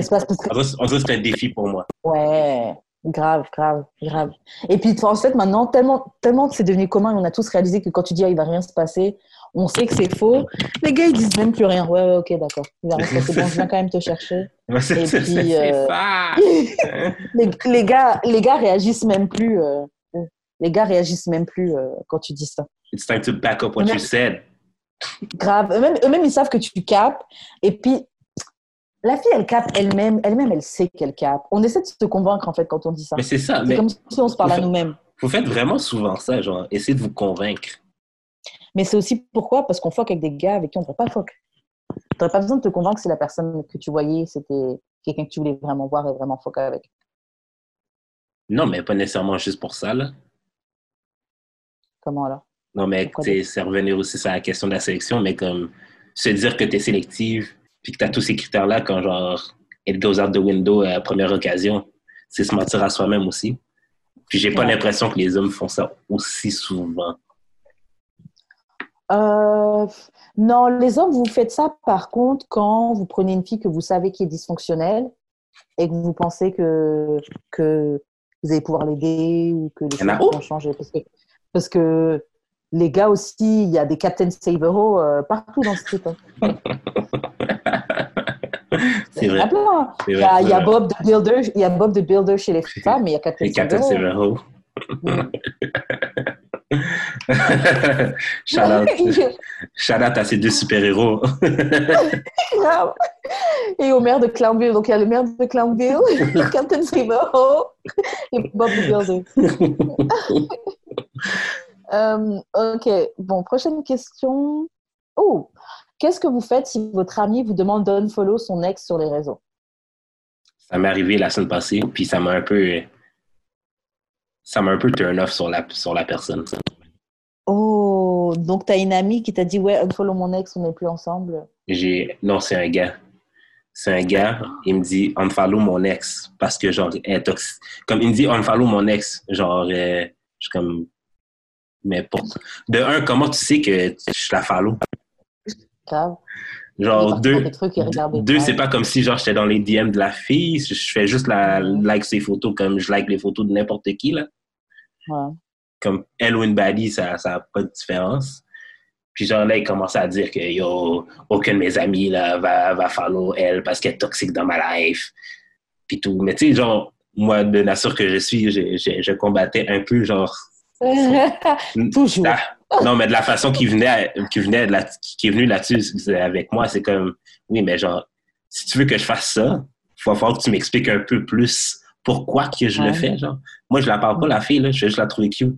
dirait, on dirait que c'est un défi pour moi. Ouais. Grave, grave, grave. Et puis, en fait, maintenant, tellement, tellement que c'est devenu commun, on a tous réalisé que quand tu dis, ah, il va rien se passer, on sait que c'est faux. Les gars, ils disent même plus rien. Ouais, ouais, ok, d'accord. Bon, je viens quand même te chercher. Et puis, euh, les, les gars, les gars réagissent même plus. euh, les gars réagissent même plus euh, quand tu dis ça. It's time to back up what you said. Grave. Eux-mêmes, ils savent que tu capes. Et puis, la fille, elle capte elle-même. Elle-même, elle sait qu'elle capte. On essaie de se convaincre, en fait, quand on dit ça. Mais c'est ça. C'est Mais comme si on se parlait à nous-mêmes. vous faites vraiment souvent ça, genre, essayez de vous convaincre. Mais c'est aussi pourquoi? Parce qu'on fuck avec des gars avec qui on ne devrait pas fuck. Tu n'aurais pas besoin de te convaincre si la personne que tu voyais, c'était quelqu'un que tu voulais vraiment voir et vraiment fuck avec. Non, mais pas nécessairement juste pour ça, là. Comment alors? Non, mais c'est revenir aussi sur la question de la sélection, mais comme se dire que tu es sélective, puis que tu as tous ces critères-là quand genre it goes out the window à la première occasion, c'est se mentir à soi-même aussi. Puis j'ai pas Ouais. l'impression que les hommes font ça aussi souvent. Euh, Non, les hommes, vous faites ça par contre quand vous prenez une fille que vous savez qui est dysfonctionnelle et que vous pensez que, que vous allez pouvoir l'aider ou que les choses vont changer. Parce que, parce que les gars aussi, il y a des Captain Savero euh, partout dans ce truc. hein. C'est Il y vrai. a plein. C'est Il y vrai, a, il y a c'est vrai. Bob the Builder, il y a Bob the Builder chez les femmes, mais il y a Captain Captain. Severo. Shout, out, shout out à ces deux super-héros. Grave. Et au maire de Clownville. Donc, il y a le maire de Clownville, Captain Savero et Bob the Builder. Euh, ok, bon, prochaine question. Oh, qu'est-ce que vous faites si votre ami vous demande d'unfollow son ex sur les réseaux? Ça m'est arrivé la semaine passée, puis ça m'a un peu. Ça m'a un peu turn off sur la, sur la personne. Donc tu as une amie qui t'a dit Ouais, unfollow mon ex, on n'est plus ensemble. J'ai. Non, c'est un gars. C'est un gars, il me dit unfollow mon ex parce que genre est toxique. Comme il me dit unfollow mon ex, genre euh, je suis comme mais pour de un comment tu sais que je la follow? Grave. Genre deux deux c'est pas comme si genre j'étais dans les DM de la fille, je je fais juste la like ses photos comme je like les photos de n'importe qui là. Ouais. Comme elle ou une baddie, ça ça a pas de différence. Puis genre là, il commençait à dire que yo, aucun de mes amis là va, va follow elle parce qu'elle est toxique dans ma life. Puis tout. Mais tu sais, genre, moi, de nature que je suis, je, je, je combattais un peu, genre. Toujours. la- non, mais de la façon qui venait, qui venait de la- qui est venue là-dessus avec moi, c'est comme, oui, mais genre, si tu veux que je fasse ça, il va falloir que tu m'expliques un peu plus pourquoi que je le fais, genre. Moi, je la parle pas, la fille, là, je vais juste la trouver cute.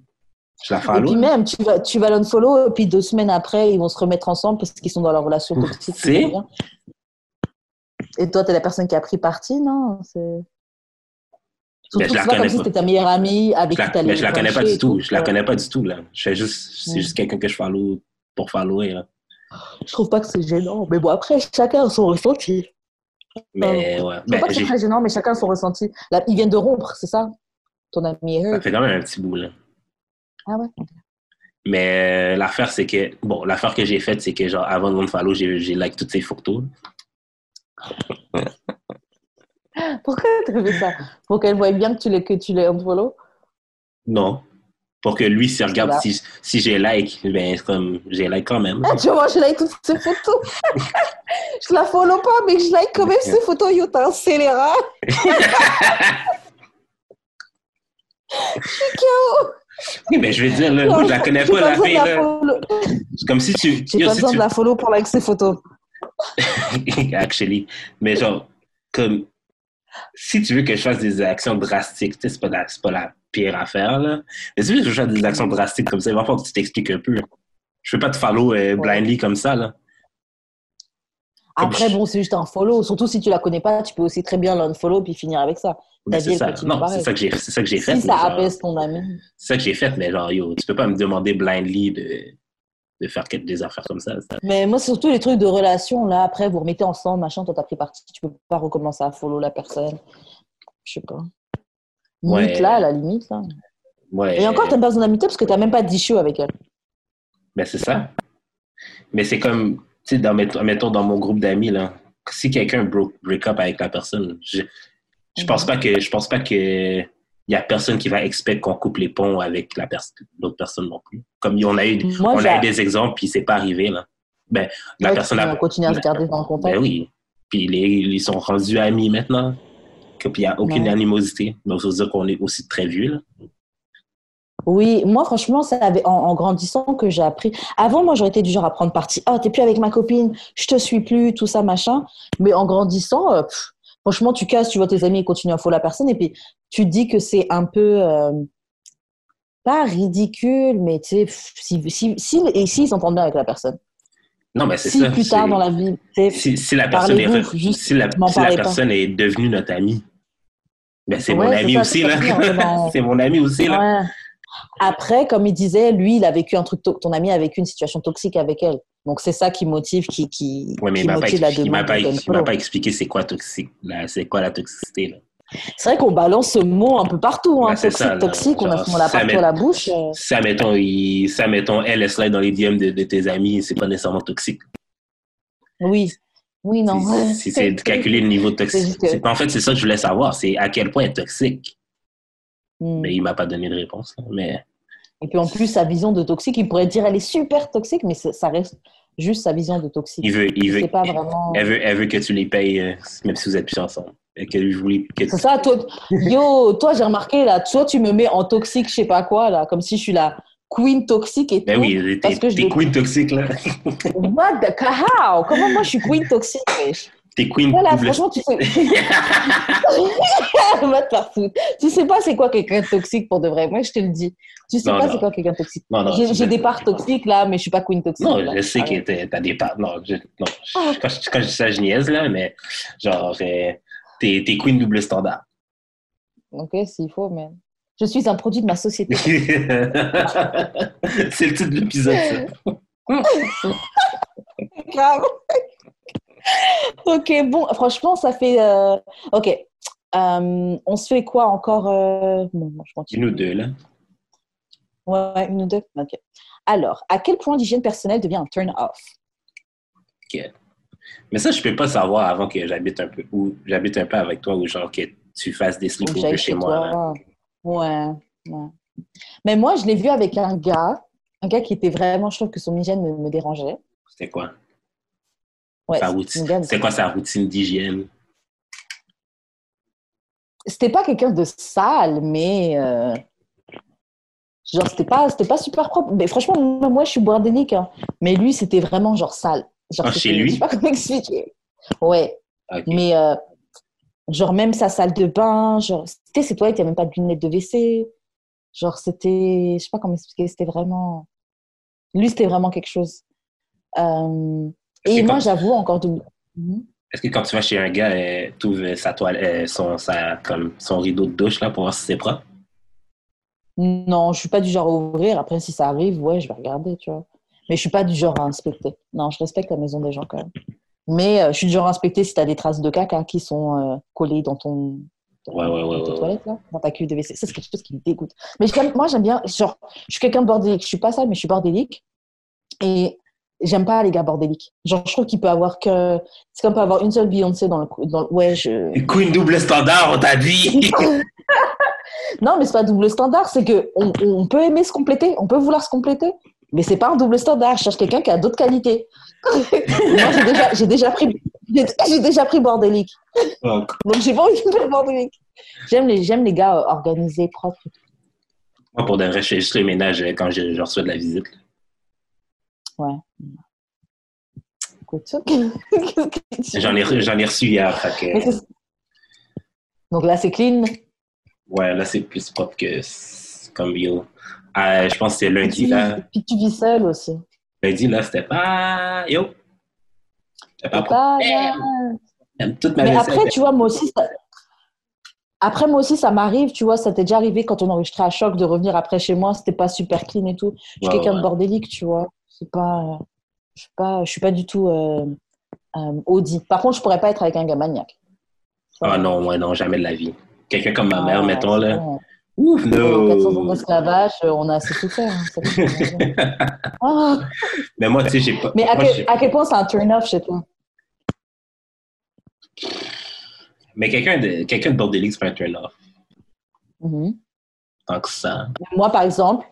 Je la Et follow. puis même, tu vas, tu vas l'unfollow, et puis deux semaines après, ils vont se remettre ensemble parce qu'ils sont dans leur relation toxique. C'est-. Et toi, t'es la personne qui a pris parti, non? C'est- Ben, Surtout je la pas comme si c'était ta meilleure amie avec qui t'allais mais je la connais pas du et tout. Je la connais pas du tout, là. Je fais juste, c'est juste quelqu'un que je follow pour follower, là. Je trouve pas que c'est gênant. Mais bon, après, chacun a son ressenti. Mais ouais. Je trouve Ben, pas que c'est très gênant, mais chacun a son ressenti. Là, ils viennent de rompre, c'est ça? Ton ami est ça hurt. fait quand même un petit bout, là. Ah ouais? Mais euh, l'affaire, c'est que, bon, l'affaire que j'ai faite, c'est que, genre, avant de me follow, j'ai, j'ai like toutes ses photos. Pourquoi t'as fait ça? Pour qu'elle voie bien que tu les, que tu les unfollow? Non. Pour que lui, s'il regarde si, si j'ai like, ben, c'est comme, j'ai like quand même. Ah, tu vois, je like toutes ces photos. je la follow pas, mais je like quand même ces photos. Yo, t'es un scélérat. oui, mais je vais dire, là, moi, je la connais pas, la fille, là. C'est comme si tu. J'ai pas besoin de la follow pour like ces photos. Actually. Mais genre, comme, si tu veux que je fasse des actions drastiques, tu sais, c'est pas, la- pas la pire affaire, là. Mais si tu veux que je fasse des actions drastiques comme ça, il va falloir que tu t'expliques un peu. Je veux pas te follow euh, blindly comme ça, là. Après, bon, c'est juste un follow. Surtout si tu la connais pas, tu peux aussi très bien l'unfollow puis finir avec ça. C'est ça. Non, c'est ça que j'ai, c'est ça que j'ai fait. Si mais ça genre, apaise ton ami. C'est ça que j'ai fait, mais genre, yo, tu peux pas me demander blindly de, de faire des affaires comme ça. ça. Mais moi, surtout les trucs de relation, là, après, vous remettez ensemble, machin, toi, t'as pris parti, tu peux pas recommencer à follow la personne. Je sais pas. Ouais. Mute, là, à la limite, là. Ouais. Et encore, t'as pas besoin d'amitié parce que t'as même pas d'issue avec elle. Ben, c'est ça. Mais c'est comme, tu sais, mettons, mettons dans mon groupe d'amis, là, si quelqu'un broke, break up avec la personne, je, je pense Mhm. pas que, je pense pas que il y a personne qui va expecter qu'on coupe les ponts avec la l'autre personne non plus. Comme on a eu, on a eu des exemples, puis c'est pas arrivé, là. Ben, la personne a... continué à se garder dans le contact. Ben oui. Puis les, ils sont rendus amis maintenant. Puis il n'y a aucune animosité. Donc, ça veut dire qu'on est aussi très vieux, là. Oui, moi franchement, ça avait en, grandissant que j'ai appris. Avant, moi, j'aurais été du genre à prendre parti. Oh, t'es plus avec ma copine, je te suis plus, tout ça, machin. Mais en grandissant, euh, franchement, tu casses, tu vois tes amis et continuent à follow la personne, et puis tu dis que c'est un peu euh, pas ridicule, mais tu sais, si, si, si, et s'ils s'entendent bien avec la personne. Non, mais c'est si plus tard dans la vie, si, si, la personne est, si la, si la personne est devenue notre amie, ben c'est mon ami aussi là. c'est mon ami aussi là. Après, comme il disait, lui, il a vécu un truc, ton ami a vécu une situation toxique avec elle. Donc, c'est ça qui motive, qui, qui, ouais, mais qui il motive la demande. Il m'a pas, pas, expliqué c'est quoi toxique, c'est quoi la toxicité. Là. C'est vrai qu'on balance ce mot un peu partout, hein, toxique, toxique, on, a, on l'a partout à la bouche. Euh. Ça, mettons, il, ça, mettons, elle, elle slide dans les DM de, de tes amis, c'est pas nécessairement toxique. Oui, oui, non. Si c'est de calculer le niveau de toxicité. En fait, c'est ça que je voulais savoir, c'est à quel point elle est toxique. Hmm. Mais il m'a pas donné de réponse. Mais... Et puis en plus, sa vision de toxique, il pourrait dire elle est super toxique, mais ça reste juste sa vision de toxique. Il veut, il veut, pas vraiment... elle, veut, elle veut que tu les payes, euh, même si vous êtes plus ensemble. C'est ça, toi, yo, toi, j'ai remarqué, là, toi, tu me mets en toxique, je sais pas quoi, là, comme si je suis la queen toxique et ben oui, t'es queen toxique, là. What the how? Comment moi, je suis queen toxique, T'es queen voilà, franchement, tu sais. Foutre. Tu sais pas c'est quoi quelqu'un de toxique pour de vrai. Moi, je te le dis. Tu sais pas c'est quoi quelqu'un de toxique. J'ai des parts toxiques là, mais je suis pas queen toxique. Non, je sais que t'as des parts. Non, je, non. Ah. Quand, je, quand, je, dis ça, je niaise là, mais genre, euh, t'es queen double standard. Ok, s'il faut, mais. Je suis un produit de ma société. c'est le titre de l'épisode, ça. Grave ok, bon, franchement, ça fait. Euh, ok. Euh, on se fait quoi encore euh, Une ou deux, là. Ouais, une ou deux. Ok. Alors, à quel point l'hygiène personnelle devient un turn-off Ok. Mais ça, je peux pas savoir avant que j'habite un peu ou j'habite un peu avec toi ou genre que tu fasses des sleepovers chez moi. Ouais, ouais. Mais moi, je l'ai vu avec un gars, un gars qui était vraiment, je trouve que son hygiène me dérangeait. C'était quoi? C'est quoi sa routine d'hygiène? C'était pas quelqu'un de sale, mais euh, genre c'était pas c'était pas super propre. Mais franchement, moi je suis bordélique, hein. mais lui c'était vraiment genre sale. Genre, ah, chez lui? Je sais pas comment expliquer. Ouais. Mais euh, genre même sa salle de bain, genre c'était c'est toi, il n'y a même pas de lunettes de WC. Genre c'était, je sais pas comment expliquer, c'était vraiment, lui c'était vraiment quelque chose. Euh, et moi, j'avoue encore de. Mhm. Est-ce que quand tu vas chez un gars, euh, tu ouvres sa toile, euh, son, sa, comme son rideau de douche là, pour voir si c'est propre? Non, je suis pas du genre à ouvrir. Après, si ça arrive, ouais, je vais regarder, tu vois. Mais je suis pas du genre à inspecter. Non, je respecte la maison des gens quand même. Mais euh, je suis du genre à inspecter si tu as des traces de caca qui sont collées dans ton, ouais, ouais, ouais, dans toilette, là, dans ta cuve de WC. Ça, c'est quelque chose qui me dégoûte. Mais moi, j'aime bien, genre, je suis quelqu'un de bordélique. Je suis pas ça, mais je suis bordélique. Et j'aime pas les gars bordéliques. Genre, je trouve qu'il peut avoir que. C'est comme peut avoir une seule Beyoncé dans le. Dans... Ouais, je. Queen double standard, on t'a dit Non, mais c'est pas double standard, c'est que on, on, peut aimer se compléter, on peut vouloir se compléter, mais c'est pas un double standard. Je cherche quelqu'un qui a d'autres qualités. Moi, j'ai déjà, j'ai déjà pris. J'ai déjà pris bordélique. Donc, j'ai pas envie de faire bordélique. J'aime les, j'aime les gars organisés, propres. Moi, pour de vrai, je fais juste les ménages quand je, je reçois de la visite. Ouais. J'en ai, j'en ai reçu hier. Donc là, c'est clean? Ouais, là, c'est plus propre que comme yo. Euh, je pense que c'est lundi, là. Puis tu vis seul aussi. Lundi, là, c'était pas. Yo! C'était pas propre. Toute ma Mais après, tu vois, moi aussi, ça... Après, moi aussi, ça m'arrive, tu vois, ça t'est déjà arrivé quand on enregistrait à choc de revenir après chez moi, c'était pas super clean et tout. Je suis quelqu'un de bordélique, tu vois c'est pas, je suis pas, je suis pas du tout euh, euh, Audi. Par contre, je pourrais pas être avec un gars maniaque. Ah non, moi non, jamais de la vie. Quelqu'un comme ma mère, ah, mettons là. Ouf, non. 400 ans d'esclavage, euh, on a assez souffert. Hein, ah. Mais moi, tu sais, j'ai pas. Mais à, quel, à quel point c'est un turn-off chez toi? Mais quelqu'un de, quelqu'un de bordélique, c'est pas un turn-off. Mhm. Tant que ça. Moi, par exemple,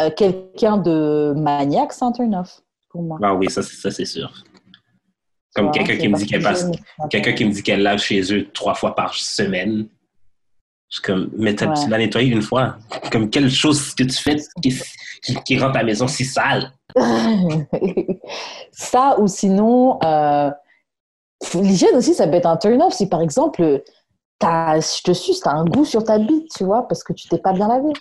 euh, quelqu'un de maniaque, c'est un turn-off pour moi. Ah oui, ça, c'est- ça c'est sûr. Comme quelqu'un qui me dit passe, quelqu'un qui me dit qu'elle lave chez eux trois fois par semaine. Je suis comme, mais t'as- Ouais. tu l'as nettoyé une fois. Comme quelle chose que tu fais qui, qui, qui rend ta maison si sale? ça ou sinon, euh, l'hygiène aussi, ça peut être un turn-off. Si par exemple, t'as- je te suce, tu as un goût sur ta bite, tu vois, parce que tu t'es pas bien lavé.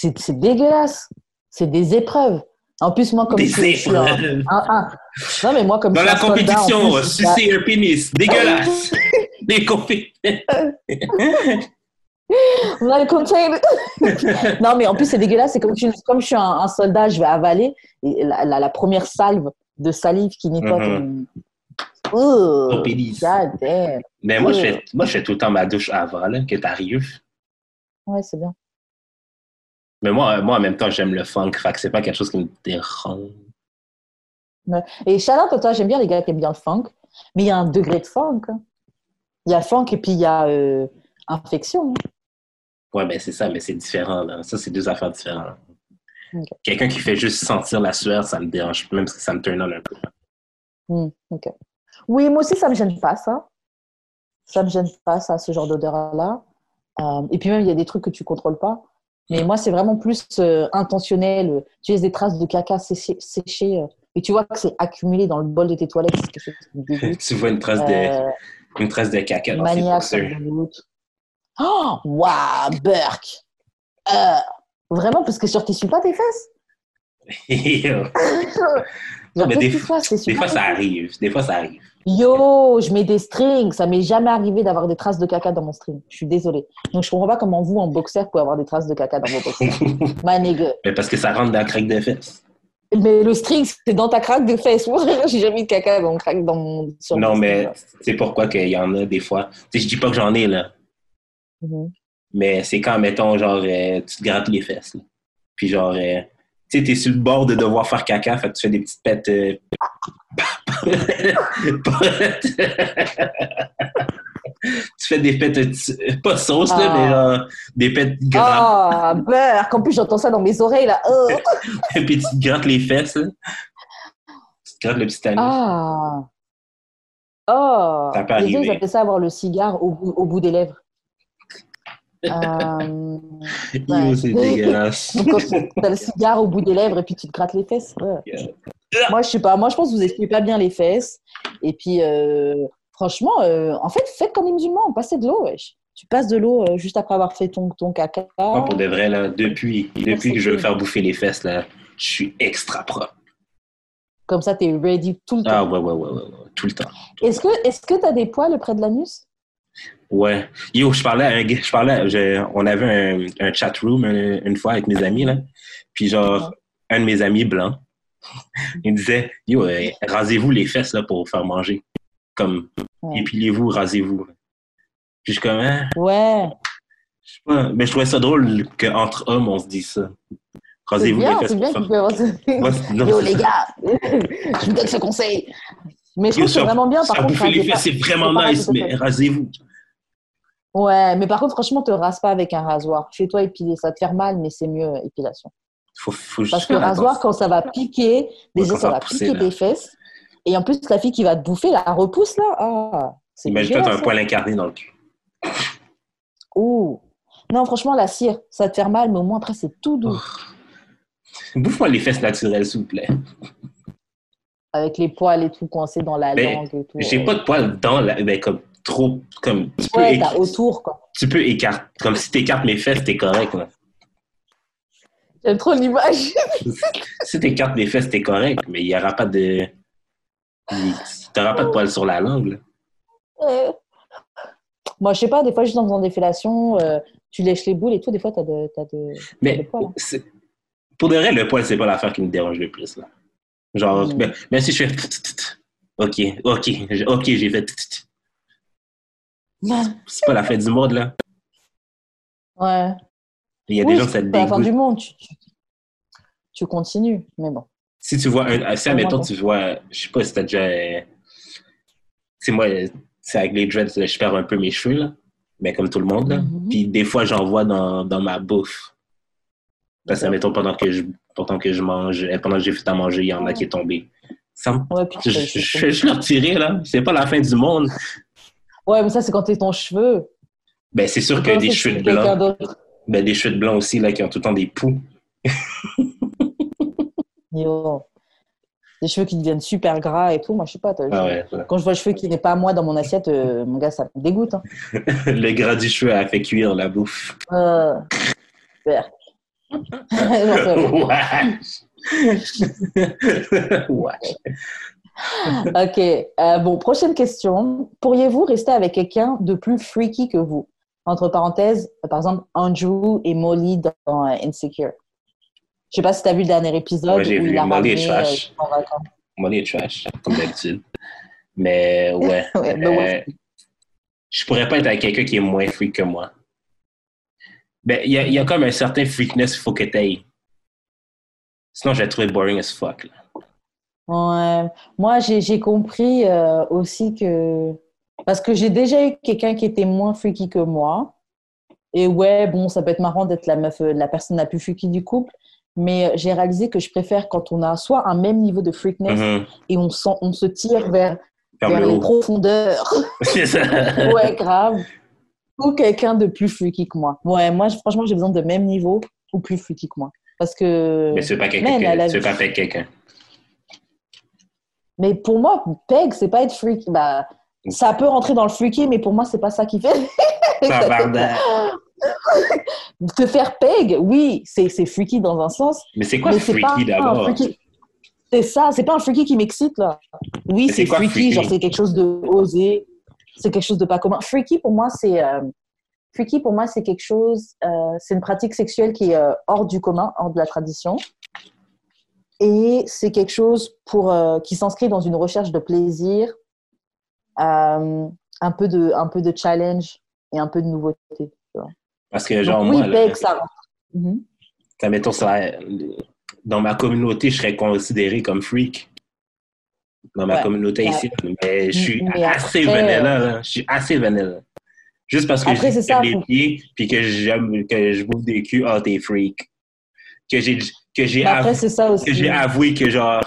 C'est c'est dégueulasse. C'est des épreuves. En plus, moi, comme Des je, je suis un, épreuves. un- un- Non, mais moi, comme Dans je suis la soldat, compétition, plus, je- sucer un pénis, dégueulasse. Des non, mais en plus, c'est dégueulasse. C'est comme, je- comme je suis un, un soldat, je vais avaler. Et la, la- la première salve de salive qui nettoie Mhm. ton. Ugh, Ton pénis. Mais moi, je Ouais. fais, moi, je fais tout le temps ma douche avant là, que t'arrives. Ouais, c'est bien. Mais moi, moi, en même temps, j'aime le funk. Fait que c'est pas quelque chose qui me dérange. Et à toi, j'aime bien les gars qui aiment bien le funk. Mais il y a un degré de funk. hein. Il y a funk et puis il y a euh, infection. hein. Ouais, ben c'est ça, mais c'est différent. Là. Ça, c'est deux affaires différentes. Quelqu'un qui fait juste sentir la sueur, ça me dérange, même si ça me turn on un peu. Hmm. Oui, moi aussi, ça me gêne pas, ça. Ça me gêne pas, ça, ce genre d'odeur-là. Euh, et puis même, il y a des trucs que tu contrôles pas. Mais moi, c'est vraiment plus euh, intentionnel. Tu laisses des traces de caca séché, séché, euh, et tu vois que c'est accumulé dans le bol de tes toilettes. Tu vois une trace, de, Euh, une trace de caca dans dégoûte. Oh, waouh, Burk! Euh, vraiment, parce que sur tes pas tes fesses? Mais des? T'essuies des fois, tes ça arrive. Des fois, ça arrive. Yo, je mets des strings. Ça m'est jamais arrivé d'avoir des traces de caca dans mon string. Je suis désolée. Donc, je comprends pas comment vous, en boxer, pouvez avoir des traces de caca dans vos boxers. My nigga. mais parce que ça rentre dans la craque de fesses. Mais le string, c'est dans ta craque de fesses. Moi, j'ai jamais eu de caca dans, craque, dans mon. sur Non, mon mais c'est pourquoi qu'il y en a des fois. Tu sais, je dis pas que j'en ai, là. Mhm. Mais c'est quand, mettons, genre, euh, tu te grattes les fesses. là. Puis genre, euh, tu sais, t'es sur le bord de devoir faire caca, fait que tu fais des petites pètes. euh, tu fais des pètes, euh, pas sauce, là, Ah. mais genre, des pètes graves. Ah, beurre. En plus, j'entends ça dans mes oreilles, là. Oh. Puis tu te grattes les fesses, là. Tu te grattes le petit anus. Ah. Oh. Ça peut Les gens, ils arriver. appellent ça avoir le cigare au bout, au bout des lèvres. Euh, Yo, c'est dégueulasse. T'as le cigare au bout des lèvres et puis tu te grattes les fesses. ouais. Yeah. Moi, je sais pas. Moi, je pense que vous expliquez pas bien les fesses. Et puis, euh, franchement, euh, en fait, faites comme les musulmans. Passez de l'eau, wesh. Tu passes de l'eau euh, juste après avoir fait ton, ton caca. Moi, pour de vrai, là, depuis, depuis que je veux me faire bouffer les fesses, là, je suis extra propre. Comme ça, t'es ready tout le temps. Ah ouais, ouais, ouais, ouais, ouais, tout le temps. Est-ce que est-ce que t'as des poils près de l'anus? Ouais. Yo, je parlais à un gars, je parlais, je- on avait un, un chat room une, une fois avec mes amis, là. Puis genre, un de mes amis blancs, il me disait, yo, euh, rasez-vous les fesses, là, pour faire manger. Comme, Ouais. épilez-vous, rasez-vous. Puis je comme, hein, Ouais. je sais pas. Mais je trouvais ça drôle qu'entre hommes, on se dise ça. Rasez-vous les fesses c'est bien pour faire... Moi, non, Yo, les gars, je vous donne ce conseil. Mais je trouve que c'est vraiment bien. Par contre, les fesses, c'est vraiment nice, mais rasez-vous. Ouais, mais par contre, franchement, te rase pas avec un rasoir. Fais-toi épiler. Ça te fait mal, mais c'est mieux euh, épilation. Faut, faut juste Parce que rasoir, quand ça va piquer, déjà, ça ça va pousser, piquer là. tes fesses. Et en plus, la fille qui va te bouffer, la repousse, là. Ah, Imagine-toi, t'as un poil incarné dans le cul. Ouh. Non, franchement, la cire, ça te faire mal, mais au moins, après, c'est tout doux. Bouffe-moi les fesses naturelles, s'il vous plaît. Avec les poils et tout coincés dans la Ben, langue et tout. J'ai ouais. pas de poils dans la. Ben, comme trop. Comme. Tu peux, Ouais, autour, quoi. tu peux écarter. Comme si t'écartes mes fesses, t'es correct, là. J'aime trop l'image. Si t'écartes mes fesses, t'es correct, mais il y aura pas de. T'auras pas de poils sur la langue, là. Euh. Moi, je sais pas, des fois, juste en faisant des fellations, euh, tu lèches les boules et tout, des fois, t'as de, t'as de, Mais de poils. hein. pour de vrai, le poil, c'est pas l'affaire qui me dérange le plus, là. Genre, Mm. ben, même si je fais. Ok, ok, ok, j'ai fait. C'est pas la fin du monde, là. Ouais. Il y a oui, des gens ça te c'est pas la fin dégoûte. du monde. Tu, tu, tu continues, mais bon. Si tu vois un. Si, admettons, tu vois. Je sais pas si t'as déjà. Tu sais, moi, c'est avec les dreads, je perds un peu mes cheveux, là. mais comme tout le monde. Là. Mhm. Puis des fois, j'en vois dans, dans ma bouffe. Parce que, D'accord. mettons, pendant que je, pendant que je mange, euh, pendant que j'ai fait à manger, il y en a qui est tombé. Ça Ouais, je, je, je juste leur tirer, là. C'est pas la fin du monde. Ouais, mais ça, c'est quand t'es ton cheveu. Ben, c'est sûr que Quand des cheveux de blanc, ben, des cheveux de blanc aussi, là, qui ont tout le temps des poux. Yo. Des cheveux qui deviennent super gras et tout. Moi, je sais pas. Ah ouais. Quand je vois le cheveu qui n'est pas à moi dans mon assiette, euh, mon gars, ça me dégoûte. Hein. Le gras du cheveu a fait cuire la bouffe. Euh... super. Genre, Wesh. Wesh. ok. Euh, bon, prochaine question. Pourriez-vous rester avec quelqu'un de plus freaky que vous? Entre parenthèses, par exemple, Andrew et Molly dans euh, Insecure. Je sais pas si tu as vu le dernier épisode Ouais, j'ai vu. il a Molly est trash. euh. Moi, les trash, comme d'habitude. Mais ouais. Ouais. Euh, je pourrais pas être avec quelqu'un qui est moins freak que moi. Ben, il y y a comme un certain freakness qu'il faut que t'ailles. Sinon, je vais trouver boring as fuck. là. Ouais. Moi, j'ai compris euh, aussi que. Parce que j'ai déjà eu quelqu'un qui était moins freaky que moi. Et ouais, bon, ça peut être marrant d'être la meuf, euh, la personne la plus freaky du couple. Mais euh, j'ai réalisé que je préfère quand on a soit un même niveau de freakness Mhm. et on, sent, on se tire vers, Vers vers le les profondeurs. C'est ça. ouais, grave. Ou quelqu'un de plus freaky que moi. Ouais, moi, franchement, j'ai besoin de même niveau ou plus freaky que moi. Parce que. Mais veux pas quelqu'un Man, que- elle a- tu veux pas avec quelqu'un. Mais pour moi, Peg, c'est pas être freaky. Bah, ça peut rentrer dans le freaky, mais pour moi, c'est pas ça qui fait. Te faire Peg, oui, c'est freaky dans un sens. Mais c'est quoi mais freaky d'abord? C'est ça, c'est pas un freaky qui m'excite là. Oui, c'est freaky, freaky? genre c'est quelque chose de osé, c'est quelque chose de pas commun. Freaky pour moi, c'est euh, freaky pour moi, c'est quelque chose, euh, c'est une pratique sexuelle qui est euh, hors du commun, hors de la tradition, et c'est quelque chose pour euh, qui s'inscrit dans une recherche de plaisir, euh, un peu de un peu de challenge et un peu de nouveauté. tu vois. Parce que, genre, Donc, oui, moi, là, ça. Mhm. ça, mettons, ça, dans ma communauté, je serais considéré comme freak. Dans ma Ouais. communauté Ouais. ici. Mais je suis Mais assez vanilla, là. Je suis assez vanilla. Juste parce que j'ai faut- pieds, puis que j'aime, que je bouffe des culs, ah, t'es freak. Que j'ai, que j'ai, Mais après, avou- c'est ça aussi. que j'ai avoué que, genre,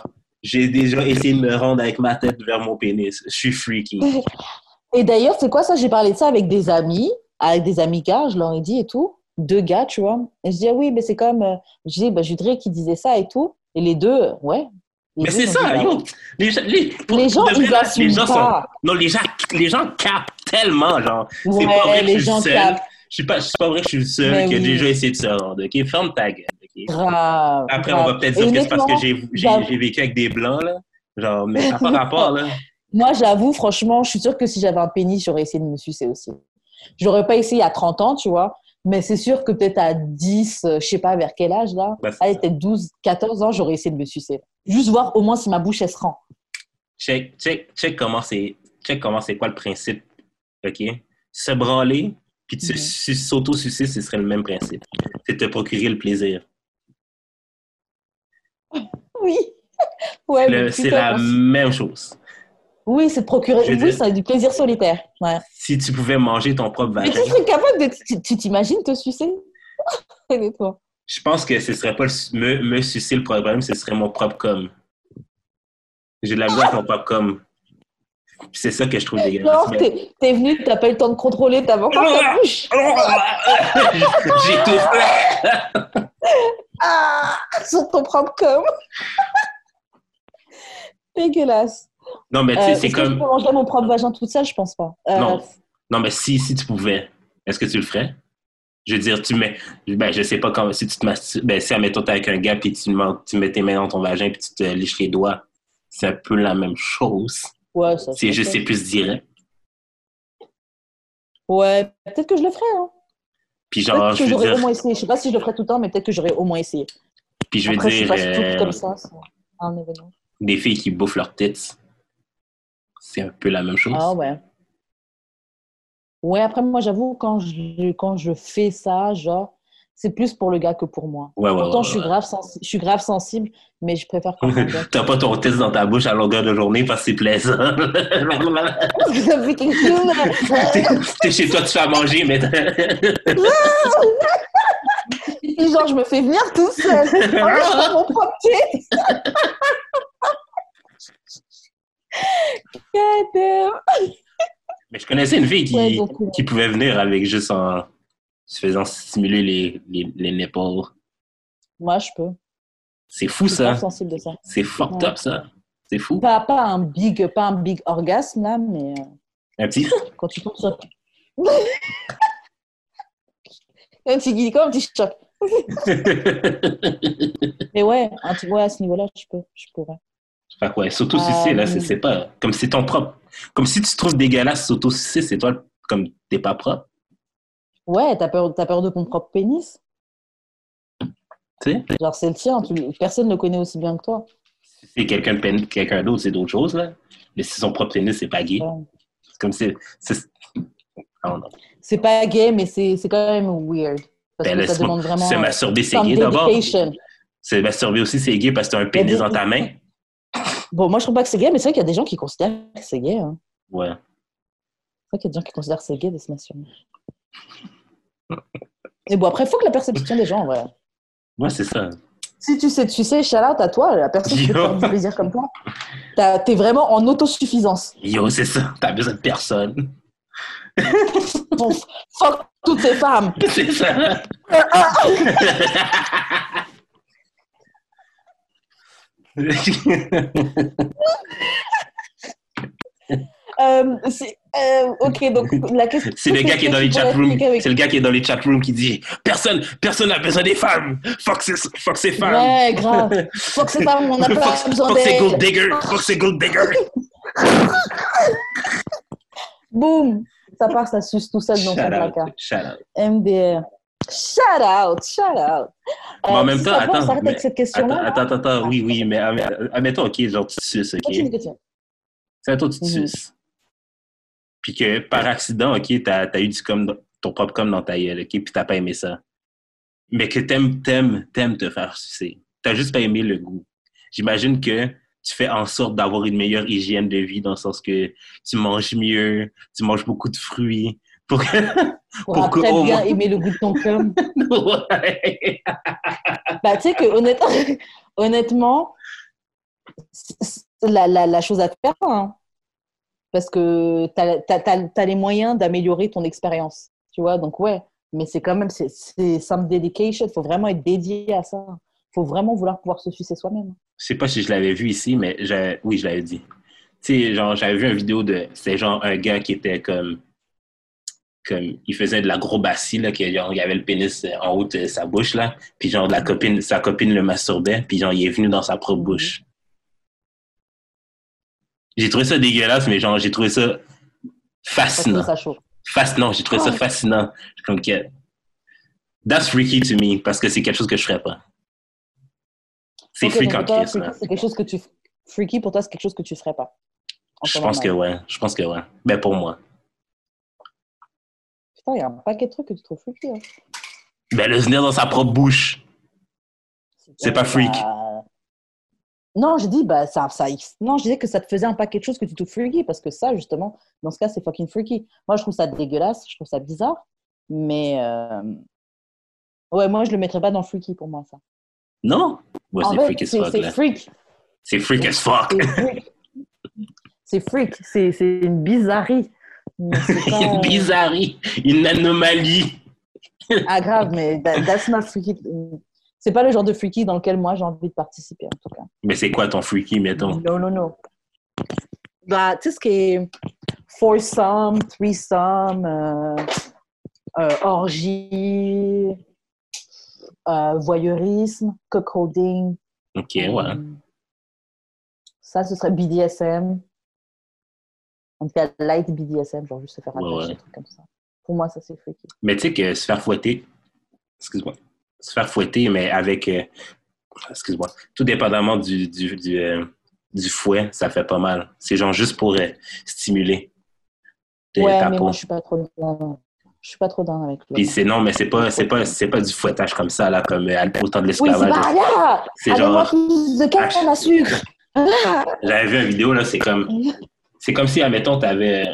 j'ai déjà essayé de me rendre avec ma tête vers mon pénis. Je suis freaky. Et d'ailleurs, c'est quoi ça? J'ai parlé de ça avec des amis, avec des amis gars, je leur ai dit et tout. Deux gars, tu vois. Et je dis, ah oui, mais c'est comme. euh, Je dis, bah, je voudrais qu'ils disaient ça et tout. Et les deux, euh, ouais. Les Mais c'est ça, bah, yo. Les gens, les, pour- Les gens, ils là, les gens pas. non, les gens, les gens capent tellement, genre. C'est pas vrai que je suis gens seul. capent. Je suis pas, pas vrai que je suis le seul Mais qui a déjà essayé de se rendre, ok? Ferme ta gueule, Après, on va peut-être dire que c'est parce que j'ai, vécu avec des blancs, là. Genre, mais ça n'a pas rapport, là. Moi, j'avoue, franchement, je suis sûre que si j'avais un pénis, j'aurais essayé de me sucer aussi. Je l'aurais pas essayé à 30 ans, tu vois. Mais c'est sûr que peut-être à 10, euh, je sais pas vers quel âge là. Bah, Allez, peut-être 12, 14 ans, j'aurais essayé de me sucer. Juste voir au moins si ma bouche, elle se rend. Check, check, check comment c'est, check comment c'est quoi le principe, ok? Se branler, puis Mhm. su- s'auto-sucer, ce serait le même principe. C'est te procurer le plaisir. Oui. ouais, mais c'est la même chose. Oui, c'est procurer. Je veux Oui, dire- c'est du plaisir solitaire. Ouais. Si tu pouvais manger ton propre Mais vagin, tu serais capable de. tu- t'imagines te sucer? Je pense que ce serait pas le me, me sucer le problème, ce serait mon propre com. J'ai de la misère avec mon propre com. C'est ça que je trouve dégueulasse. Mais- t'es t'es venu, t'as pas eu le temps de contrôler, t'avais encore ta bouche. J'ai tout fait. Ah Sur ton propre com. Dégueulasse. Non, mais tu Euh, sais, Est-ce c'est que je comme. peux manger mon propre vagin toute seule? Je pense pas. Euh, Non. Non, mais si, si tu pouvais, est-ce que tu le ferais? Je veux dire, tu mets. Ben, je sais pas comment. Si tu te masturbes. Ben, si, admettons, t'es avec un gars, puis tu, mets- tu mets tes mains dans ton vagin, puis tu te liches les doigts, c'est un peu la même chose. Ouais, ça. C'est juste, c'est plus direct. Ouais, peut-être que je le ferais. Hein. Puis genre, que je veux j'aurais au dire. moins essayé. Je sais pas si je le ferais tout le temps, mais peut-être que j'aurais au moins essayé. Puis je veux Après, je suis dire, pas euh, comme ça. Un événement. des filles qui bouffent leurs tits, c'est un peu la même chose. Ah ouais. Ouais, après, moi, j'avoue, quand je, quand je fais ça, genre, c'est plus pour le gars que pour moi. Ouais, ouais, Pourtant, ouais, je, suis grave je suis grave sensible, mais je préfère quand un gars. T'as pas ton test dans ta bouche à longueur de journée parce que c'est plaisant. T'es chose. t'es chez toi, tu fais à manger, mais. Et genre, je me fais venir tout seul. Oh, mon propre. God damn. mais je connaissais une fille qui, donc, qui pouvait venir avec juste en se faisant stimuler les, les, les nipples. Moi, je peux. C'est fou, Je suis grave ça. sensible de ça. C'est fucked Ouais. up, ça. C'est fou. Pas, pas, un big, pas un big orgasme, là, mais euh, Un petit. quand tu tombes sur... un petit guilly, un petit choc. Mais ouais, un petit, ouais, à ce niveau-là, je peux, je pourrais. Que ouais, s'auto-sucer, Ah, là, c'est oui. c'est pas. Comme c'est ton propre. Comme si tu te trouves dégueulasse, s'auto-sucer, c'est toi, comme t'es pas propre. Ouais, t'as peur, peur de ton propre pénis. Tu sais? Genre, c'est le tien, tu- personne ne le connaît aussi bien que toi. Si c'est quelqu'un quelqu'un d'autre, c'est d'autres choses, là. Mais si son propre pénis, c'est pas gay. Ouais. C'est comme si. c'est-. C'est pas gay, mais c'est c'est quand même weird. Parce Ben, que ça demande vraiment Se masturber, c'est gay d'abord. Se masturber aussi, c'est gay parce que t'as un pénis des- dans ta main. Bon, moi, je trouve pas que c'est gay, mais c'est vrai qu'il y a des gens qui considèrent que c'est gay. Hein. Ouais. C'est vrai qu'il y a des gens qui considèrent que c'est gay de se masturber. Mais bon, après, il faut que la perception des gens, en vrai. Ouais, c'est ça. Si tu sais, tu sais, shout out à toi, la personne qui peut faire du plaisir comme toi. T'es vraiment en autosuffisance. Yo, c'est ça. T'as besoin de personne. Bon, fuck toutes ces femmes. c'est ça. Euh, c'est- euh, ok, donc la question. C'est le gars qui est dans les chat rooms. C'est le gars qui est dans les chat rooms qui dit Personne, personne n'a besoin des femmes. Fuck ces, fuck ces femmes. Ouais, grave. Fuck ces femmes, on n'a fuck, pas besoin fuck ces gold diggers. Fuck ces gold diggers. Boum, ça part, ça suce tout seul dans out. placard. Shout out. MDR. Shout out, shout out. Mais en Euh, même temps, attends, mais- avec cette. Attends, là. attends, attends, oui, oui, mais admet- admettons, ok, genre tu suces, ok. C'est à toi, tu te Mhm. suces. Puis que par accident, ok, t'as as eu du dans- ton propre com dans ta gueule, ok, puis t'as pas aimé ça. Mais que t'aimes, t'aimes, t'aimes te faire sucer. T'as juste pas aimé le goût. J'imagine que tu fais en sorte d'avoir une meilleure hygiène de vie dans le sens que tu manges mieux, tu manges beaucoup de fruits. Pour que... Pour Pour que bien aimer le goût de ton cum. Ouais. Bah, tu sais que honnêtement, honnêtement la, la, la chose à faire, hein. Parce que tu as, les moyens d'améliorer ton expérience. Tu vois, donc ouais, mais c'est quand même, c'est c'est some dedication. Il faut vraiment être dédié à ça. Il faut vraiment vouloir pouvoir se sucer soi-même. Je sais pas si je l'avais vu ici, mais oui, je l'avais dit. Tu sais, genre, j'avais vu une vidéo de. C'était genre un gars qui était comme. Comme. Il faisait de la grobassie, là, il avait le pénis en haut de sa bouche, là. Puis, genre, sa copine le masturbait, puis, genre, il est venu dans sa propre bouche. J'ai trouvé ça dégueulasse, mais, genre, j'ai trouvé ça fascinant. trouve ça chaud. Fascinant, j'ai trouvé ça Ah. fascinant. Je suis comme que. That's freaky to me, parce que c'est quelque chose que je ferais pas. C'est freak donc en toi, c'est quelque chose que tu. Freaky pour toi, c'est quelque chose que tu ferais pas. Je pense que ouais. Je pense que ouais. Ben pour moi. Putain, il y a un paquet de trucs que tu trouves freaky. Hein. Ben le venir dans sa propre bouche. C'est pas freak. Bah, Non, je dis, bah, ça, ça, non, je disais que ça te faisait un paquet de choses que tu trouves freaky, parce que ça, justement, dans ce cas, c'est fucking freaky. Moi, je trouve ça dégueulasse, je trouve ça bizarre, mais euh, ouais, moi, je le mettrais pas dans freaky pour moi, ça. Non? Ouais, c'est freak as fuck, c'est freak. C'est freak as fuck. C'est freak. C'est une bizarrerie. Pas- Une bizarrerie. Une anomalie. Ah, grave, mais that- that's not freaky. C'est pas le genre de freaky dans lequel moi j'ai envie de participer, en tout cas. Mais c'est quoi ton freaky, mettons? Non, non, non. Bah, tu sais ce qui est foursome, threesome, euh, euh, orgie, euh, voyeurisme, cuckolding. Ok, ouais. euh, Ça, ce serait BDSM. En tout cas, light BDSM, genre juste se faire Ouais, attacher, ouais. un truc comme ça. Pour moi, ça, c'est freaky. Mais tu sais que se faire fouetter, excuse-moi, se faire fouetter, mais avec, euh, excuse-moi, tout dépendamment du, du, du, euh, du fouet, ça fait pas mal. C'est genre juste pour euh, stimuler de Ouais, ta mais peau. moi, je suis pas trop. Je suis pas trop dans avec Puis c'est non, mais c'est pas, c'est pas, c'est pas du fouettage comme ça, là, comme euh, au temps de Oui, c'est l'esclavage. pas. C'est genre- plus de canne à sucre. Ah. J'avais vu une vidéo, là, c'est comme, c'est comme si, admettons, t'avais,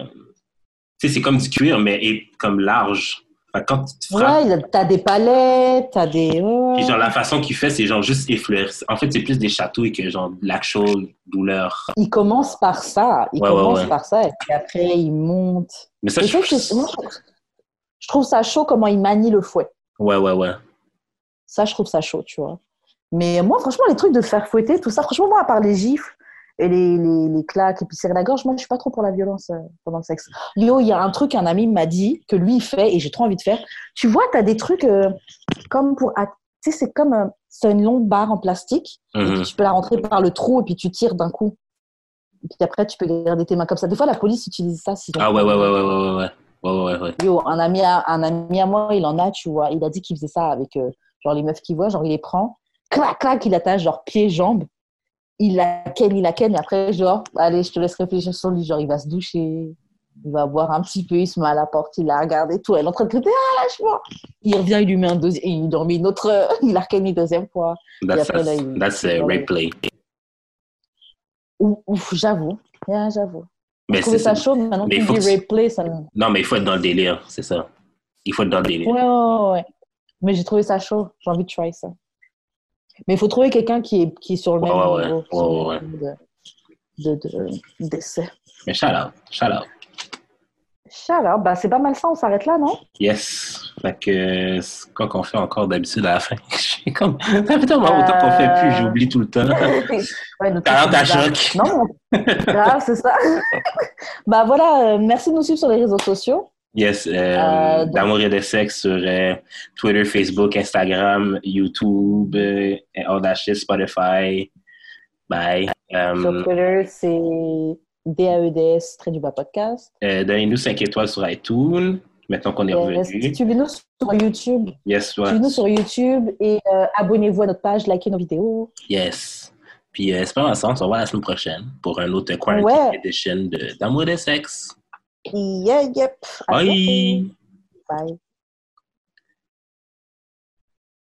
tu sais, c'est comme du cuir, mais et- comme large. Fait quand tu frappes, Ouais, t'as des palettes, t'as des. puis genre, la façon qu'il fait, c'est genre juste effleurer. En fait, c'est plus des chatouilles que genre l'actual douleur. Il commence par ça. Il Ouais, commence ouais. par ça et puis après il monte. Mais ça, je c'est- moi, je trouve ça chaud comment il manie le fouet. Ouais, ouais, ouais. Ça, je trouve ça chaud, tu vois. Mais moi, franchement, les trucs de faire fouetter, tout ça, franchement, moi, à part les gifles et les, les, les claques et puis serrer la gorge, moi, je suis pas trop pour la violence euh, pendant le sexe. Yo, il y a un truc, un ami m'a dit que lui, il fait et j'ai trop envie de faire. Tu vois, tu as des trucs euh, comme pour. Tu sais, c'est comme. euh, c'est une longue barre en plastique. Et Mhm. puis, tu peux la rentrer par le trou et puis tu tires d'un coup. Et puis après, tu peux garder tes mains comme ça. Des fois, la police utilise ça. ont- Ah ouais, ouais, ouais, ouais, ouais, ouais, ouais. Ouais, ouais, ouais, ouais. Yo, un ami, à, un ami à moi, il en a, tu vois. Il a dit qu'il faisait ça avec euh, genre les meufs qu'il voit. Genre, il les prend, clac, clac, il attache genre pieds, jambes. Il la ken, il la ken. Et après, genre, allez, je te laisse réfléchir sur lui. Genre, il va se doucher. Il va boire un petit peu. Il se met à la porte. Il la regarde et tout. Elle est en train de crier, ah, lâche-moi. Il revient, il lui met un deuxième. Il lui met une autre. il la ken une deuxième fois. That's, après, là, il- that's a rape play. Ouf, ouf, j'avoue. Yeah, j'avoue. Mais c'est ça ça. chaud, mais maintenant Mais faut que replay, ça. Non, mais il faut être dans le délire, c'est ça. Il faut être dans le délire. Ouais, ouais, ouais. Mais j'ai trouvé ça chaud. J'ai envie de try ça. Mais il faut trouver quelqu'un qui est, qui est sur le Ouais, même ouais, niveau ouais. de, de. Mais shout out, shout out. Bah, c'est pas mal ça, on s'arrête là, non? Yes. Fait que c'est quoi qu'on fait encore d'habitude à la fin? Comme. Ça fait tellement longtemps qu'on fait plus, j'oublie tout le temps. ouais, Talent à choc. Non, grave, c'est ça. bah voilà, euh, merci de nous suivre sur les réseaux sociaux. Yes. Euh, Euh, donc- D'amour et de sexe sur euh, Twitter, Facebook, Instagram, YouTube, euh, all that shit, Spotify. Bye. Euh, Sur Twitter, c'est DAEDS, très du bas podcast. Donnez-nous 5 étoiles sur iTunes. Maintenant qu'on est revenu. Suivez-nous sur YouTube. Yes, ouais. Suivez-nous sur YouTube et euh, abonnez-vous à notre page, likez nos vidéos. Yes. Puis, euh, espérons ensemble, on se revoit la semaine prochaine pour un autre Quarantine Ouais. Edition de D'amour et de sexe. Yeah, yep. Bye! Bye.